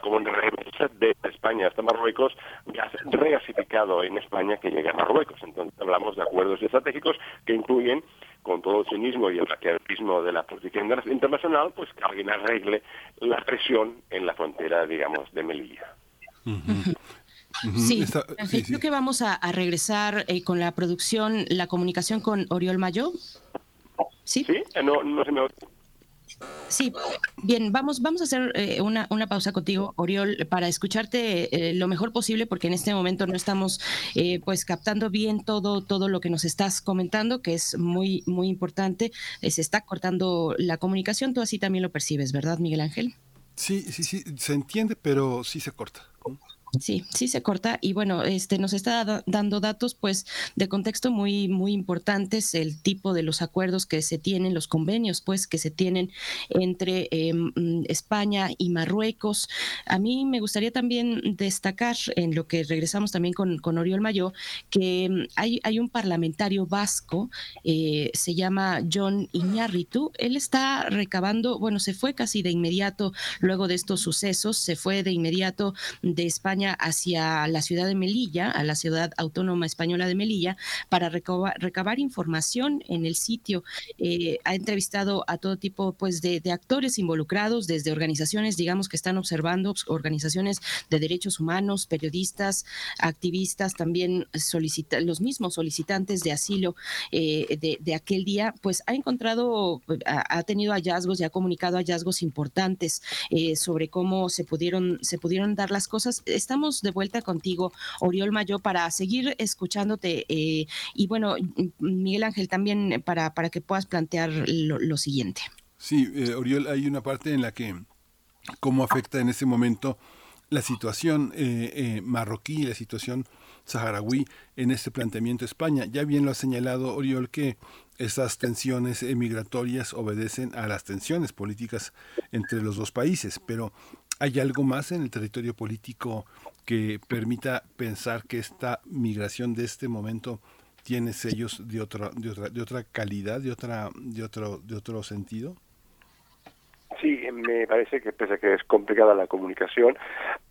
como remesa de España hasta Marruecos, gas regasificado en España que llega a Marruecos. Entonces hablamos de acuerdos estratégicos que incluyen con todo el cinismo y el maquiavelismo de la política internacional, pues que alguien arregle la presión en la frontera, digamos, de Melilla. Sí, creo que vamos a, regresar eh, con la producción, la comunicación con Oriol Mayo. Sí, ¿Sí? Eh, no, no se me Sí, bien, vamos, vamos a hacer eh, una, una, pausa contigo, Oriol, para escucharte lo mejor posible, porque en este momento no estamos pues captando bien todo, todo lo que nos estás comentando, que es muy, muy importante. se está cortando la comunicación, tú así también lo percibes, ¿verdad, Miguel Ángel? Sí, sí, sí, se entiende, pero sí se corta. Sí, sí se corta y bueno, este nos está dando datos pues de contexto muy muy importantes, el tipo de los acuerdos que se tienen, los convenios pues que se tienen entre em, mm, España y Marruecos. A mí me gustaría también destacar en lo que regresamos también con, con Oriol Mayo que em, hay, hay un parlamentario vasco, eh, se llama John Iñárritu, él está recabando, bueno, se fue casi de inmediato luego de estos sucesos, se fue de inmediato de España hacia la ciudad de Melilla, a la ciudad autónoma española de Melilla, para recabar, información en el sitio. Eh, ha entrevistado a todo tipo pues, de, actores involucrados, desde organizaciones, digamos, que están observando, pues, organizaciones de derechos humanos, periodistas, activistas, también solicita, los mismos solicitantes de asilo eh, de, aquel día, pues ha encontrado, ha, tenido hallazgos y ha comunicado hallazgos importantes eh, sobre cómo se pudieron, se pudieron dar las cosas estamos de vuelta contigo, Oriol Mayo, para seguir escuchándote. Eh, y bueno, Miguel Ángel, también para, para que puedas plantear lo, siguiente. Sí, eh, Oriol, hay una parte en la que cómo afecta en ese momento la situación eh, marroquí, la situación saharaui en este planteamiento España. Ya bien lo ha señalado Oriol que esas tensiones migratorias obedecen a las tensiones políticas entre los dos países, pero ¿Hay algo más en el territorio político que permita pensar que esta migración de este momento tiene sellos de otra, de otra, de otra calidad, de otra, de otro, de otro sentido? Sí, me parece que pese a que es complicada la comunicación,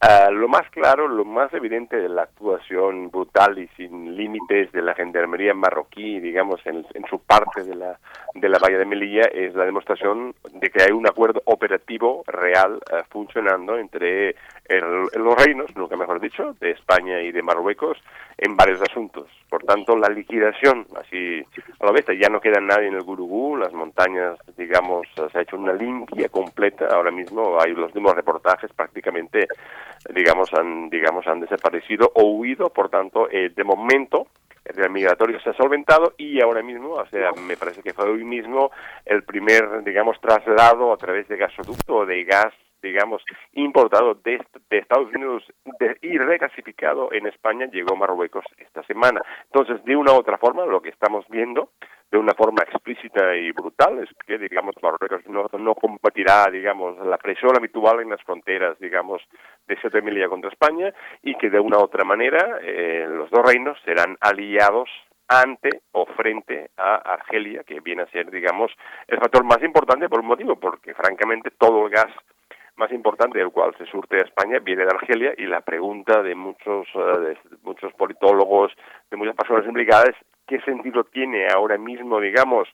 uh, lo más claro, lo más evidente de la actuación brutal y sin límites de la gendarmería marroquí, digamos, en, su parte de la, de la valla de Melilla, es la demostración de que hay un acuerdo operativo real uh, funcionando entre el, los reinos, nunca mejor dicho, de España y de Marruecos en varios asuntos. Por tanto, la liquidación, así a la vez, ya no queda nadie en el Gurugú, las montañas, digamos, se ha hecho una limpia completa. Ahora mismo hay los mismos reportajes prácticamente, digamos, han, digamos, han desaparecido o huido. Por tanto, eh, de momento, el migratorio se ha solventado y ahora mismo, o sea, me parece que fue hoy mismo el primer, digamos, traslado a través de gasoducto o de gas digamos, importado de, de Estados Unidos de- y reclasificado en España llegó Marruecos esta semana. Entonces, de una u otra forma, lo que estamos viendo de una forma explícita y brutal es que, digamos, Marruecos no, no combatirá, digamos, la presión habitual en las fronteras, digamos, de Ceuta y contra España y que de una u otra manera eh, los dos reinos serán aliados ante o frente a Argelia, que viene a ser, digamos, el factor más importante por un motivo, porque francamente todo el gas más importante del cual se surte a España viene de Argelia y la pregunta de muchos eh, de muchos politólogos, de muchas personas implicadas, ¿qué sentido tiene ahora mismo, digamos,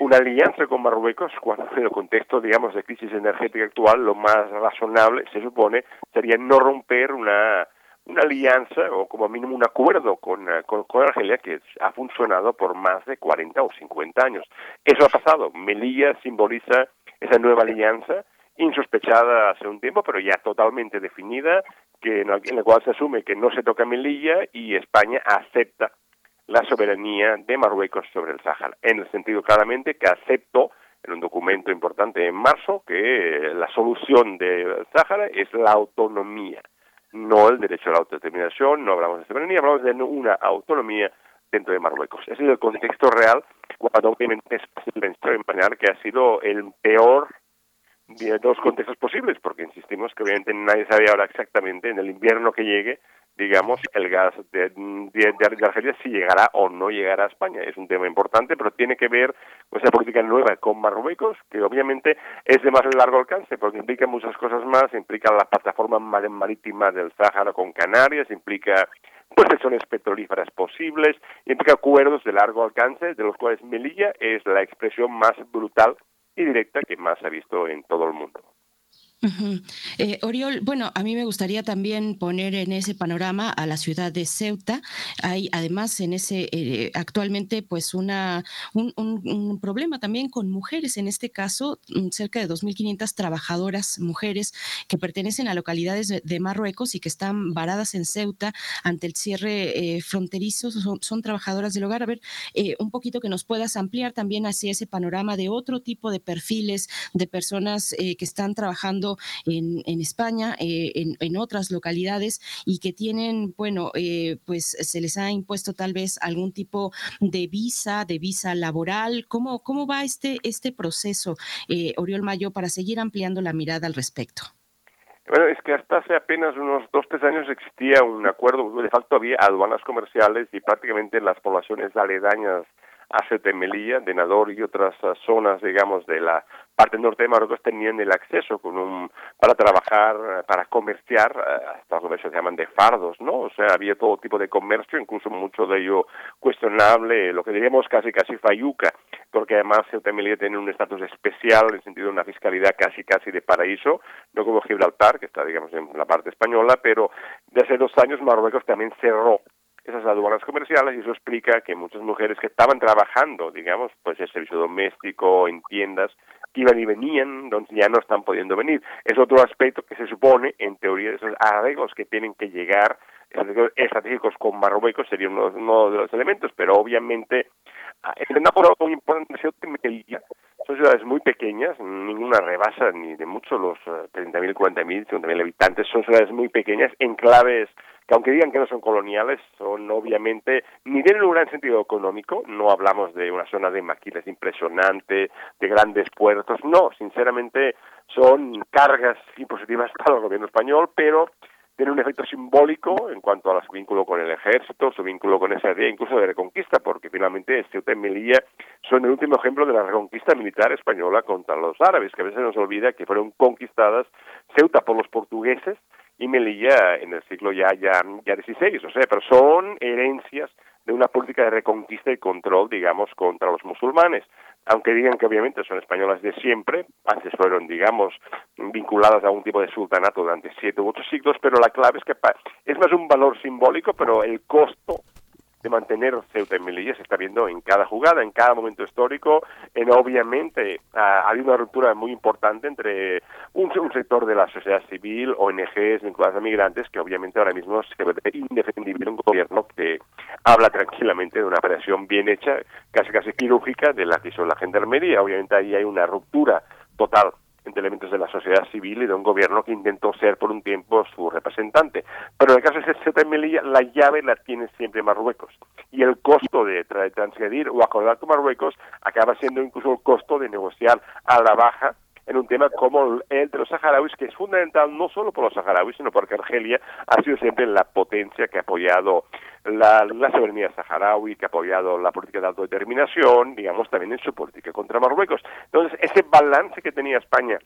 una alianza con Marruecos cuando en el contexto, digamos, de crisis energética actual lo más razonable, se supone, sería no romper una una alianza o como mínimo un acuerdo con, eh, con, con Argelia que ha funcionado por más de 40 o 50 años. Eso ha pasado. Melilla simboliza esa nueva alianza insospechada hace un tiempo, pero ya totalmente definida, que en la, cual se asume que no se toca Melilla y España acepta la soberanía de Marruecos sobre el Sáhara, en el sentido claramente que aceptó en un documento importante en marzo que la solución del Sáhara es la autonomía, no el derecho a la autodeterminación, no hablamos de soberanía, hablamos de una autonomía dentro de Marruecos. Ese es el contexto real, cuando obviamente es fácil imaginar que ha sido el peor dos contextos posibles, porque insistimos que obviamente nadie sabe ahora exactamente en el invierno que llegue, digamos, el gas de, de, de Argelia si llegará o no llegará a España. Es un tema importante, pero tiene que ver con esa política nueva con Marruecos, que obviamente es de más largo alcance, porque implica muchas cosas más, implica la plataforma mar- marítima del Sáhara con Canarias, implica procesiones petrolíferas posibles, implica acuerdos de largo alcance, de los cuales Melilla es la expresión más brutal y directa que más se ha visto en todo el mundo. Eh, Oriol, bueno, a mí me gustaría también poner en ese panorama a la ciudad de Ceuta. Hay además en ese eh, actualmente pues una un, problema también con mujeres, en este caso mm, cerca de 2.500 trabajadoras mujeres que pertenecen a localidades de, Marruecos y que están varadas en Ceuta ante el cierre eh, fronterizo, son, son trabajadoras del hogar. A ver, un poquito que nos puedas ampliar también hacia ese panorama de otro tipo de perfiles de personas que están trabajando en, en España, eh, en, otras localidades y que tienen, bueno, eh, pues se les ha impuesto tal vez algún tipo de visa, de visa laboral. ¿Cómo, cómo va este, este proceso, eh, Oriol Mayo, para seguir ampliando la mirada al respecto? Bueno, es que hasta hace apenas unos dos, tres años existía un acuerdo, de facto había aduanas comerciales y prácticamente las poblaciones aledañas Ceuta y Melilla, de Nador y otras ah, zonas, digamos, de la parte norte de Marruecos tenían el acceso con un, para trabajar, para comerciar, eh, estas comercios se llaman de fardos, ¿no? O sea, había todo tipo de comercio, incluso mucho de ello cuestionable, lo que diríamos casi casi fayuca, porque además Ceuta y Melilla tiene un estatus especial en el sentido de una fiscalidad casi casi de paraíso, no como Gibraltar, que está, digamos, en la parte española, pero de hace dos años Marruecos también cerró esas aduanas comerciales y eso explica que muchas mujeres que estaban trabajando, digamos, pues en servicio doméstico, en tiendas, iban y venían, entonces ya no están pudiendo venir. Es otro aspecto que se supone, en teoría, esos arreglos que tienen que llegar, arreglos estratégicos con Marruecos sería uno, uno de los elementos, pero obviamente, en una forma muy importante, son ciudades muy pequeñas, ninguna rebasa ni de mucho los eh, 30.000, 40.000, 50.000 habitantes, son ciudades muy pequeñas, enclaves que aunque digan que no son coloniales, son obviamente, ni tienen un gran sentido económico, no hablamos de una zona de maquilas impresionante, de grandes puertos, no, sinceramente son cargas impositivas [laughs] para el gobierno español, pero tiene un efecto simbólico en cuanto a su vínculo con el ejército, su vínculo con esa idea incluso de reconquista, porque finalmente Ceuta y Melilla son el último ejemplo de la reconquista militar española contra los árabes, que a veces nos olvida que fueron conquistadas Ceuta por los portugueses y Melilla en el siglo ya ya ya XVI, o sea, pero son herencias de una política de reconquista y control, digamos, contra los musulmanes. Aunque digan que obviamente son españolas de siempre, antes fueron, digamos, vinculadas a un tipo de sultanato durante siete u ocho siglos, pero la clave es que es más un valor simbólico, pero el costo de mantener Ceuta y Melilla se está viendo en cada jugada, en cada momento histórico, en obviamente ha, ha habido una ruptura muy importante entre un, un sector de la sociedad civil, ONGs vinculadas a migrantes, que obviamente ahora mismo se ve indefendible un gobierno que habla tranquilamente de una operación bien hecha, casi casi quirúrgica, de la que hizo la gendarmería. Obviamente ahí hay una ruptura total elementos de la sociedad civil y de un gobierno que intentó ser por un tiempo su representante. Pero en el caso de y Melilla, la llave la tiene siempre Marruecos. Y el costo de, tra- transgredir o acordar con Marruecos acaba siendo incluso el costo de negociar a la baja en un tema como el de los saharauis, que es fundamental no solo por los saharauis, sino porque Argelia ha sido siempre la potencia que ha apoyado la, la soberanía saharaui, que ha apoyado la política de autodeterminación, digamos, también en su política contra Marruecos. Entonces, ese balance que tenía España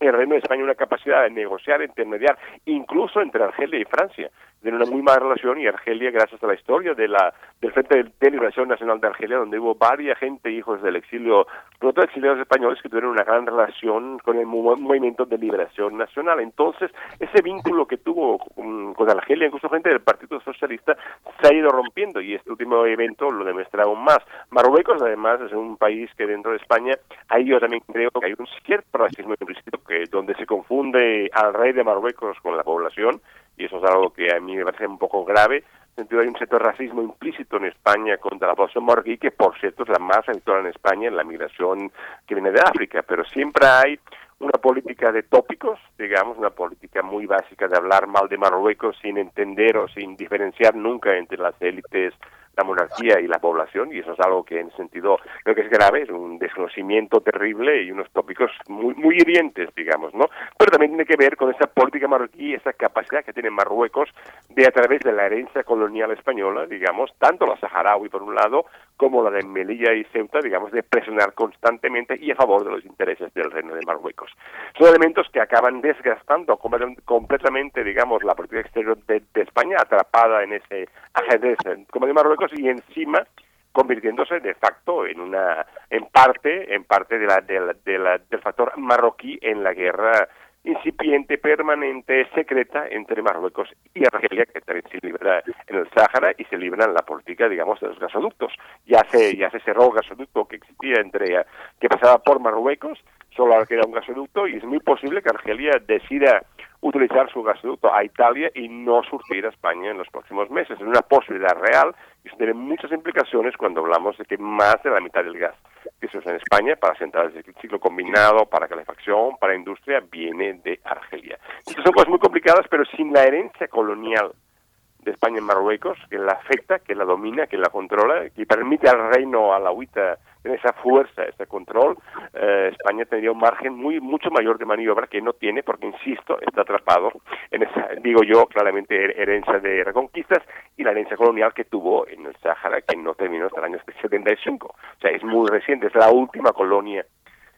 el Reino de España una capacidad de negociar, intermediar, incluso entre Argelia y Francia. Tiene una muy mala relación y Argelia, gracias a la historia de la, del Frente de Liberación Nacional de Argelia, donde hubo varias gente, hijos del exilio, sobre exiliados españoles, que tuvieron una gran relación con el mo- movimiento de liberación nacional. Entonces, ese vínculo que tuvo con, con Argelia, incluso gente del Partido Socialista, se ha ido rompiendo y este último evento lo demuestra aún más. Marruecos, además, es un país que dentro de España, ahí yo también creo que hay un cierto racismo implícito que donde se confunde al rey de Marruecos con la población y eso es algo que a mí me parece un poco grave. En sentido, hay un cierto racismo implícito en España contra la población marroquí, que por cierto es la más habitual en España en la migración que viene de África, pero siempre hay una política de tópicos, digamos, una política muy básica de hablar mal de Marruecos sin entender o sin diferenciar nunca entre las élites, la monarquía y la población, y eso es algo que en sentido creo que es grave, es un desconocimiento terrible y unos tópicos muy, muy hirientes, digamos, ¿no? Pero también tiene que ver con esa política marroquí, esa capacidad que tiene Marruecos de a través de la herencia colonial española, digamos, tanto la saharaui por un lado, como la de Melilla y Ceuta, digamos, de presionar constantemente y a favor de los intereses del reino de Marruecos. Son elementos que acaban desgastando com- completamente, digamos, la política exterior de, de España, atrapada en ese ajedrez eh, como de Marruecos y encima convirtiéndose de facto en una en parte en parte de la, de la- de la- del factor marroquí en la guerra incipiente, permanente, secreta entre Marruecos y Argelia, que también se libra en el Sáhara y se libra en la política, digamos, de los gasoductos. Ya se, ya se cerró el gasoducto que existía entre, que pasaba por Marruecos, solo queda un gasoducto y es muy posible que Argelia decida utilizar su gasoducto a Italia y no surtir a España en los próximos meses. Es una posibilidad real y eso tiene muchas implicaciones cuando hablamos de que más de la mitad del gas que se usa en España para centrales de ciclo combinado, para calefacción, para industria, viene de Argelia. Estas son cosas muy complicadas, pero sin la herencia colonial de España en Marruecos, que la afecta, que la domina, que la controla, que permite al reino alauita tener esa fuerza, ese control, eh, España tendría un margen muy mucho mayor de maniobra que no tiene, porque insisto, está atrapado en esa, digo yo, claramente her- herencia de reconquistas y la herencia colonial que tuvo en el Sáhara, que no terminó hasta el año 75. O sea, es muy reciente, es la última colonia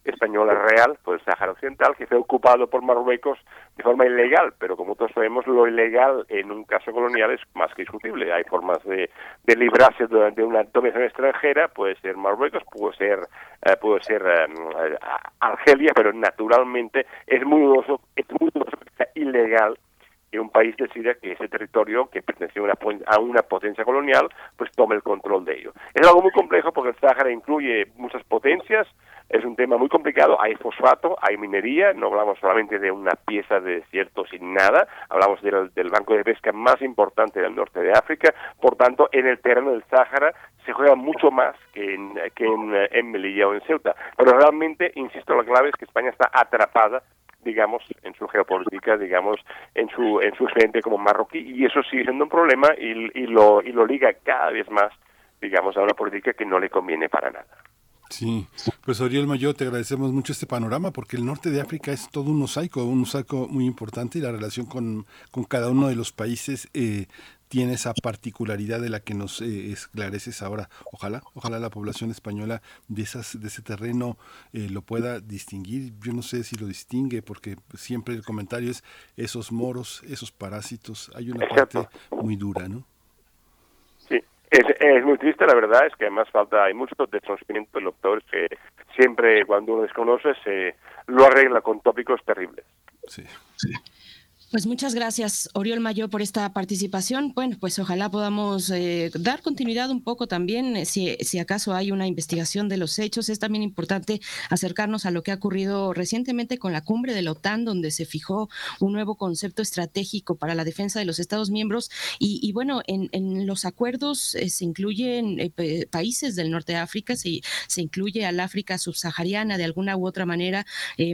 española real, pues el Sáhara Occidental, que fue ocupado por Marruecos de forma ilegal, pero como todos sabemos, lo ilegal en un caso colonial es más que discutible. Hay formas de, de librarse de, una dominación extranjera, puede ser Marruecos, puede ser, eh, puede ser eh, Argelia, pero naturalmente es muy dudoso, es muy dudoso que sea ilegal que un país decida que ese territorio que pertenece a una, potencia colonial, pues tome el control de ello. Es algo muy complejo porque el Sáhara incluye muchas potencias, es un tema muy complicado, hay fosfato, hay minería, no hablamos solamente de una pieza de desierto sin nada, hablamos del, banco de pesca más importante del norte de África, por tanto, en el terreno del Sáhara se juega mucho más que en, que en, eh, en Melilla o en Ceuta. Pero realmente, insisto, la clave es que España está atrapada digamos, en su geopolítica, digamos, en su en su frente como marroquí, y eso sigue siendo un problema y, y lo y lo liga cada vez más, digamos, a una política que no le conviene para nada. Sí, pues Oriel Mayo, te agradecemos mucho este panorama porque el norte de África es todo un mosaico, un mosaico muy importante y la relación con, con cada uno de los países eh, tiene esa particularidad de la que nos eh, esclareces ahora. Ojalá, ojalá la población española de esas de ese terreno eh, lo pueda distinguir. Yo no sé si lo distingue porque siempre el comentario es esos moros, esos parásitos. Hay una parte muy dura, ¿no? Sí, es, es muy triste, la verdad, es que además falta, hay mucho desconocimiento de los doctores que siempre cuando uno desconoce se lo arregla con tópicos terribles. Sí. Pues muchas gracias, Oriol Mayo, por esta participación. Bueno, pues ojalá podamos eh, dar continuidad un poco también, eh, si, si, acaso hay una investigación de los hechos. Es también importante acercarnos a lo que ha ocurrido recientemente con la cumbre de la OTAN, donde se fijó un nuevo concepto estratégico para la defensa de los Estados miembros. Y, bueno, en, los acuerdos eh, se incluyen países del norte de África, se, se incluye al África subsahariana de alguna u otra manera,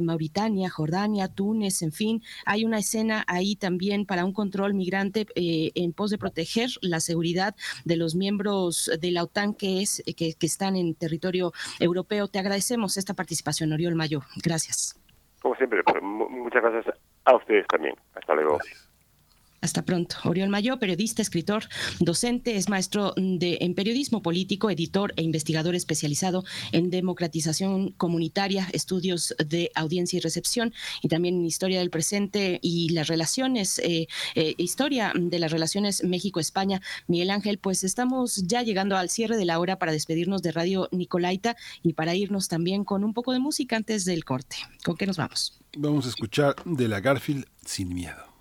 Mauritania, Jordania, Túnez, en fin, hay una escena ahí también para un control migrante eh, en pos de proteger la seguridad de los miembros de la OTAN que, es, que, están en territorio europeo. Te agradecemos esta participación, Oriol Mayo. Gracias. Como siempre, pues, muchas gracias a ustedes también. Hasta luego. Hasta pronto. Oriol Mayo, periodista, escritor, docente, es maestro de, en periodismo político, editor e investigador especializado en democratización comunitaria, estudios de audiencia y recepción y también en historia del presente y las relaciones, eh, eh, historia de las relaciones México-España. Miguel Ángel, pues estamos ya llegando al cierre de la hora para despedirnos de Radio Nicolaita y para irnos también con un poco de música antes del corte. ¿Con qué nos vamos? Vamos a escuchar de la Garfield sin miedo.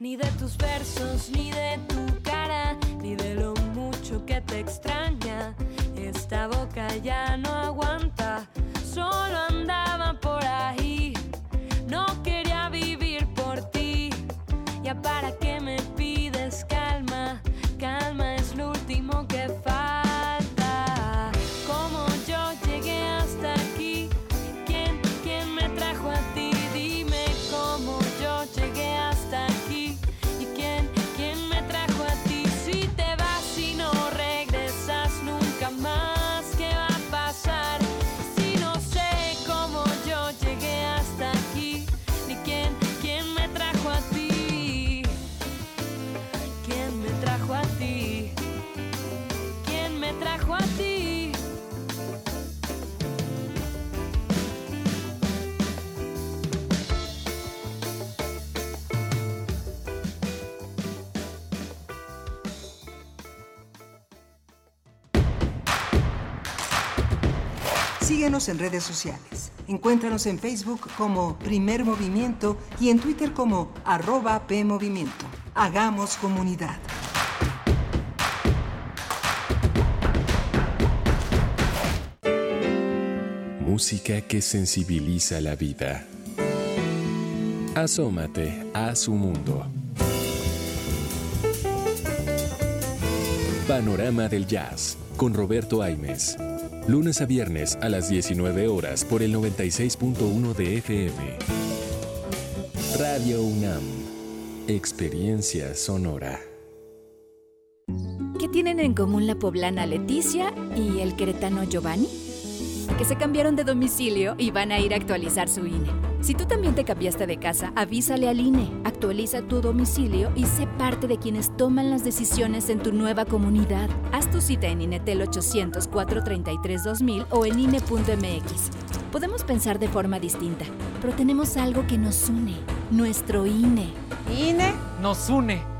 ni de tus versos, ni de tu cara, ni de lo mucho que te extraña. Esta boca ya no En redes sociales. Encuéntranos en Facebook como Primer Movimiento y en Twitter como arroba PMovimiento. Hagamos comunidad. Música que sensibiliza la vida. Asómate a su mundo. Panorama del Jazz con Roberto Aimes. Lunes a viernes a las 19 horas por el 96.1 de FM. Radio UNAM. Experiencia sonora. ¿Qué tienen en común la poblana Leticia y el queretano Giovanni? Que se cambiaron de domicilio y van a ir a actualizar su INE. Si tú también te cambiaste de casa, avísale al INE, actualiza tu domicilio y sé parte de quienes toman las decisiones en tu nueva comunidad. Haz tu cita en INETEL 800 433 2000 o en INE.mx. Podemos pensar de forma distinta, pero tenemos algo que nos une, nuestro INE. INE nos une.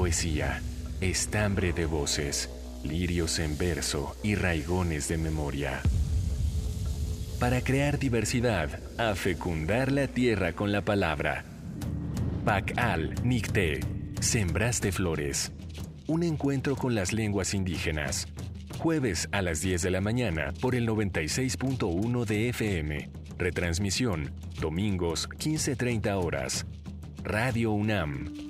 Poesía, estambre de voces, lirios en verso y raigones de memoria. Para crear diversidad, a fecundar la tierra con la palabra. Pacal Nicté, Sembraste Flores. Un encuentro con las lenguas indígenas. Jueves a las 10 de la mañana por el 96.1 de FM. Retransmisión, domingos 15.30 horas. Radio UNAM,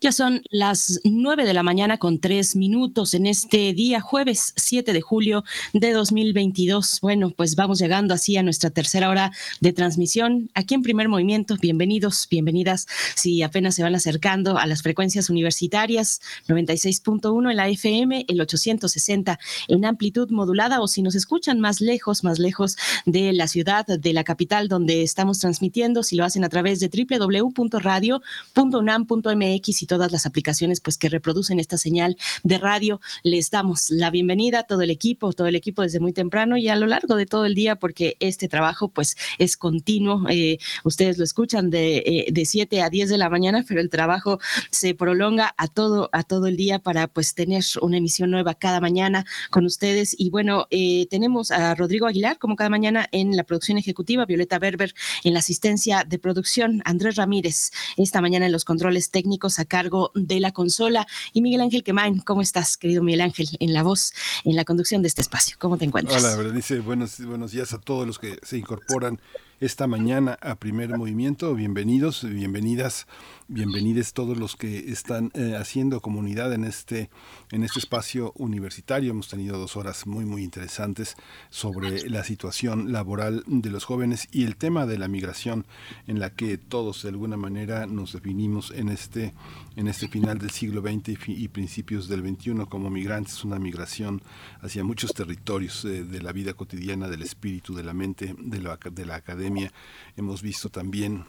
Ya son las nueve de la mañana con tres minutos en este día, jueves 7 de julio de 2022. Bueno, pues vamos llegando así a nuestra tercera hora de transmisión aquí en Primer Movimiento. Bienvenidos, bienvenidas. Si apenas se van acercando a las frecuencias universitarias, 96.1 en la FM, el 860 en amplitud modulada, o si nos escuchan más lejos, más lejos de la ciudad, de la capital donde estamos transmitiendo, si lo hacen a través de www.radio.unam.mx y todas las aplicaciones pues que reproducen esta señal de radio. Les damos la bienvenida a todo el equipo, todo el equipo desde muy temprano y a lo largo de todo el día porque este trabajo pues es continuo. Eh, ustedes lo escuchan de, eh, de 7 a 10 de la mañana, pero el trabajo se prolonga a todo, a todo el día para pues tener una emisión nueva cada mañana con ustedes. Y bueno, eh, tenemos a Rodrigo Aguilar como cada mañana en la producción ejecutiva, Violeta Berber en la asistencia de producción, Andrés Ramírez esta mañana en los controles técnicos acá cargo de la consola. Y Miguel Ángel Quemain, ¿cómo estás, querido Miguel Ángel, en la voz, en la conducción de este espacio? ¿Cómo te encuentras? Hola, Berenice, buenos, días a todos los que se incorporan esta mañana a Primer Movimiento. Bienvenidos, bienvenidas bienvenidos todos los que están eh, haciendo comunidad en este, en este espacio universitario. Hemos tenido dos horas muy, muy interesantes sobre la situación laboral de los jóvenes y el tema de la migración en la que todos de alguna manera nos definimos en este, en este final del siglo XX y, principios del XXI como migrantes, una migración hacia muchos territorios eh, de la vida cotidiana, del espíritu, de la mente, de la, de la academia. Hemos visto también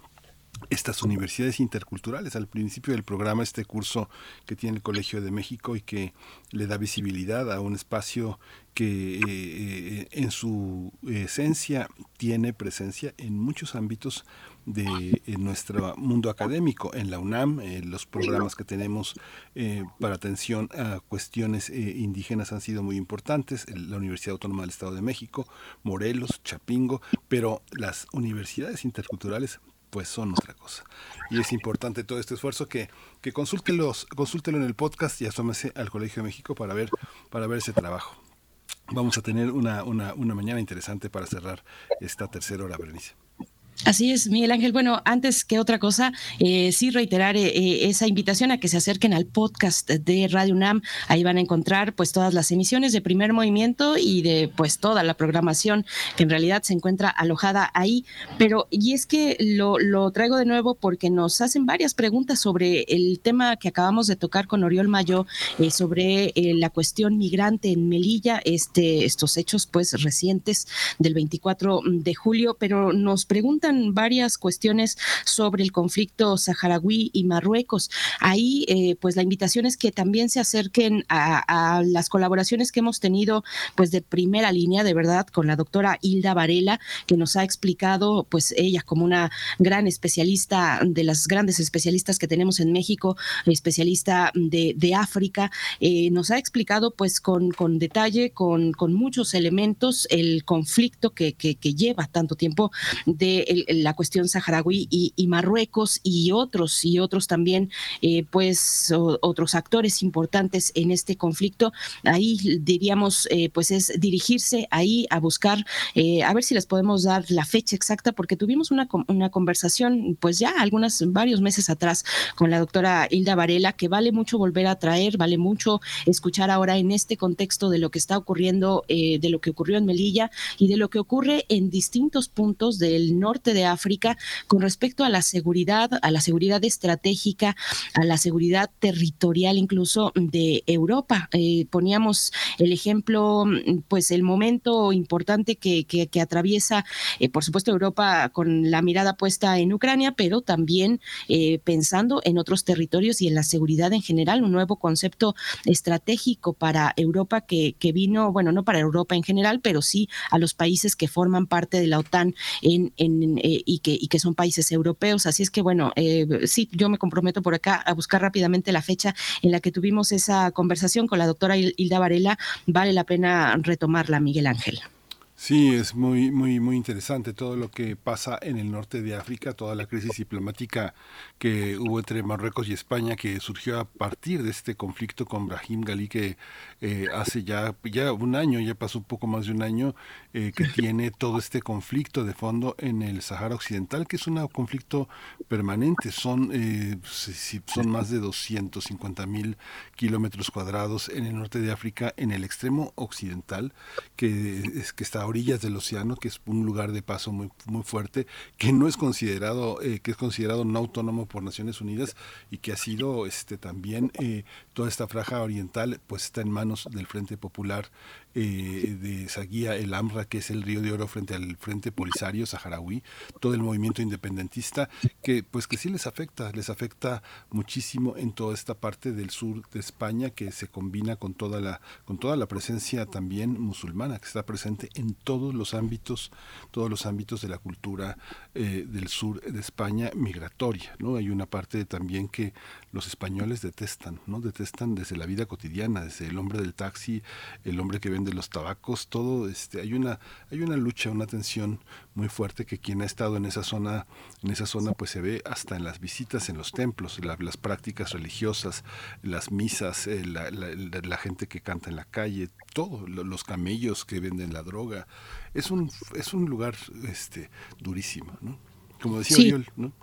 estas universidades interculturales. Al principio del programa, este curso que tiene el Colegio de México y que le da visibilidad a un espacio que eh, eh, en su esencia tiene presencia en muchos ámbitos de nuestro mundo académico. En la UNAM, eh, los programas que tenemos para atención a cuestiones indígenas han sido muy importantes. La Universidad Autónoma del Estado de México, Morelos, Chapingo, pero las universidades interculturales pues son otra cosa. Y es importante todo este esfuerzo que, que consúltenlos, consúltenlo en el podcast y asómese al Colegio de México para ver, para ver ese trabajo. Vamos a tener una, una, una mañana interesante para cerrar esta tercera hora, Berenice. Así es, Miguel Ángel. Bueno, antes que otra cosa, eh, sí reiterar eh, eh, esa invitación a que se acerquen al podcast de Radio UNAM. Ahí van a encontrar pues todas las emisiones de primer movimiento y de pues toda la programación que en realidad se encuentra alojada ahí. Pero, y es que lo, traigo de nuevo porque nos hacen varias preguntas sobre el tema que acabamos de tocar con Oriol Mayo, sobre la cuestión migrante en Melilla, este, estos hechos pues recientes del 24 de julio, pero nos preguntan varias cuestiones sobre el conflicto saharaui y Marruecos. Ahí, eh, pues la invitación es que también se acerquen a, las colaboraciones que hemos tenido, pues de primera línea, de verdad, con la doctora Hilda Varela, que nos ha explicado, pues ella como una gran especialista, de las grandes especialistas que tenemos en México, especialista de, África, eh, nos ha explicado, pues con, con detalle, con, con muchos elementos, el conflicto que, lleva tanto tiempo de la cuestión saharaui y, Marruecos y otros y otros también, eh, pues otros actores importantes en este conflicto. Ahí diríamos, eh, pues es dirigirse ahí a buscar, eh, a ver si les podemos dar la fecha exacta, porque tuvimos una, una conversación, pues ya algunas, varios meses atrás con la doctora Hilda Varela, que vale mucho volver a traer, vale mucho escuchar ahora en este contexto de lo que está ocurriendo, de lo que ocurrió en Melilla y de lo que ocurre en distintos puntos del norte de África con respecto a la seguridad, a la seguridad estratégica, a la seguridad territorial incluso de Europa. Eh, poníamos el ejemplo, pues el momento importante que, que, atraviesa, eh, por supuesto, Europa con la mirada puesta en Ucrania, pero también eh, pensando en otros territorios y en la seguridad en general, un nuevo concepto estratégico para Europa que, que vino, bueno, no para Europa en general, pero sí a los países que forman parte de la OTAN en, eh, y, que, y que son países europeos. Así es que, bueno, eh, sí, yo me comprometo por acá a buscar rápidamente la fecha en la que tuvimos esa conversación con la doctora Hilda Varela. Vale la pena retomarla, Miguel Ángel. Sí, es muy, muy, muy interesante todo lo que pasa en el norte de África, toda la crisis diplomática que hubo entre Marruecos y España, que surgió a partir de este conflicto con Brahim Gali, que eh, hace ya, ya un año, ya pasó un poco más de un año, eh, que tiene todo este conflicto de fondo en el Sahara Occidental, que es un conflicto permanente. Son, eh, son más de 250 mil kilómetros cuadrados en el norte de África, en el extremo occidental, que, es, que está orillas del océano, que es un lugar de paso muy, muy fuerte, que no es considerado, eh, que es considerado no autónomo por Naciones Unidas y que ha sido este también eh, toda esta franja oriental pues está en manos del Frente Popular eh, de Saguía, el AMRA, que es el Río de Oro frente al Frente Polisario saharaui, todo el movimiento independentista, que pues que sí les afecta, les afecta muchísimo en toda esta parte del sur de España que se combina con toda la, con toda la presencia también musulmana que está presente en todos los ámbitos, todos los ámbitos de la cultura eh, del sur de España migratoria, ¿no? Hay una parte también que los españoles detestan, ¿no? Detestan desde la vida cotidiana, desde el hombre del taxi, el hombre que vende los tabacos, todo este hay una hay una lucha, una tensión muy fuerte que quien ha estado en esa zona en esa zona pues se ve hasta en las visitas en los templos, las prácticas religiosas, las misas, eh, la, la, gente que canta en la calle, todo, los camellos que venden la droga. Es un es un lugar este durísimo, ¿no? Como decía Oriol, ¿no?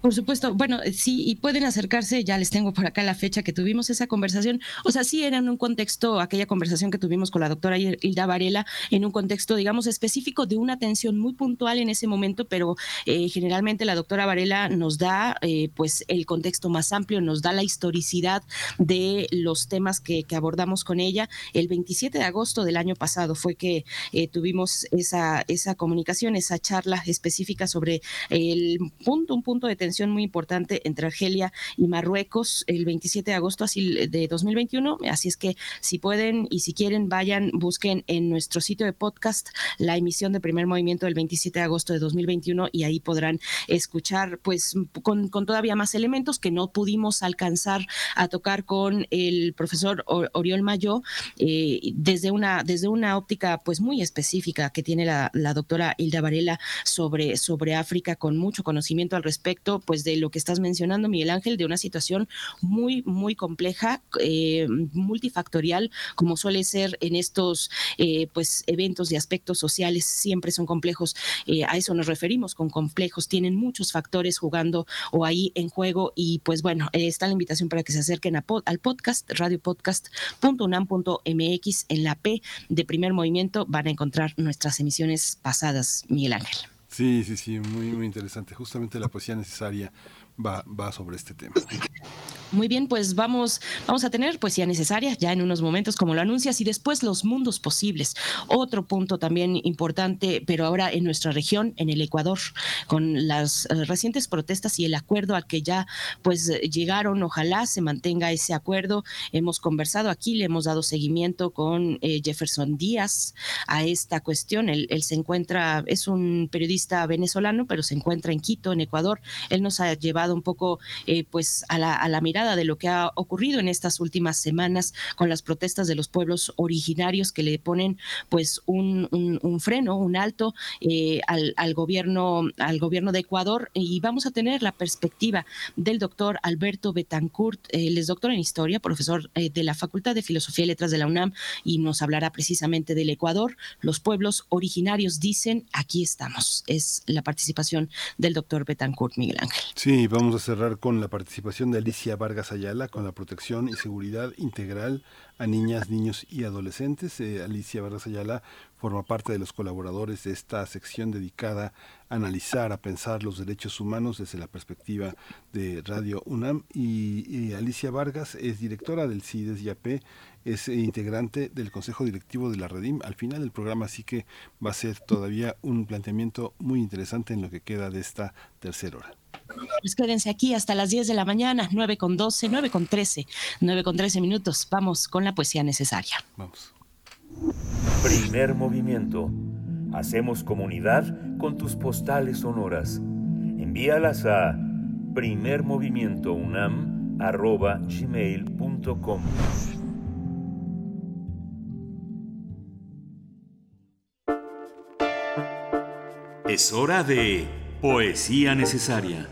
Por supuesto, bueno, eh, sí, y pueden acercarse, ya les tengo por acá la fecha que tuvimos esa conversación, o sea, sí era en un contexto, aquella conversación que tuvimos con la doctora Hilda Varela, en un contexto, digamos, específico de una atención muy puntual en ese momento, pero eh, generalmente la doctora Varela nos da, eh, pues, el contexto más amplio, nos da la historicidad de los temas que, abordamos con ella. El 27 de agosto del año pasado fue que tuvimos esa, esa comunicación, esa charla específica sobre el punto, un punto de tensión muy importante entre Argelia y Marruecos el 27 de agosto así de 2021. Así es que si pueden y si quieren, vayan, busquen en nuestro sitio de podcast la emisión de primer movimiento del 27 de agosto de 2021 y ahí podrán escuchar pues con, todavía más elementos que no pudimos alcanzar a tocar con el profesor Oriol Mayo eh, desde, una, desde una óptica pues muy específica que tiene la, la doctora Hilda Varela sobre, sobre África con mucho conocimiento al respecto pues de lo que estás mencionando, Miguel Ángel, de una situación muy, muy compleja, eh, multifactorial, como suele ser en estos eh, pues eventos y aspectos sociales, siempre son complejos. Eh, a eso nos referimos con complejos, tienen muchos factores jugando o ahí en juego y pues bueno, está la invitación para que se acerquen al podcast, radiopodcast.unam.mx en la P de primer movimiento van a encontrar nuestras emisiones pasadas, Miguel Ángel. Sí, sí, sí, muy, muy interesante. Justamente la poesía necesaria va, sobre este tema. Muy bien, pues vamos, vamos a tener poesía necesaria ya en unos momentos, como lo anuncias, y después los mundos posibles. Otro punto también importante, pero ahora en nuestra región, en el Ecuador, con las eh, recientes protestas y el acuerdo al que ya pues llegaron, ojalá se mantenga ese acuerdo. Hemos conversado aquí, le hemos dado seguimiento con eh, Jefferson Díaz a esta cuestión. Él, se encuentra, es un periodista venezolano, pero se encuentra en Quito, en Ecuador. Él nos ha llevado un poco eh, pues a la, a la mirada de lo que ha ocurrido en estas últimas semanas con las protestas de los pueblos originarios que le ponen pues un, freno, un alto eh, al, gobierno, al gobierno de Ecuador y vamos a tener la perspectiva del doctor Alberto Betancourt, él es doctor en historia, profesor eh, de la Facultad de Filosofía y Letras de la UNAM y nos hablará precisamente del Ecuador. Los pueblos originarios dicen, aquí estamos. Es la participación del doctor Betancourt, Miguel Ángel. Sí, vamos a cerrar con la participación de Alicia Vargas Ayala con la protección y seguridad integral a niñas, niños y adolescentes. Eh, Alicia Vargas Ayala forma parte de los colaboradores de esta sección dedicada a analizar, a pensar los derechos humanos desde la perspectiva de Radio UNAM. Y, Alicia Vargas es directora del CIDES YAP, es integrante del Consejo Directivo de la Redim al final del programa, así que va a ser todavía un planteamiento muy interesante en lo que queda de esta tercera hora. Pues quédense aquí hasta las 10 de la mañana, 9 con 12, 9 con 13, 9 con 13 minutos. Vamos con la poesía necesaria. Vamos. Primer movimiento. Hacemos comunidad con tus postales sonoras. Envíalas a primermovimientounam.gmail.com Es hora de Poesía Necesaria.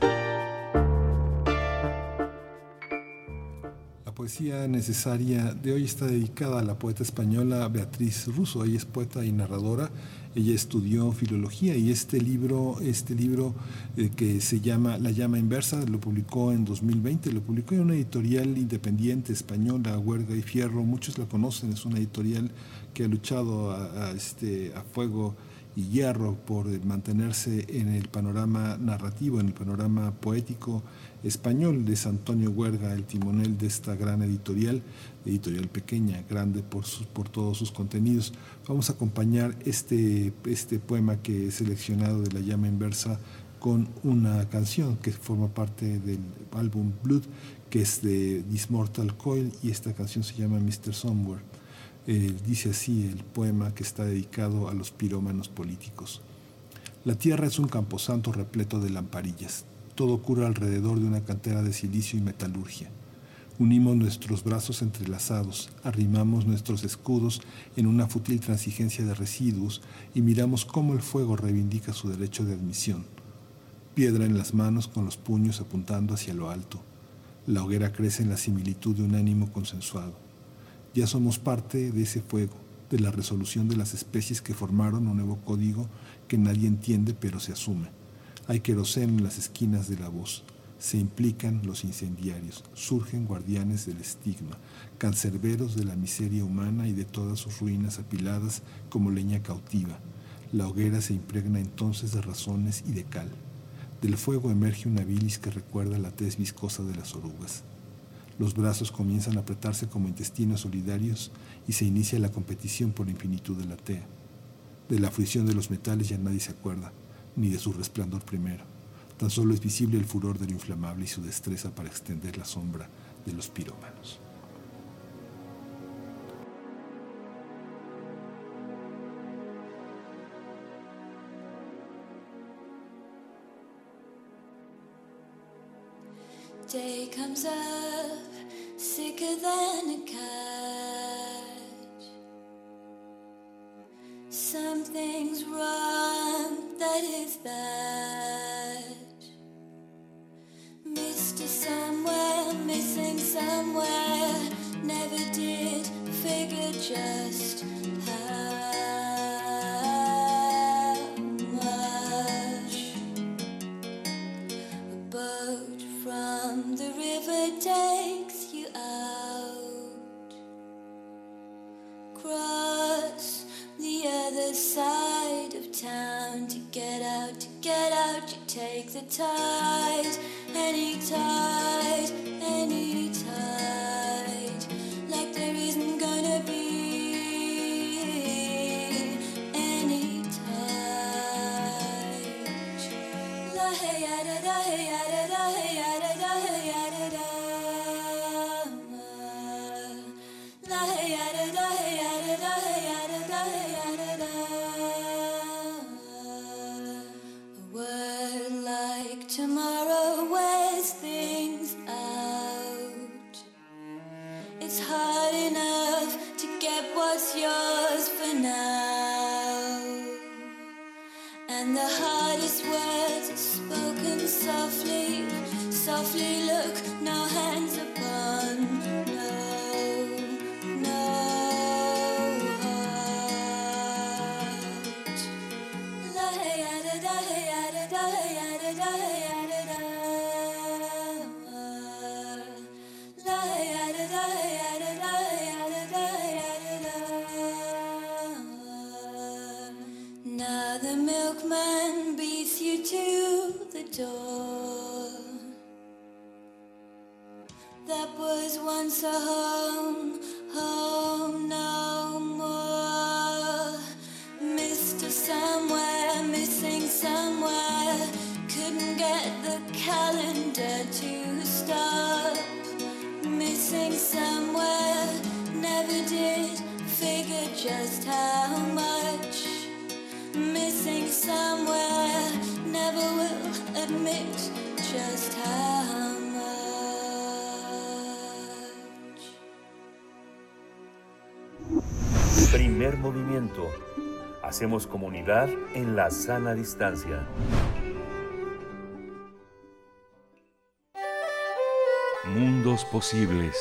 La poesía necesaria de hoy está dedicada a la poeta española Beatriz Russo. Ella es poeta y narradora. Ella estudió filología y este libro, este libro eh, que se llama La llama inversa, lo publicó en 2020, lo publicó en una editorial independiente española, Huerga y Fierro. Muchos la conocen, es una editorial que ha luchado a, este, a fuego y hierro por mantenerse en el panorama narrativo, en el panorama poético español. Es Antonio Huerga el timonel de esta gran editorial, editorial pequeña, grande por, por todos sus contenidos. Vamos a acompañar este, este poema que he seleccionado de La llama inversa con una canción que forma parte del álbum Blood, que es de This Mortal Coil, y esta canción se llama Mr. Somewhere dice así el poema que está dedicado a los pirómanos políticos. La tierra es un camposanto repleto de lamparillas. Todo ocurre alrededor de una cantera de silicio y metalurgia. Unimos nuestros brazos entrelazados, arrimamos nuestros escudos en una fútil transigencia de residuos y miramos cómo el fuego reivindica su derecho de admisión. Piedra en las manos con los puños apuntando hacia lo alto. La hoguera crece en la similitud de un ánimo consensuado. Ya somos parte de ese fuego, de la resolución de las especies que formaron un nuevo código que nadie entiende pero se asume. Hay queroseno en las esquinas de la voz. Se implican los incendiarios, surgen guardianes del estigma, cancerberos de la miseria humana y de todas sus ruinas apiladas como leña cautiva. La hoguera se impregna entonces de razones y de cal. Del fuego emerge una bilis que recuerda la tez viscosa de las orugas. Los brazos comienzan a apretarse como intestinos solidarios y se inicia la competición por la infinitud de la tea. De la fruición de los metales ya nadie se acuerda, ni de su resplandor primero. Tan solo es visible el furor de lo inflamable y su destreza para extender la sombra de los pirómanos. day comes up sicker than a cat. Something's wrong, that is bad. Mr. Somewhere, missing somewhere, never did figure just how. Side of town to get out, to get out. You take the tide, any tide, any Primer movimiento. Hacemos comunidad en la sana distancia. Mundos posibles.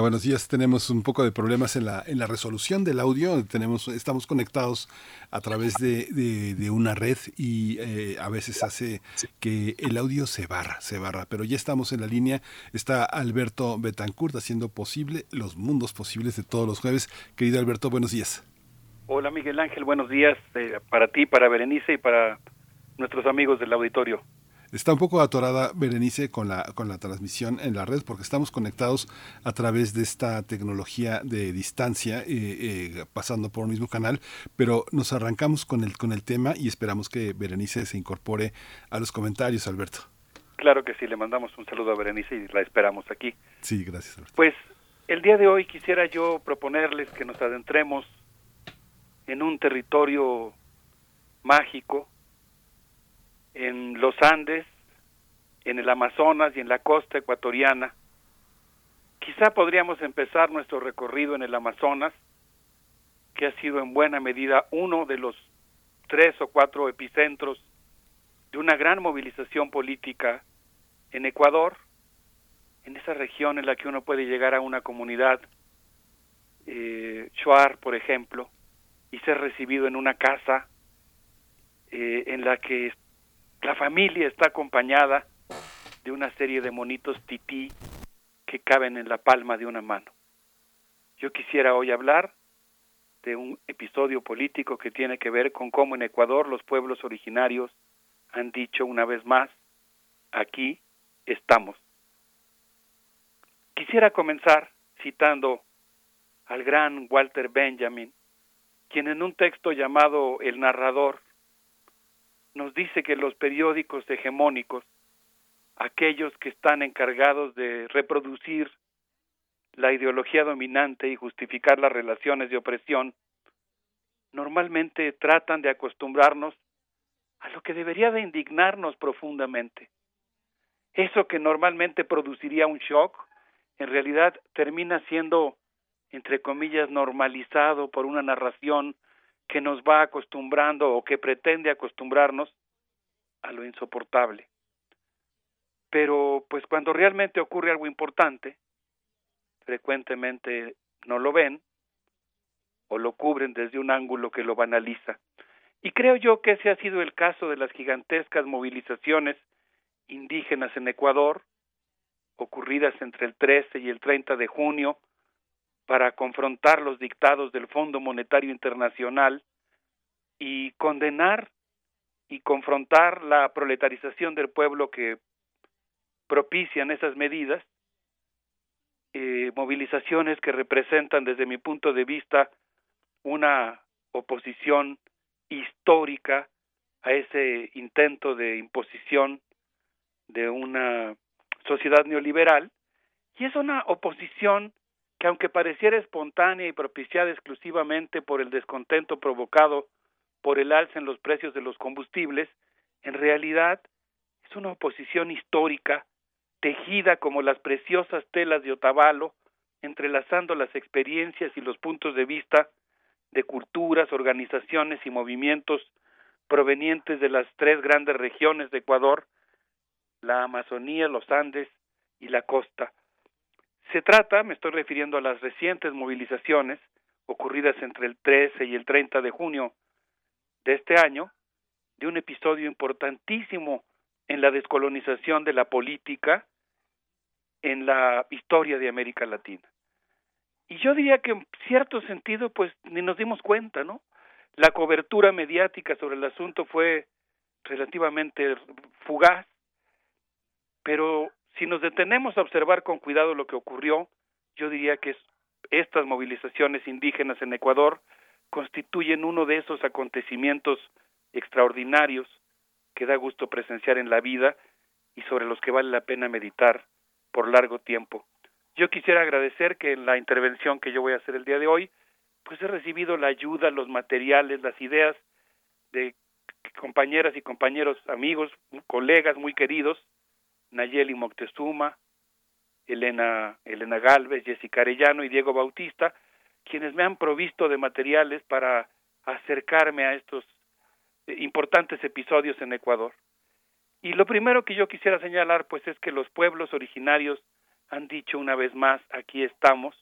Hola, buenos días. Tenemos un poco de problemas en la, en la resolución del audio. Tenemos, estamos conectados a través de, de- de una red y eh, a veces hace que el audio se barra, se barra. Pero ya estamos en la línea. Está Alberto Betancourt haciendo posible los mundos posibles de todos los jueves. Querido Alberto, buenos días. Hola Miguel Ángel, buenos días eh, para ti, para Berenice y para nuestros amigos del auditorio. Está un poco atorada Berenice con la, con la transmisión en la red porque estamos conectados a través de esta tecnología de distancia, eh, eh, pasando por un mismo canal, pero nos arrancamos con el, con el tema y esperamos que Berenice se incorpore a los comentarios, Alberto. Claro que sí, le mandamos un saludo a Berenice y la esperamos aquí. Sí, gracias, Alberto. Pues el día de hoy quisiera yo proponerles que nos adentremos en un territorio mágico, en los Andes, en el Amazonas y en la costa ecuatoriana. Quizá podríamos empezar nuestro recorrido en el Amazonas, que ha sido en buena medida uno de los tres o cuatro epicentros de una gran movilización política en Ecuador, en esa región en la que uno puede llegar a una comunidad, eh, Shuar, por ejemplo, y ser recibido en una casa eh, en la que la familia está acompañada de una serie de monitos tití que caben en la palma de una mano. Yo quisiera hoy hablar de un episodio político que tiene que ver con cómo en Ecuador los pueblos originarios han dicho una vez más, aquí estamos. Quisiera comenzar citando al gran Walter Benjamin, quien en un texto llamado El narrador nos dice que los periódicos hegemónicos, aquellos que están encargados de reproducir la ideología dominante y justificar las relaciones de opresión, normalmente tratan de acostumbrarnos a lo que debería de indignarnos profundamente. Eso que normalmente produciría un shock, en realidad termina siendo, entre comillas, normalizado por una narración que nos va acostumbrando o que pretende acostumbrarnos a lo insoportable. Pero pues cuando realmente ocurre algo importante, frecuentemente no lo ven o lo cubren desde un ángulo que lo banaliza. Y creo yo que ese ha sido el caso de las gigantescas movilizaciones indígenas en Ecuador, ocurridas entre el 13 y el 30 de junio, para confrontar los dictados del Fondo Monetario Internacional y condenar y confrontar la proletarización del pueblo que propician esas medidas, eh, movilizaciones que representan desde mi punto de vista una oposición histórica a ese intento de imposición de una sociedad neoliberal. Y es una oposición que aunque pareciera espontánea y propiciada exclusivamente por el descontento provocado por el alza en los precios de los combustibles, en realidad es una oposición histórica tejida como las preciosas telas de Otavalo, entrelazando las experiencias y los puntos de vista de culturas, organizaciones y movimientos provenientes de las tres grandes regiones de Ecuador, la Amazonía, los Andes y la costa. Se trata, me estoy refiriendo a las recientes movilizaciones ocurridas entre el 13 y el 30 de junio de este año, de un episodio importantísimo en la descolonización de la política en la historia de América Latina. Y yo diría que en cierto sentido, pues ni nos dimos cuenta, ¿no? La cobertura mediática sobre el asunto fue relativamente fugaz, pero si nos detenemos a observar con cuidado lo que ocurrió, yo diría que estas movilizaciones indígenas en Ecuador constituyen uno de esos acontecimientos extraordinarios que da gusto presenciar en la vida y sobre los que vale la pena meditar por largo tiempo. Yo quisiera agradecer que en la intervención que yo voy a hacer el día de hoy, pues he recibido la ayuda, los materiales, las ideas de compañeras y compañeros, amigos, colegas muy queridos, Nayeli Moctezuma, Elena, Elena Galvez, Jessica Arellano y Diego Bautista, quienes me han provisto de materiales para acercarme a estos eh, importantes episodios en Ecuador. Y lo primero que yo quisiera señalar, pues, es que los pueblos originarios han dicho una vez más, aquí estamos,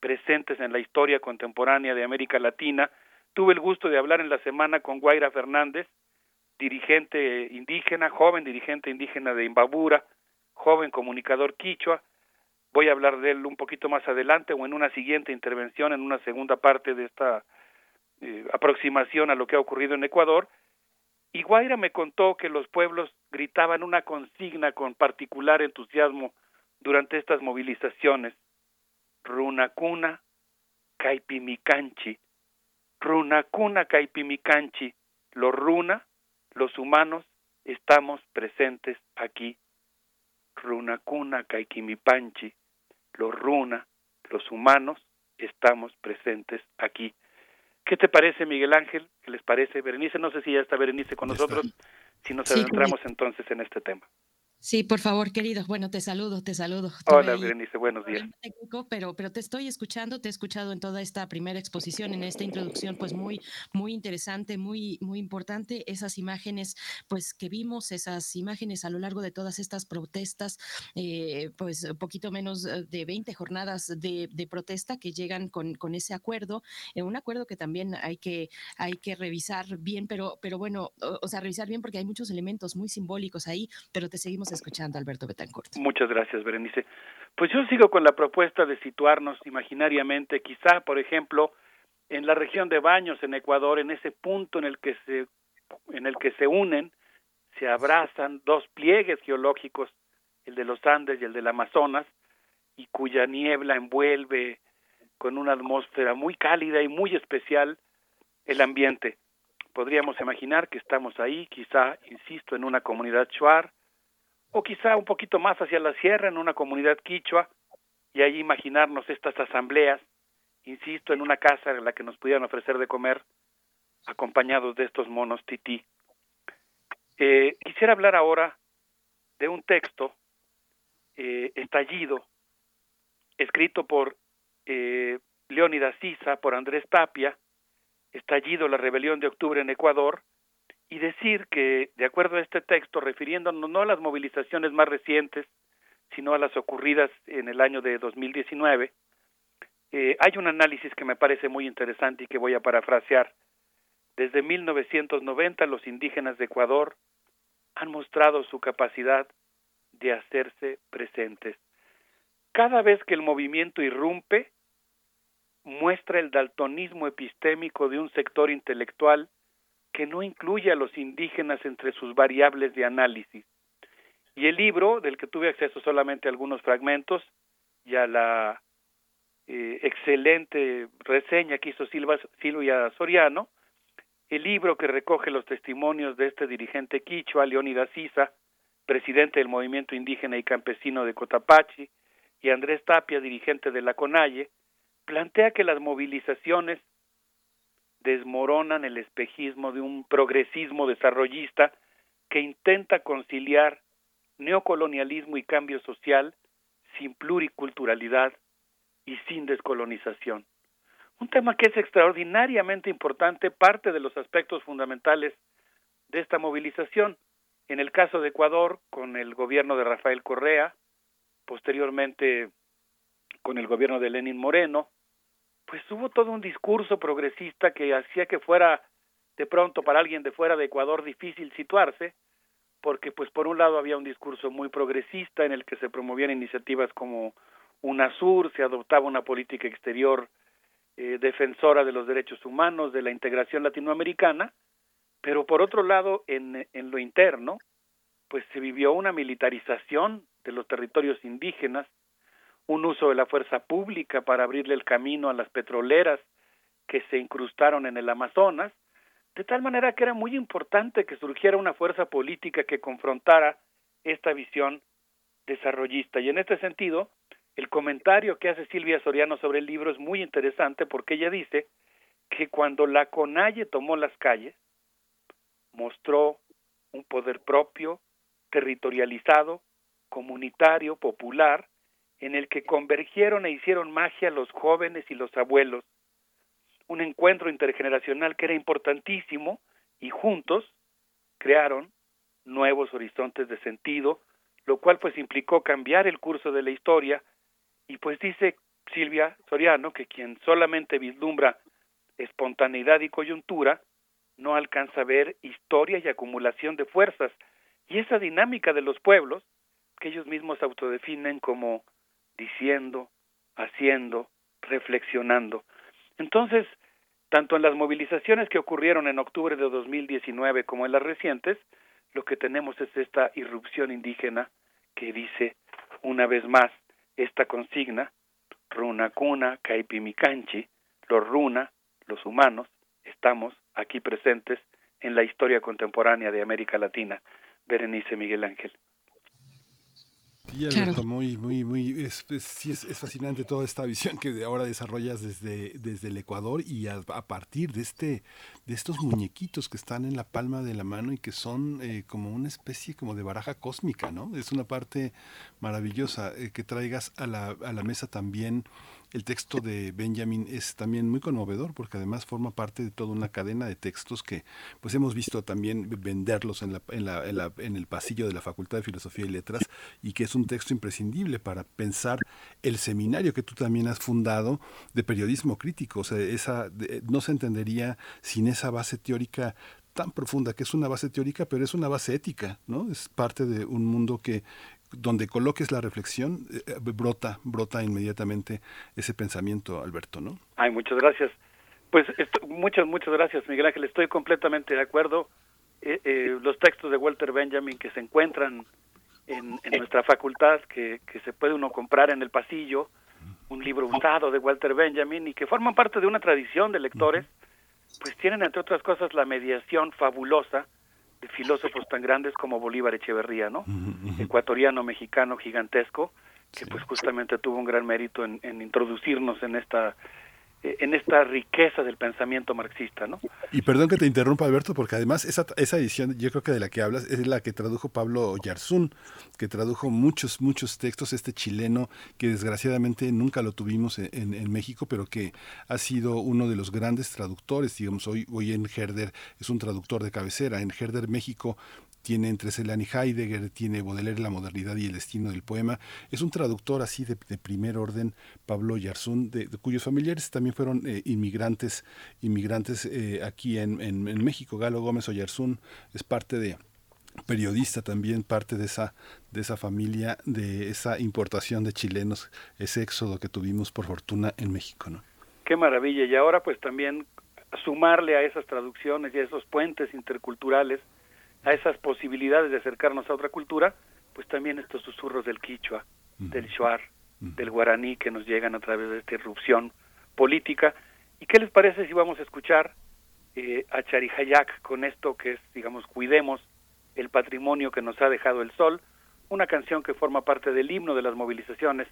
presentes en la historia contemporánea de América Latina. Tuve el gusto de hablar en la semana con Guaira Fernández, dirigente indígena, joven dirigente indígena de Imbabura, joven comunicador quichua. Voy a hablar de él un poquito más adelante o en una siguiente intervención, en una segunda parte de esta eh, aproximación a lo que ha ocurrido en Ecuador. Y Guaira me contó que los pueblos gritaban una consigna con particular entusiasmo durante estas movilizaciones. Runacuna Caipimicanchi. Runacuna Caipimicanchi. Los runa, los humanos, estamos presentes aquí. Runacuna Caipimipanchi. Los runa, los humanos, estamos presentes aquí. ¿Qué te parece, Miguel Ángel? ¿Qué les parece, Berenice? No sé si ya está Berenice con nosotros, si nos adentramos entonces en este tema. Sí, por favor, querido. Bueno, te saludo, te saludo. Hola, Berenice, buenos días. pero, pero te estoy escuchando, te he escuchado en toda esta primera exposición, en esta introducción, pues muy, muy interesante, muy, muy importante. Esas imágenes, pues que vimos, esas imágenes a lo largo de todas estas protestas, eh, pues un poquito menos de 20 jornadas de, protesta que llegan con, con ese acuerdo, eh, un acuerdo que también hay que, hay que revisar bien, pero, pero bueno, o sea, revisar bien porque hay muchos elementos muy simbólicos ahí, pero te seguimos escuchando, Alberto Betancourt. Muchas gracias, Berenice. Pues yo sigo con la propuesta de situarnos imaginariamente, quizá, por ejemplo, en la región de Baños, en Ecuador, en ese punto en el que se, en el que se unen, se abrazan dos pliegues geológicos, el de los Andes y el del Amazonas, y cuya niebla envuelve con una atmósfera muy cálida y muy especial el ambiente. Podríamos imaginar que estamos ahí, quizá, insisto, en una comunidad shuar, o quizá un poquito más hacia la sierra, en una comunidad quichua, y ahí imaginarnos estas asambleas, insisto, en una casa en la que nos pudieran ofrecer de comer, acompañados de estos monos tití. Eh, quisiera hablar ahora de un texto eh, estallido, escrito por eh, Leónidas por Andrés Tapia, estallido la rebelión de octubre en Ecuador, y decir que, de acuerdo a este texto, refiriéndonos no a las movilizaciones más recientes, sino a las ocurridas en el año de 2019, eh, hay un análisis que me parece muy interesante y que voy a parafrasear. Desde 1990 los indígenas de Ecuador han mostrado su capacidad de hacerse presentes. Cada vez que el movimiento irrumpe, muestra el daltonismo epistémico de un sector intelectual que no incluye a los indígenas entre sus variables de análisis. Y el libro, del que tuve acceso solamente a algunos fragmentos y a la eh, excelente reseña que hizo Silva, Silvia Soriano, el libro que recoge los testimonios de este dirigente quichua, Leónidas Sisa, presidente del movimiento indígena y campesino de Cotapachi, y Andrés Tapia, dirigente de la CONAIE, plantea que las movilizaciones desmoronan el espejismo de un progresismo desarrollista que intenta conciliar neocolonialismo y cambio social sin pluriculturalidad y sin descolonización. Un tema que es extraordinariamente importante, parte de los aspectos fundamentales de esta movilización. En el caso de Ecuador, con el gobierno de Rafael Correa, posteriormente con el gobierno de Lenin Moreno, pues hubo todo un discurso progresista que hacía que fuera de pronto para alguien de fuera de Ecuador difícil situarse, porque pues por un lado había un discurso muy progresista en el que se promovían iniciativas como UNASUR, se adoptaba una política exterior eh, defensora de los derechos humanos, de la integración latinoamericana, pero por otro lado en, en lo interno, pues se vivió una militarización de los territorios indígenas, un uso de la fuerza pública para abrirle el camino a las petroleras que se incrustaron en el Amazonas, de tal manera que era muy importante que surgiera una fuerza política que confrontara esta visión desarrollista. Y en este sentido, el comentario que hace Silvia Soriano sobre el libro es muy interesante porque ella dice que cuando la CONAIE tomó las calles, mostró un poder propio, territorializado, comunitario, popular, en el que convergieron e hicieron magia los jóvenes y los abuelos, un encuentro intergeneracional que era importantísimo y juntos crearon nuevos horizontes de sentido, lo cual pues implicó cambiar el curso de la historia. Y pues dice Silvia Soriano que quien solamente vislumbra espontaneidad y coyuntura no alcanza a ver historia y acumulación de fuerzas. Y esa dinámica de los pueblos que ellos mismos autodefinen como diciendo, haciendo, reflexionando. Entonces, tanto en las movilizaciones que ocurrieron en octubre de 2019 como en las recientes, lo que tenemos es esta irrupción indígena que dice una vez más esta consigna, Runa Cuna, Caipimicanchi, los Runa, los humanos, estamos aquí presentes en la historia contemporánea de América Latina. Berenice Miguel Ángel. Sí, Alberto, muy, muy, muy, es, es, fascinante toda esta [laughs] visión que ahora desarrollas desde, desde el Ecuador y a, partir de este, de estos muñequitos que están en la palma de la mano y que son eh, como una especie como de baraja cósmica, ¿no? Es una parte maravillosa eh, que traigas a la, a la mesa también el texto de Benjamin es también muy conmovedor porque además forma parte de toda una cadena de textos que pues hemos visto también venderlos en, la, en, la, en, el pasillo de la Facultad de Filosofía y Letras y que es un texto imprescindible para pensar el seminario que tú también has fundado de periodismo crítico. O sea, esa, no se entendería sin esa base teórica tan profunda, que es una base teórica, pero es una base ética, ¿no? Es parte de un mundo que, donde coloques la reflexión, eh, eh, brota, brota inmediatamente ese pensamiento, Alberto, ¿no? Ay, muchas gracias. Pues muchas, muchas gracias, Miguel Ángel. Estoy completamente de acuerdo. Eh, los textos de Walter Benjamin que se encuentran en, nuestra facultad, que, que, se puede uno comprar en el pasillo, un libro usado de Walter Benjamin y que forman parte de una tradición de lectores, pues tienen, entre otras cosas, la mediación fabulosa de filósofos tan grandes como Bolívar Echeverría, ¿no? Ecuatoriano, mexicano, gigantesco, que pues justamente tuvo un gran mérito en, introducirnos en esta en esta riqueza del pensamiento marxista, ¿no? Y perdón que te interrumpa, Alberto, porque además esa, esa edición, yo creo que de la que hablas, es la que tradujo Pablo Yarzún, que tradujo muchos, muchos textos, este chileno que desgraciadamente nunca lo tuvimos en, en, México, pero que ha sido uno de los grandes traductores, digamos, hoy, hoy en Herder es un traductor de cabecera, en Herder México tiene entre Celan y Heidegger, tiene Baudelaire, La modernidad y el destino del poema. Es un traductor así de, primer orden, Pablo Yarzún, de, cuyos familiares también fueron eh, inmigrantes, inmigrantes eh, aquí en, en, México. Galo Gómez Oyarzún es parte de periodista también, parte de esa, de esa familia, de esa importación de chilenos, ese éxodo que tuvimos por fortuna en México. ¿no? Qué maravilla. Y ahora pues también sumarle a esas traducciones y a esos puentes interculturales, a esas posibilidades de acercarnos a otra cultura, pues también estos susurros del quichua, del shuar, del guaraní que nos llegan a través de esta irrupción política. ¿Y qué les parece si vamos a escuchar eh, a Charijayac con esto que es, digamos, cuidemos el patrimonio que nos ha dejado el sol, una canción que forma parte del himno de las movilizaciones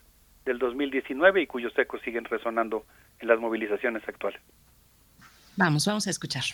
del 2019 y cuyos ecos siguen resonando en las movilizaciones actuales. Vamos, vamos a escuchar.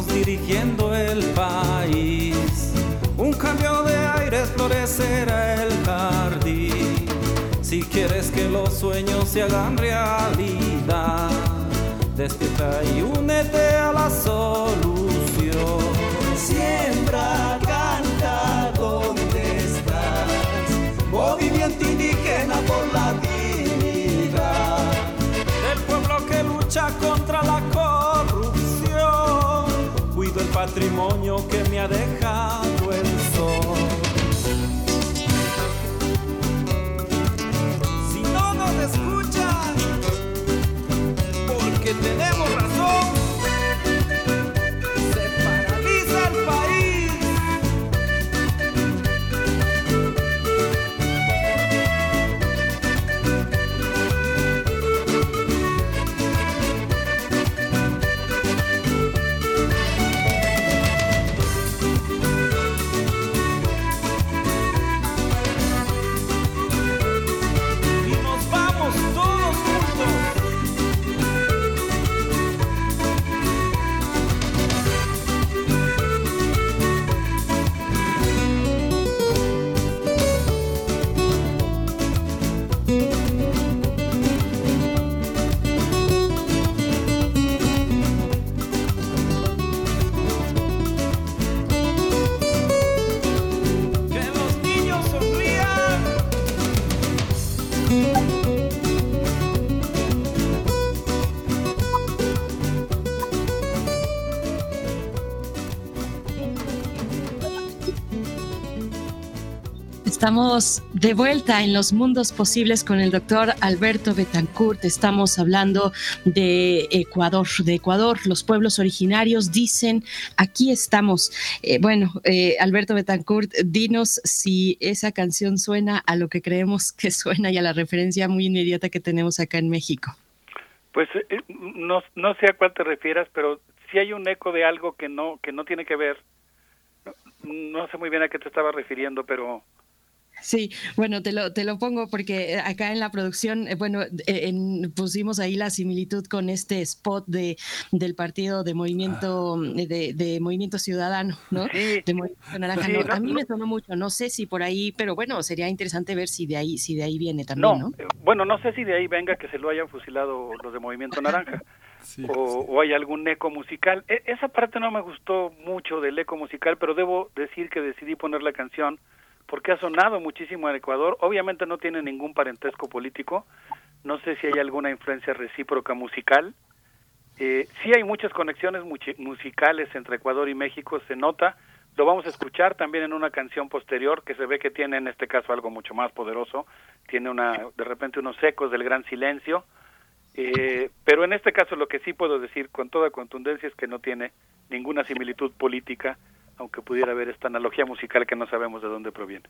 Dirigiendo el país. Un cambio de aire florecerá el jardín. Si quieres que los sueños se hagan realidad, despierta y únete a la solución. Siembra, canta donde Estamos de vuelta en los mundos posibles con el doctor Alberto Betancourt. Estamos hablando de Ecuador, de Ecuador. Los pueblos originarios dicen, aquí estamos. Eh, bueno, eh, Alberto Betancourt, dinos si esa canción suena a lo que creemos que suena y a la referencia muy inmediata que tenemos acá en México. Pues eh, no, no sé a cuál te refieras, pero si hay un eco de algo que no, que no tiene que ver. no sé muy bien a qué te estaba refiriendo, pero Sí, bueno, te lo, te lo pongo porque eh, acá en la producción, eh, bueno, eh, pusimos ahí la similitud con este spot de, del partido de movimiento, ah. de, movimiento ciudadano, ¿no? de movimiento naranja. a mí me sonó mucho, no sé si por ahí, pero bueno, sería interesante ver si de ahí, si de ahí viene también, ¿no? Bueno, no sé si de ahí venga que se lo hayan fusilado los de movimiento naranja. [laughs] o, o, hay algún eco musical. E, esa parte no me gustó mucho del eco musical, pero debo decir que decidí poner la canción porque ha sonado muchísimo en Ecuador. Obviamente no tiene ningún parentesco político. No sé si hay alguna influencia recíproca musical. Eh, sí hay muchas conexiones musicales entre Ecuador y México, se nota. Lo vamos a escuchar también en una canción posterior que se ve que tiene en este caso algo mucho más poderoso. Tiene una, de repente unos ecos del gran silencio. Eh, pero en este caso lo que sí puedo decir con toda contundencia es que no tiene ninguna similitud política, aunque pudiera haber esta analogía musical que no sabemos de dónde proviene.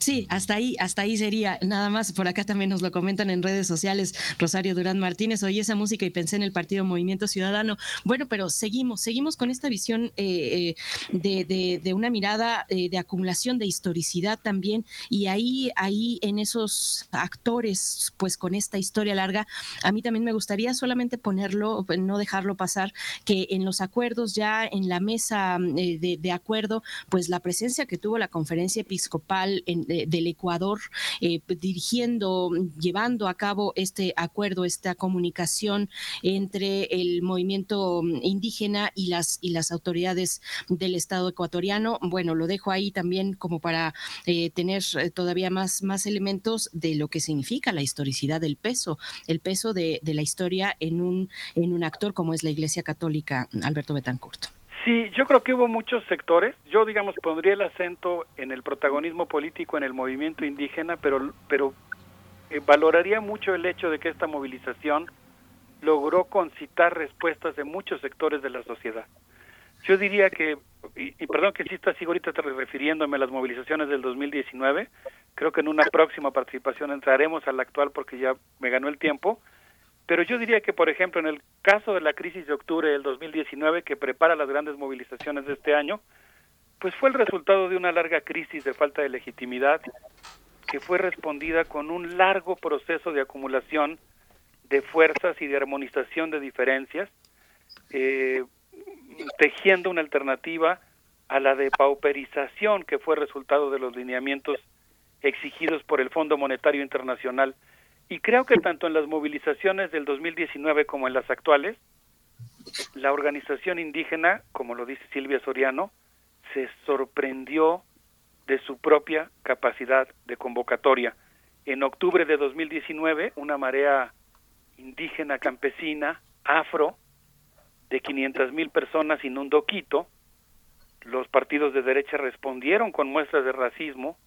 Sí, hasta ahí, hasta ahí sería. Nada más, por acá también nos lo comentan en redes sociales. Rosario Durán Martínez, oí esa música y pensé en el partido Movimiento Ciudadano. Bueno, pero seguimos, seguimos con esta visión eh, eh, de, una mirada eh, de acumulación de historicidad también. Y ahí, ahí en esos actores, pues con esta historia larga, a mí también me gustaría solamente ponerlo, no dejarlo pasar, que en los acuerdos ya en la mesa de, de acuerdo, pues la presencia que tuvo la conferencia episcopal en del Ecuador eh, dirigiendo, llevando a cabo este acuerdo, esta comunicación entre el movimiento indígena y las, y las autoridades del Estado ecuatoriano. Bueno, lo dejo ahí también como para eh, tener eh, todavía más, más elementos de lo que significa la historicidad del peso, el peso de, de la historia en un, en un actor como es la Iglesia Católica, Alberto Betancourt. Sí, yo creo que hubo muchos sectores. Yo, digamos, pondría el acento en el protagonismo político en el movimiento indígena, pero, pero eh, valoraría mucho el hecho de que esta movilización logró concitar respuestas de muchos sectores de la sociedad. Yo diría que, y, perdón que insista así ahorita refiriéndome a las movilizaciones del 2019, creo que en una próxima participación entraremos a la actual porque ya me ganó el tiempo, pero yo diría que, por ejemplo, en el caso de la crisis de octubre del 2019, que prepara las grandes movilizaciones de este año, pues fue el resultado de una larga crisis de falta de legitimidad que fue respondida con un largo proceso de acumulación de fuerzas y de armonización de diferencias, eh, tejiendo una alternativa a la de pauperización que fue resultado de los lineamientos exigidos por el Fondo Monetario Internacional y creo que tanto en las movilizaciones del 2019 como en las actuales, la organización indígena, como lo dice Silvia Soriano, se sorprendió de su propia capacidad de convocatoria. En octubre de 2019, una marea indígena campesina, afro, de 500 mil personas inundó Quito. Los partidos de derecha respondieron con muestras de racismo,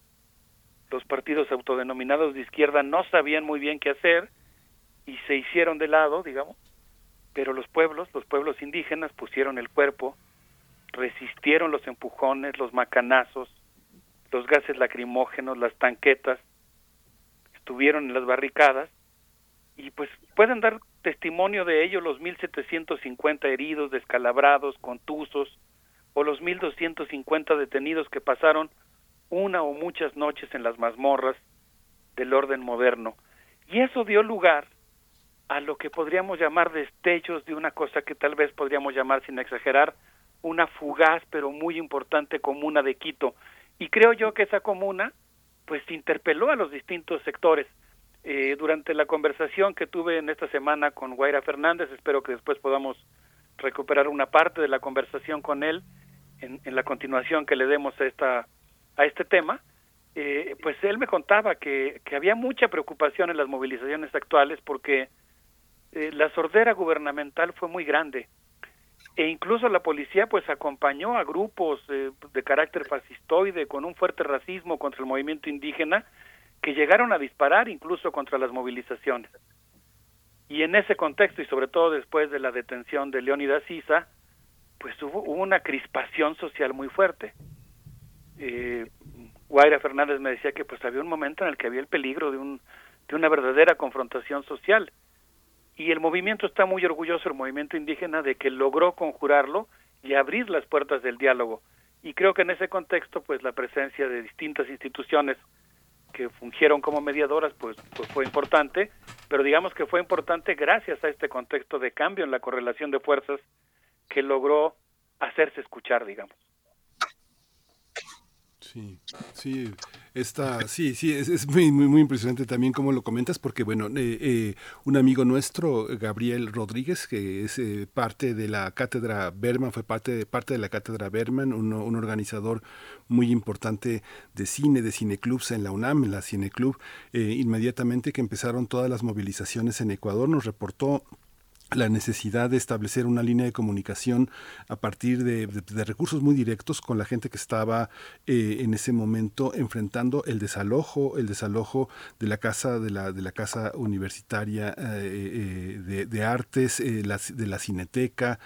los partidos autodenominados de izquierda no sabían muy bien qué hacer y se hicieron de lado, digamos, pero los pueblos, los pueblos indígenas pusieron el cuerpo, resistieron los empujones, los macanazos, los gases lacrimógenos, las tanquetas, estuvieron en las barricadas y pues pueden dar testimonio de ello los 1750 heridos, descalabrados, contusos o los 1250 detenidos que pasaron una o muchas noches en las mazmorras del orden moderno. Y eso dio lugar a lo que podríamos llamar destellos de una cosa que tal vez podríamos llamar, sin exagerar, una fugaz pero muy importante comuna de Quito. Y creo yo que esa comuna pues interpeló a los distintos sectores. Eh, durante la conversación que tuve en esta semana con Guaira Fernández, espero que después podamos recuperar una parte de la conversación con él en, en la continuación que le demos a esta a este tema, eh, pues él me contaba que, que, había mucha preocupación en las movilizaciones actuales porque eh, la sordera gubernamental fue muy grande e incluso la policía pues acompañó a grupos eh, de carácter fascistoide con un fuerte racismo contra el movimiento indígena que llegaron a disparar incluso contra las movilizaciones. Y en ese contexto y sobre todo después de la detención de Leónidas Sisa, pues hubo una crispación social muy fuerte eh, Guaira Fernández me decía que pues había un momento en el que había el peligro de, un, de una verdadera confrontación social. Y el movimiento está muy orgulloso, el movimiento indígena, de que logró conjurarlo y abrir las puertas del diálogo. Y creo que en ese contexto, pues la presencia de distintas instituciones que fungieron como mediadoras, pues, pues fue importante, pero digamos que fue importante gracias a este contexto de cambio en la correlación de fuerzas que logró hacerse escuchar, digamos. Sí, sí, está, sí, sí, es, muy, muy, impresionante también como lo comentas, porque bueno, eh, eh, un amigo nuestro, Gabriel Rodríguez, que es eh, parte de la cátedra Berman, fue parte de, parte de la cátedra Berman, un, un organizador muy importante de cine, de cineclubs en la UNAM, en la Cineclub, inmediatamente que empezaron todas las movilizaciones en Ecuador, nos reportó la necesidad de establecer una línea de comunicación a partir de, recursos muy directos con la gente que estaba eh, en ese momento enfrentando el desalojo, el desalojo de la casa de la de la casa universitaria eh, de, de, artes, de la cineteca,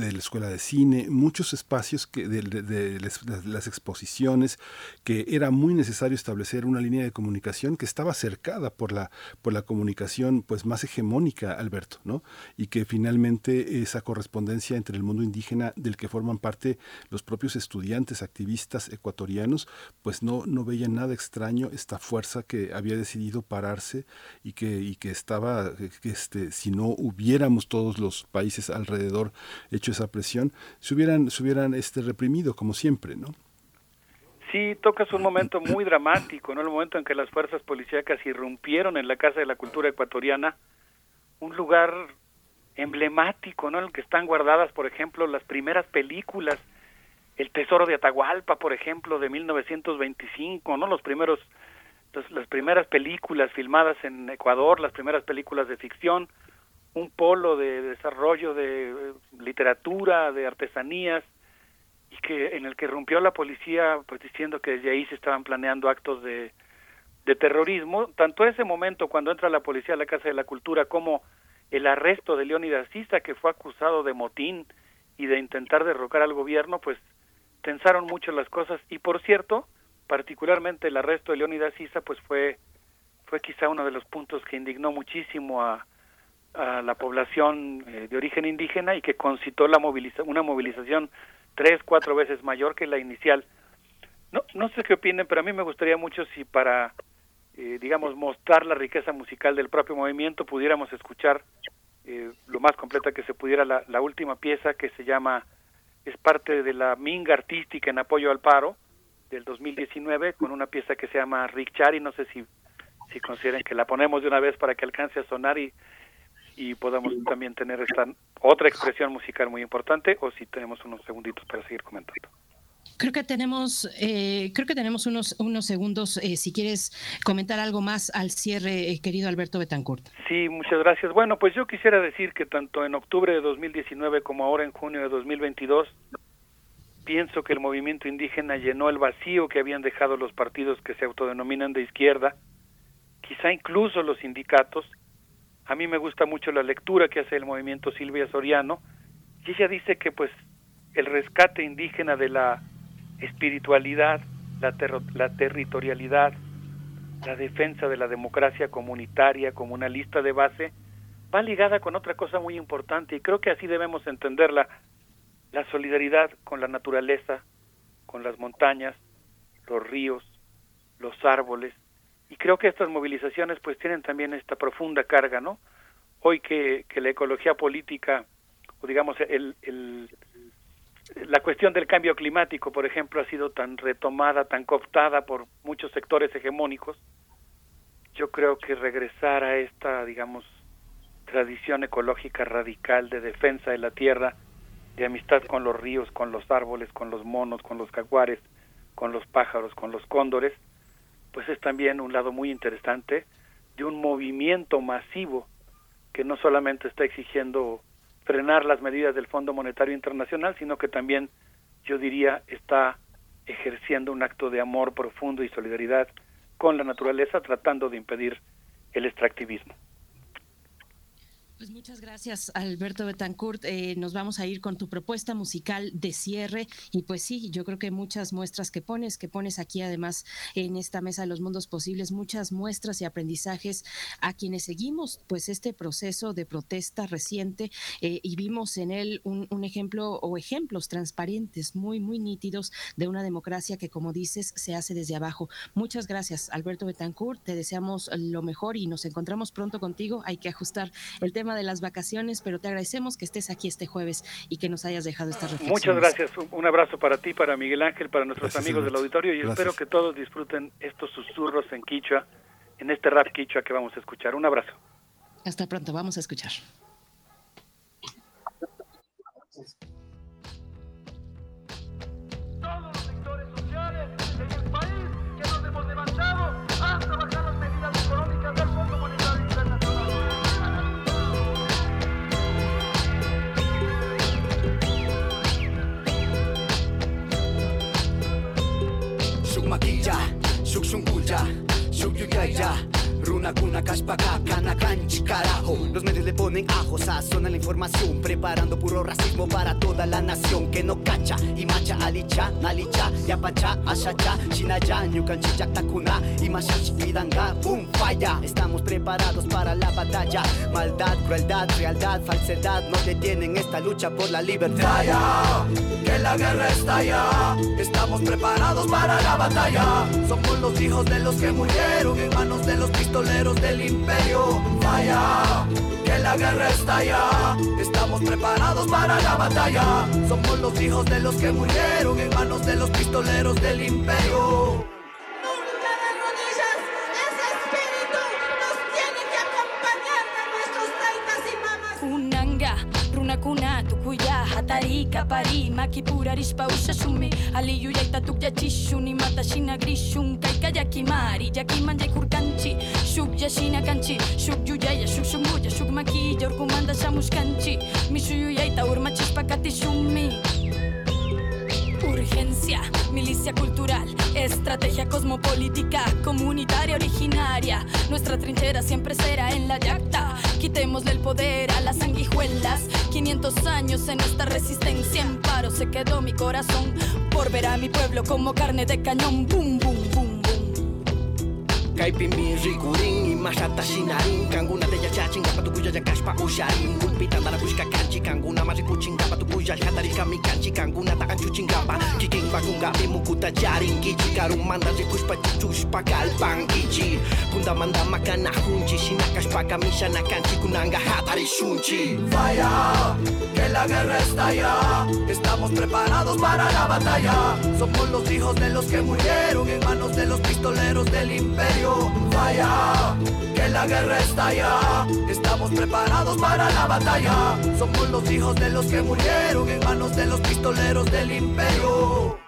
de la escuela de cine, muchos espacios que de, las exposiciones, que era muy necesario establecer una línea de comunicación que estaba cercada por la, por la comunicación pues más hegemónica, Alberto, ¿no? Y que finalmente esa correspondencia entre el mundo indígena del que forman parte los propios estudiantes, activistas ecuatorianos, pues no, no veían nada extraño esta fuerza que había decidido pararse y que, y que estaba, que este, si no hubiéramos todos los países alrededor esa presión, se hubieran, se hubieran este, reprimido como siempre, ¿no? Sí, tocas un momento muy dramático, ¿no? El momento en que las fuerzas policíacas irrumpieron en la Casa de la Cultura Ecuatoriana, un lugar emblemático, ¿no? En el que están guardadas, por ejemplo, las primeras películas, El Tesoro de Atahualpa, por ejemplo, de 1925, ¿no? Los primeros, las primeras películas filmadas en Ecuador, las primeras películas de ficción, un polo de desarrollo de eh, literatura, de artesanías, y que en el que rompió la policía pues diciendo que desde ahí se estaban planeando actos de, de terrorismo, tanto ese momento cuando entra la policía a la Casa de la Cultura como el arresto de Leónidas Sisa que fue acusado de motín y de intentar derrocar al gobierno, pues tensaron mucho las cosas. Y por cierto, particularmente el arresto de Leónidas Sisa pues fue fue quizá uno de los puntos que indignó muchísimo a, a la población eh, de origen indígena y que concitó la moviliza una movilización tres, cuatro veces mayor que la inicial. No, no sé qué opinen, pero a mí me gustaría mucho si para, eh, digamos, mostrar la riqueza musical del propio movimiento pudiéramos escuchar eh, lo más completa que se pudiera la, la última pieza que se llama, es parte de la minga artística en apoyo al paro del 2019 con una pieza que se llama Rick Chari, no sé si, si consideren que la ponemos de una vez para que alcance a sonar y y podamos también tener esta otra expresión musical muy importante o si tenemos unos segunditos para seguir comentando. Creo que tenemos, eh, creo que tenemos unos, unos segundos. Eh, si quieres comentar algo más al cierre, eh, querido Alberto Betancourt. Sí, muchas gracias. Bueno, pues yo quisiera decir que tanto en octubre de 2019 como ahora en junio de 2022, pienso que el movimiento indígena llenó el vacío que habían dejado los partidos que se autodenominan de izquierda, quizá incluso los sindicatos, a mí me gusta mucho la lectura que hace el movimiento Silvia Soriano. Y ella dice que pues el rescate indígena de la espiritualidad, la, la territorialidad, la defensa de la democracia comunitaria como una lista de base, va ligada con otra cosa muy importante y creo que así debemos entenderla, la solidaridad con la naturaleza, con las montañas, los ríos, los árboles, y creo que estas movilizaciones pues tienen también esta profunda carga, ¿no? Hoy que, la ecología política, o digamos el, el, la cuestión del cambio climático, por ejemplo, ha sido tan retomada, tan cooptada por muchos sectores hegemónicos, yo creo que regresar a esta, digamos, tradición ecológica radical de defensa de la tierra, de amistad con los ríos, con los árboles, con los monos, con los jaguares, con los pájaros, con los cóndores, pues es también un lado muy interesante de un movimiento masivo que no solamente está exigiendo frenar las medidas del Fondo Monetario Internacional, sino que también, yo diría, está ejerciendo un acto de amor profundo y solidaridad con la naturaleza, tratando de impedir el extractivismo. Pues muchas gracias, Alberto Betancourt. Eh, nos vamos a ir con tu propuesta musical de cierre. Y pues sí, yo creo que muchas muestras que pones, que pones aquí además en esta mesa de los mundos posibles, muchas muestras y aprendizajes a quienes seguimos pues este proceso de protesta reciente eh, y vimos en él un, un, ejemplo o ejemplos transparentes, muy, muy nítidos de una democracia que, como dices, se hace desde abajo. Muchas gracias, Alberto Betancourt. Te deseamos lo mejor y nos encontramos pronto contigo. Hay que ajustar el tema de las vacaciones, pero te agradecemos que estés aquí este jueves y que nos hayas dejado esta reflexión. Muchas gracias. Un abrazo para ti, para Miguel Ángel, para nuestros amigos del auditorio y espero que todos disfruten estos susurros en quichua, en este rap quichua que vamos a escuchar. Un abrazo. Hasta pronto, vamos a escuchar. じゃ。職業や Runa cuna cashpaga, cana carajo. Los medios le ponen ajo, sazona la información, preparando puro racismo para toda la nación que no cacha. Y macha, alicha, nalicha, yapacha, ashacha, chinaya, ñucanchicha, takuna, y mashash, pidanga, boom, falla. Estamos preparados para la batalla. Maldad, crueldad, realidad, falsedad, no detienen esta lucha por la libertad. Falla, que la guerra estalla. Estamos preparados para la batalla. Somos los hijos de los que murieron en manos de los pistoleros del imperio. Falla, que la guerra estalla. Estamos preparados para la batalla. Somos los hijos de los que murieron en manos de los pistoleros del imperio. parir Makipuraris pausasumi Aliyu yaitatuk yachisuni Matashina grishun ja yakimari Yakiman yaikurkanchi Shuk yashina kanchi Shuk yuyaya Shuk shumuya Shuk makiya Urkumanda shamuskanchi Misuyu yaita urmachispa katishumi Urgencia, milicia cultural, estrategia cosmopolítica, comunitaria originaria. Nuestra trinchera siempre será en la yacta. Quitémosle el poder a las sanguijuelas. 500 años en esta resistencia en paro se quedó mi corazón por ver a mi pueblo como carne de cañón. Boom, boom, boom. Rikurin imashata shinarin Kanguna de yachachin gapa tukuya yakashpa usharin Gulpitan dara kushka kanchi Kanguna marikuchin gapa tukuya hatari kami kanchi Kanguna takan chuchin gapa Kiking bakung gapi mukuta jarin Gichi karung manda kalpang gichi Kunda manda makana hunchi Shinakashpa kamisha nakanchi Kunanga hatari shunchi Falla, que la guerra estalla. Estamos preparados para la batalla. Somos los hijos de los que murieron en manos de los pistoleros del imperio. Falla, que la guerra estalla. Estamos preparados para la batalla. Somos los hijos de los que murieron en manos de los pistoleros del imperio.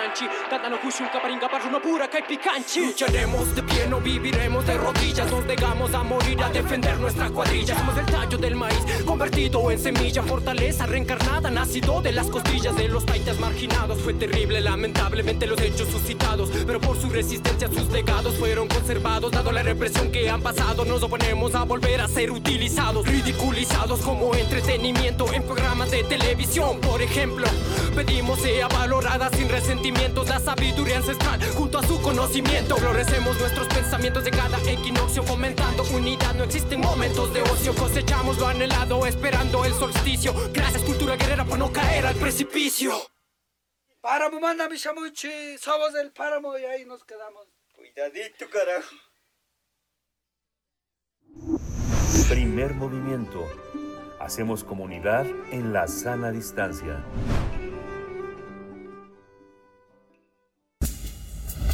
Maquilla kanchi tadano kushun kaparinga parruna pura kai picanchi lucharemos de pie no viviremos de rodillas nos negamos a morir a defender nuestra cuadrilla somos el tallo del maíz convertido en semilla fortaleza reencarnada nacido de las costillas de los taitas marginados fue terrible lamentablemente los hechos suscitados. Pero por su resistencia sus legados fueron conservados dado la represión que han pasado. Nos oponemos a volver a ser utilizados ridiculizados como entretenimiento en programas de televisión, por ejemplo. Pedimos sea valorada sin resentimientos la sabiduría ancestral junto a su conocimiento. Florecemos nuestros pensamientos de cada equinoccio, fomentando unidad. No existen momentos de ocio, cosechamos lo anhelado, esperando el solsticio. Gracias, cultura guerrera, por no caer al precipicio. Páramo, manda mi chamuchi. Somos del páramo y ahí nos quedamos. Cuidadito, carajo. Primer movimiento. Hacemos comunidad en la sana distancia.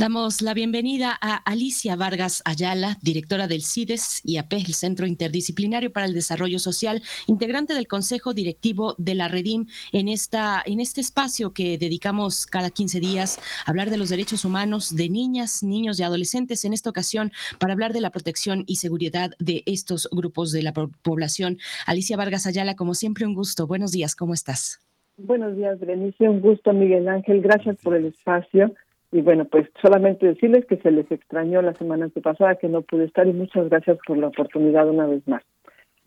Damos la bienvenida a Alicia Vargas Ayala, directora del CIDES y AP, el Centro Interdisciplinario para el Desarrollo Social, integrante del Consejo Directivo de la Redim, en, esta, en este espacio que dedicamos cada 15 días a hablar de los derechos humanos de niñas, niños y adolescentes, en esta ocasión para hablar de la protección y seguridad de estos grupos de la población. Alicia Vargas Ayala, como siempre, un gusto. Buenos días, ¿cómo estás? Buenos días, Berenice. Un gusto, Miguel Ángel. Gracias por el espacio. Y bueno, pues solamente decirles que se les extrañó la semana antepasada, que no pude estar y muchas gracias por la oportunidad una vez más.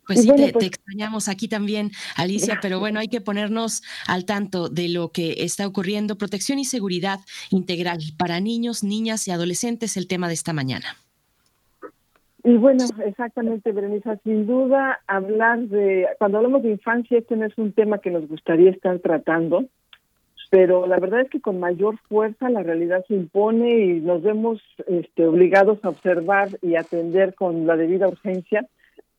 Pues sí, bueno, te, pues, te, extrañamos aquí también, Alicia, pero bueno, hay que ponernos al tanto de lo que está ocurriendo. Protección y seguridad integral para niños, niñas y adolescentes, el tema de esta mañana. Y bueno, exactamente, Berenice, sin duda hablar de, cuando hablamos de infancia, este no es un tema que nos gustaría estar tratando, pero la verdad es que con mayor fuerza la realidad se impone y nos vemos este, obligados a observar y atender con la debida urgencia.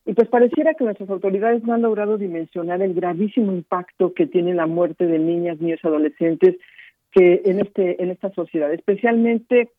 Y pues pareciera que nuestras autoridades no han logrado dimensionar el gravísimo impacto que tiene la muerte de niñas, niños adolescentes que en este en esta sociedad, especialmente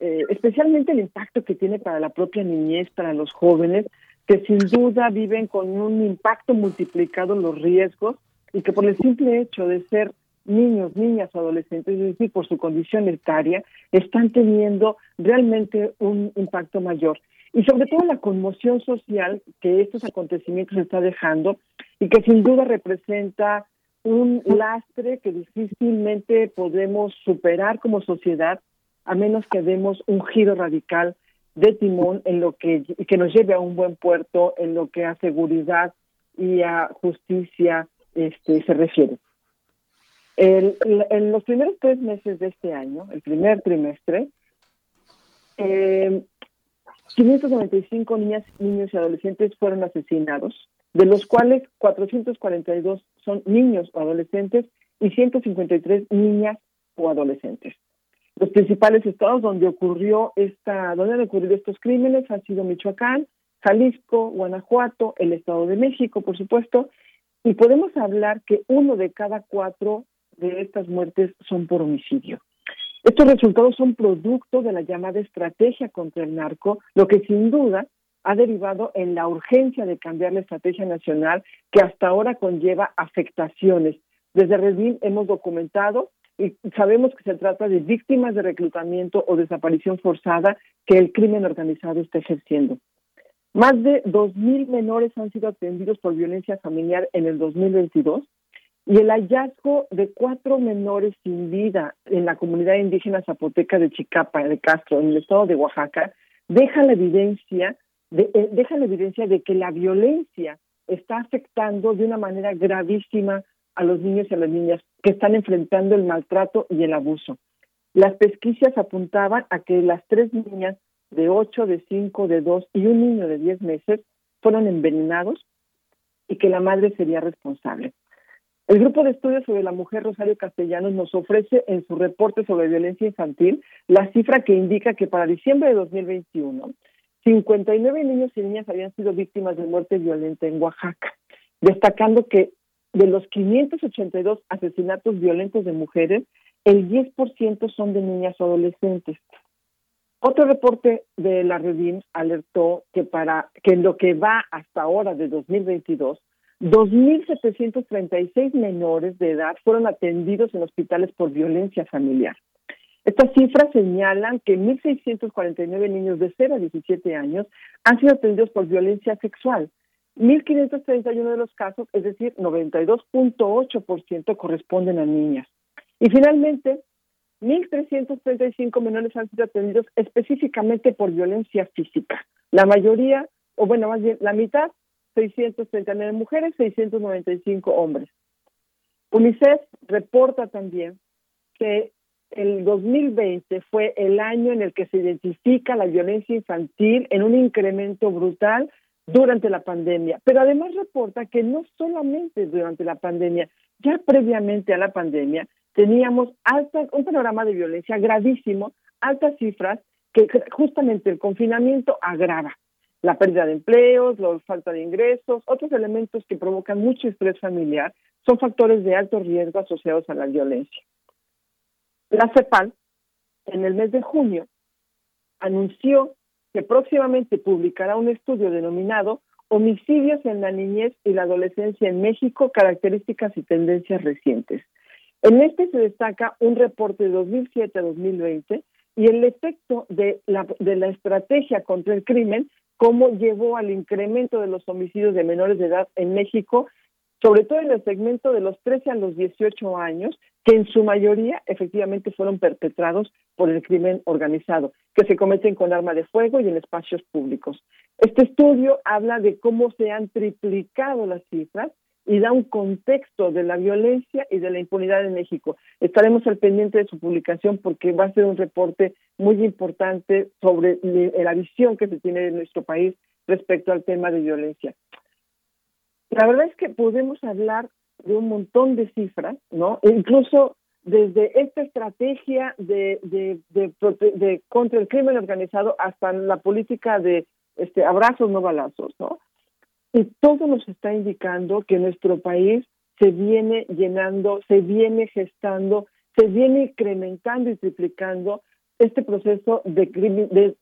eh, especialmente el impacto que tiene para la propia niñez, para los jóvenes, que sin duda viven con un impacto multiplicado los riesgos y que por el simple hecho de ser niños, niñas adolescentes, es decir, por su condición etaria, están teniendo realmente un impacto mayor. Y sobre todo la conmoción social que estos acontecimientos está dejando y que sin duda representa un lastre que difícilmente podemos superar como sociedad a menos que demos un giro radical de timón en lo que, que nos lleve a un buen puerto en lo que a seguridad y a justicia este, se refiere. En los primeros tres meses de este año, el primer trimestre, eh, 595 niñas, niños y adolescentes fueron asesinados, de los cuales 442 son niños o adolescentes y 153 niñas o adolescentes. Los principales estados donde ocurrió esta, donde han ocurrido estos crímenes han sido Michoacán, Jalisco, Guanajuato, el Estado de México, por supuesto, y podemos hablar que uno de cada cuatro de estas muertes son por homicidio. Estos resultados son producto de la llamada estrategia contra el narco, lo que sin duda ha derivado en la urgencia de cambiar la estrategia nacional que hasta ahora conlleva afectaciones. Desde Redín hemos documentado y sabemos que se trata de víctimas de reclutamiento o desaparición forzada que el crimen organizado está ejerciendo. Más de 2.000 menores han sido atendidos por violencia familiar en el 2022 y el hallazgo de cuatro menores sin vida en la comunidad indígena zapoteca de Chicapa, de Castro, en el estado de Oaxaca, deja la evidencia de, eh, deja la evidencia de que la violencia está afectando de una manera gravísima a los niños y a las niñas que están enfrentando el maltrato y el abuso. Las pesquisas apuntaban a que las tres niñas de 8, de 5, de 2 y un niño de 10 meses fueron envenenados y que la madre sería responsable. El grupo de estudios sobre la mujer Rosario Castellanos nos ofrece en su reporte sobre violencia infantil la cifra que indica que para diciembre de 2021, 59 niños y niñas habían sido víctimas de muerte violenta en Oaxaca, destacando que de los 582 asesinatos violentos de mujeres, el 10% son de niñas o adolescentes. Otro reporte de la Redin alertó que para que en lo que va hasta ahora de 2022, 2.736 menores de edad fueron atendidos en hospitales por violencia familiar. Estas cifras señalan que 1.649 niños de 0 a 17 años han sido atendidos por violencia sexual, 1.531 de los casos, es decir, 92.8% corresponden a niñas. Y finalmente, 1.335 menores han sido atendidos específicamente por violencia física. La mayoría, o bueno, más bien la mitad, 639 mujeres, 695 hombres. UNICEF reporta también que el 2020 fue el año en el que se identifica la violencia infantil en un incremento brutal durante la pandemia, pero además reporta que no solamente durante la pandemia, ya previamente a la pandemia teníamos alta, un panorama de violencia gravísimo, altas cifras que justamente el confinamiento agrava. La pérdida de empleos, la falta de ingresos, otros elementos que provocan mucho estrés familiar son factores de alto riesgo asociados a la violencia. La CEPAL, en el mes de junio, anunció que próximamente publicará un estudio denominado Homicidios en la niñez y la adolescencia en México, características y tendencias recientes. En este se destaca un reporte de 2007 a 2020 y el efecto de la, de la estrategia contra el crimen, cómo llevó al incremento de los homicidios de menores de edad en México sobre todo en el segmento de los 13 a los 18 años, que en su mayoría efectivamente fueron perpetrados por el crimen organizado, que se cometen con arma de fuego y en espacios públicos. Este estudio habla de cómo se han triplicado las cifras y da un contexto de la violencia y de la impunidad en México. Estaremos al pendiente de su publicación porque va a ser un reporte muy importante sobre la visión que se tiene de nuestro país respecto al tema de violencia. La verdad es que podemos hablar de un montón de cifras, ¿no? E incluso desde esta estrategia de, de, de, contra el crimen organizado hasta la política de este abrazos no balazos, ¿no? Y todo nos está indicando que nuestro país se viene llenando, se viene gestando se viene incrementando y triplicando este proceso de,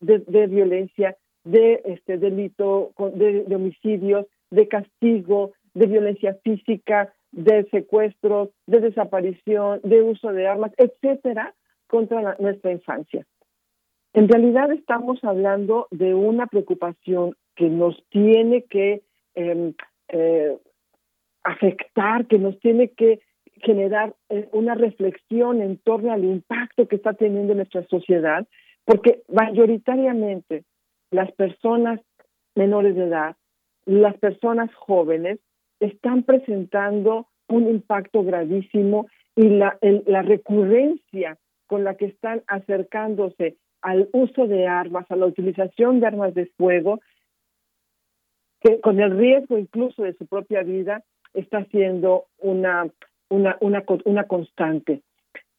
de, de, violencia, de este delito, de, de homicidios, de castigo, de violencia física, de secuestros, de desaparición, de uso de armas, etcétera, contra nuestra infancia. En realidad estamos hablando de una preocupación que nos tiene que em, eh, afectar, que nos tiene que generar eh, una reflexión en torno al impacto que está teniendo nuestra sociedad, porque mayoritariamente las personas menores de edad, las personas jóvenes, están presentando un impacto gravísimo y la, la recurrencia con la que están acercándose al uso de armas, a la utilización de armas de fuego, que con el riesgo incluso de su propia vida, está siendo una, una, una, una constante.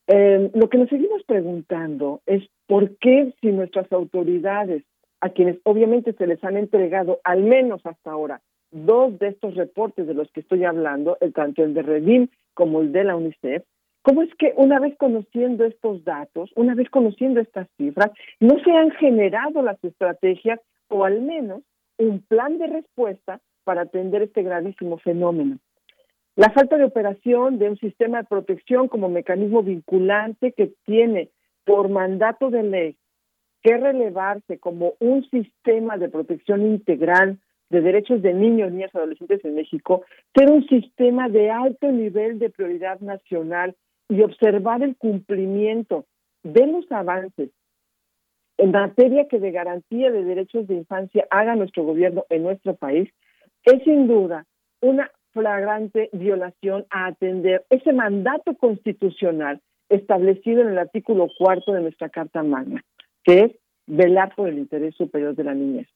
Eh, lo que nos seguimos preguntando es por qué si nuestras autoridades, a quienes obviamente se les han entregado al menos hasta ahora dos de estos reportes de los que estoy hablando, el, tanto el de Redim como el de la UNICEF, ¿Cómo es que una vez conociendo estos datos, una vez conociendo estas cifras, no se han generado las estrategias o al menos un plan de respuesta para atender este gravísimo fenómeno? La falta de operación de un sistema de protección como mecanismo vinculante que tiene por mandato de ley que relevarse como un sistema de protección integral de derechos de niños, niñas y adolescentes en México, ser un sistema de alto nivel de prioridad nacional y observar el cumplimiento de los avances en materia que de garantía de derechos de infancia haga nuestro gobierno en nuestro país, es sin duda una flagrante violación a atender ese mandato constitucional establecido en el artículo cuarto de nuestra Carta Magna, que es velar por el interés superior de la niñez.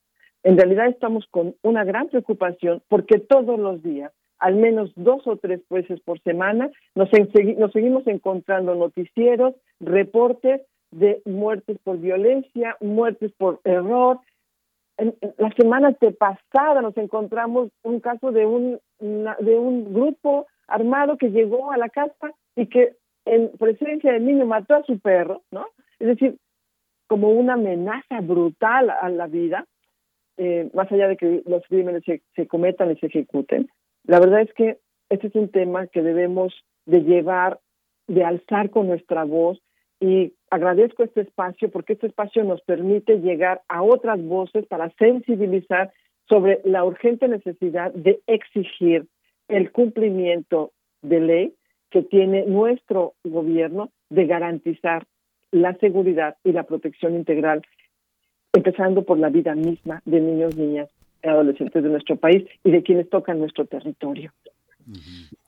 En realidad estamos con una gran preocupación porque todos los días al menos dos o tres veces por semana, nos, nos seguimos encontrando noticieros, reportes de muertes por violencia, muertes por error. En, la semana pasada nos encontramos un caso de un, de un grupo armado que llegó a la casa y que en presencia del niño mató a su perro, ¿no? Es decir, como una amenaza brutal a la vida, eh, más allá de que los crímenes se cometan y se ejecuten. La verdad es que este es un tema que debemos de llevar, de alzar con nuestra voz y agradezco este espacio porque este espacio nos permite llegar a otras voces para sensibilizar sobre la urgente necesidad de exigir el cumplimiento de ley que tiene nuestro gobierno de garantizar la seguridad y la protección integral, empezando por la vida misma de niños, niñas adolescentes de nuestro país y de quienes tocan nuestro territorio.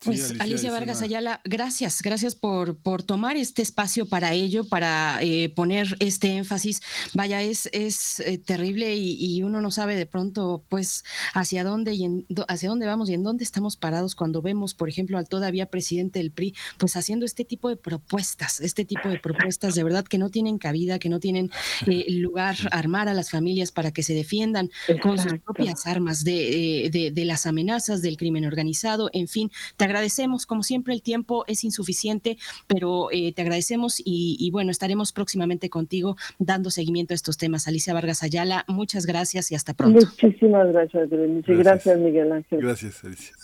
Pues Alicia, Vargas Ayala, gracias, gracias por, por tomar este espacio para ello, para eh, poner este énfasis. Vaya, es, es eh, terrible y, uno no sabe de pronto, pues, hacia dónde y en, hacia dónde vamos y en dónde estamos parados cuando vemos, por ejemplo, al todavía presidente del PRI, pues haciendo este tipo de propuestas, este tipo de propuestas de verdad que no tienen cabida, que no tienen eh, lugar armar a las familias para que se defiendan con sus propias armas de, de, de las amenazas del crimen organizado, en fin, te agradecemos, como siempre el tiempo es insuficiente, pero eh, te agradecemos y, bueno, estaremos próximamente contigo dando seguimiento a estos temas. Alicia Vargas Ayala, muchas gracias y hasta pronto. Muchísimas gracias, Gracias, gracias Miguel Ángel. Gracias, Alicia.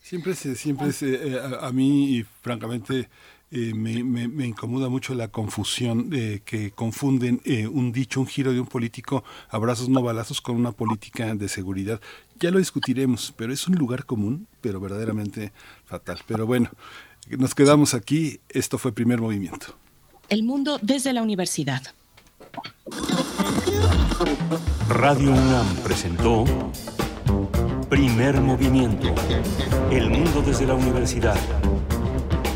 Siempre, siempre eh, a, mí y francamente eh, me, me, incomoda mucho la confusión de que confunden eh, un dicho, un giro de un político, abrazos no balazos, con una política de seguridad. Ya lo discutiremos, pero es un lugar común, pero verdaderamente fatal. Pero bueno, nos quedamos aquí. Esto fue Primer Movimiento. El mundo desde la universidad. Radio UNAM presentó Primer Movimiento. El mundo desde la universidad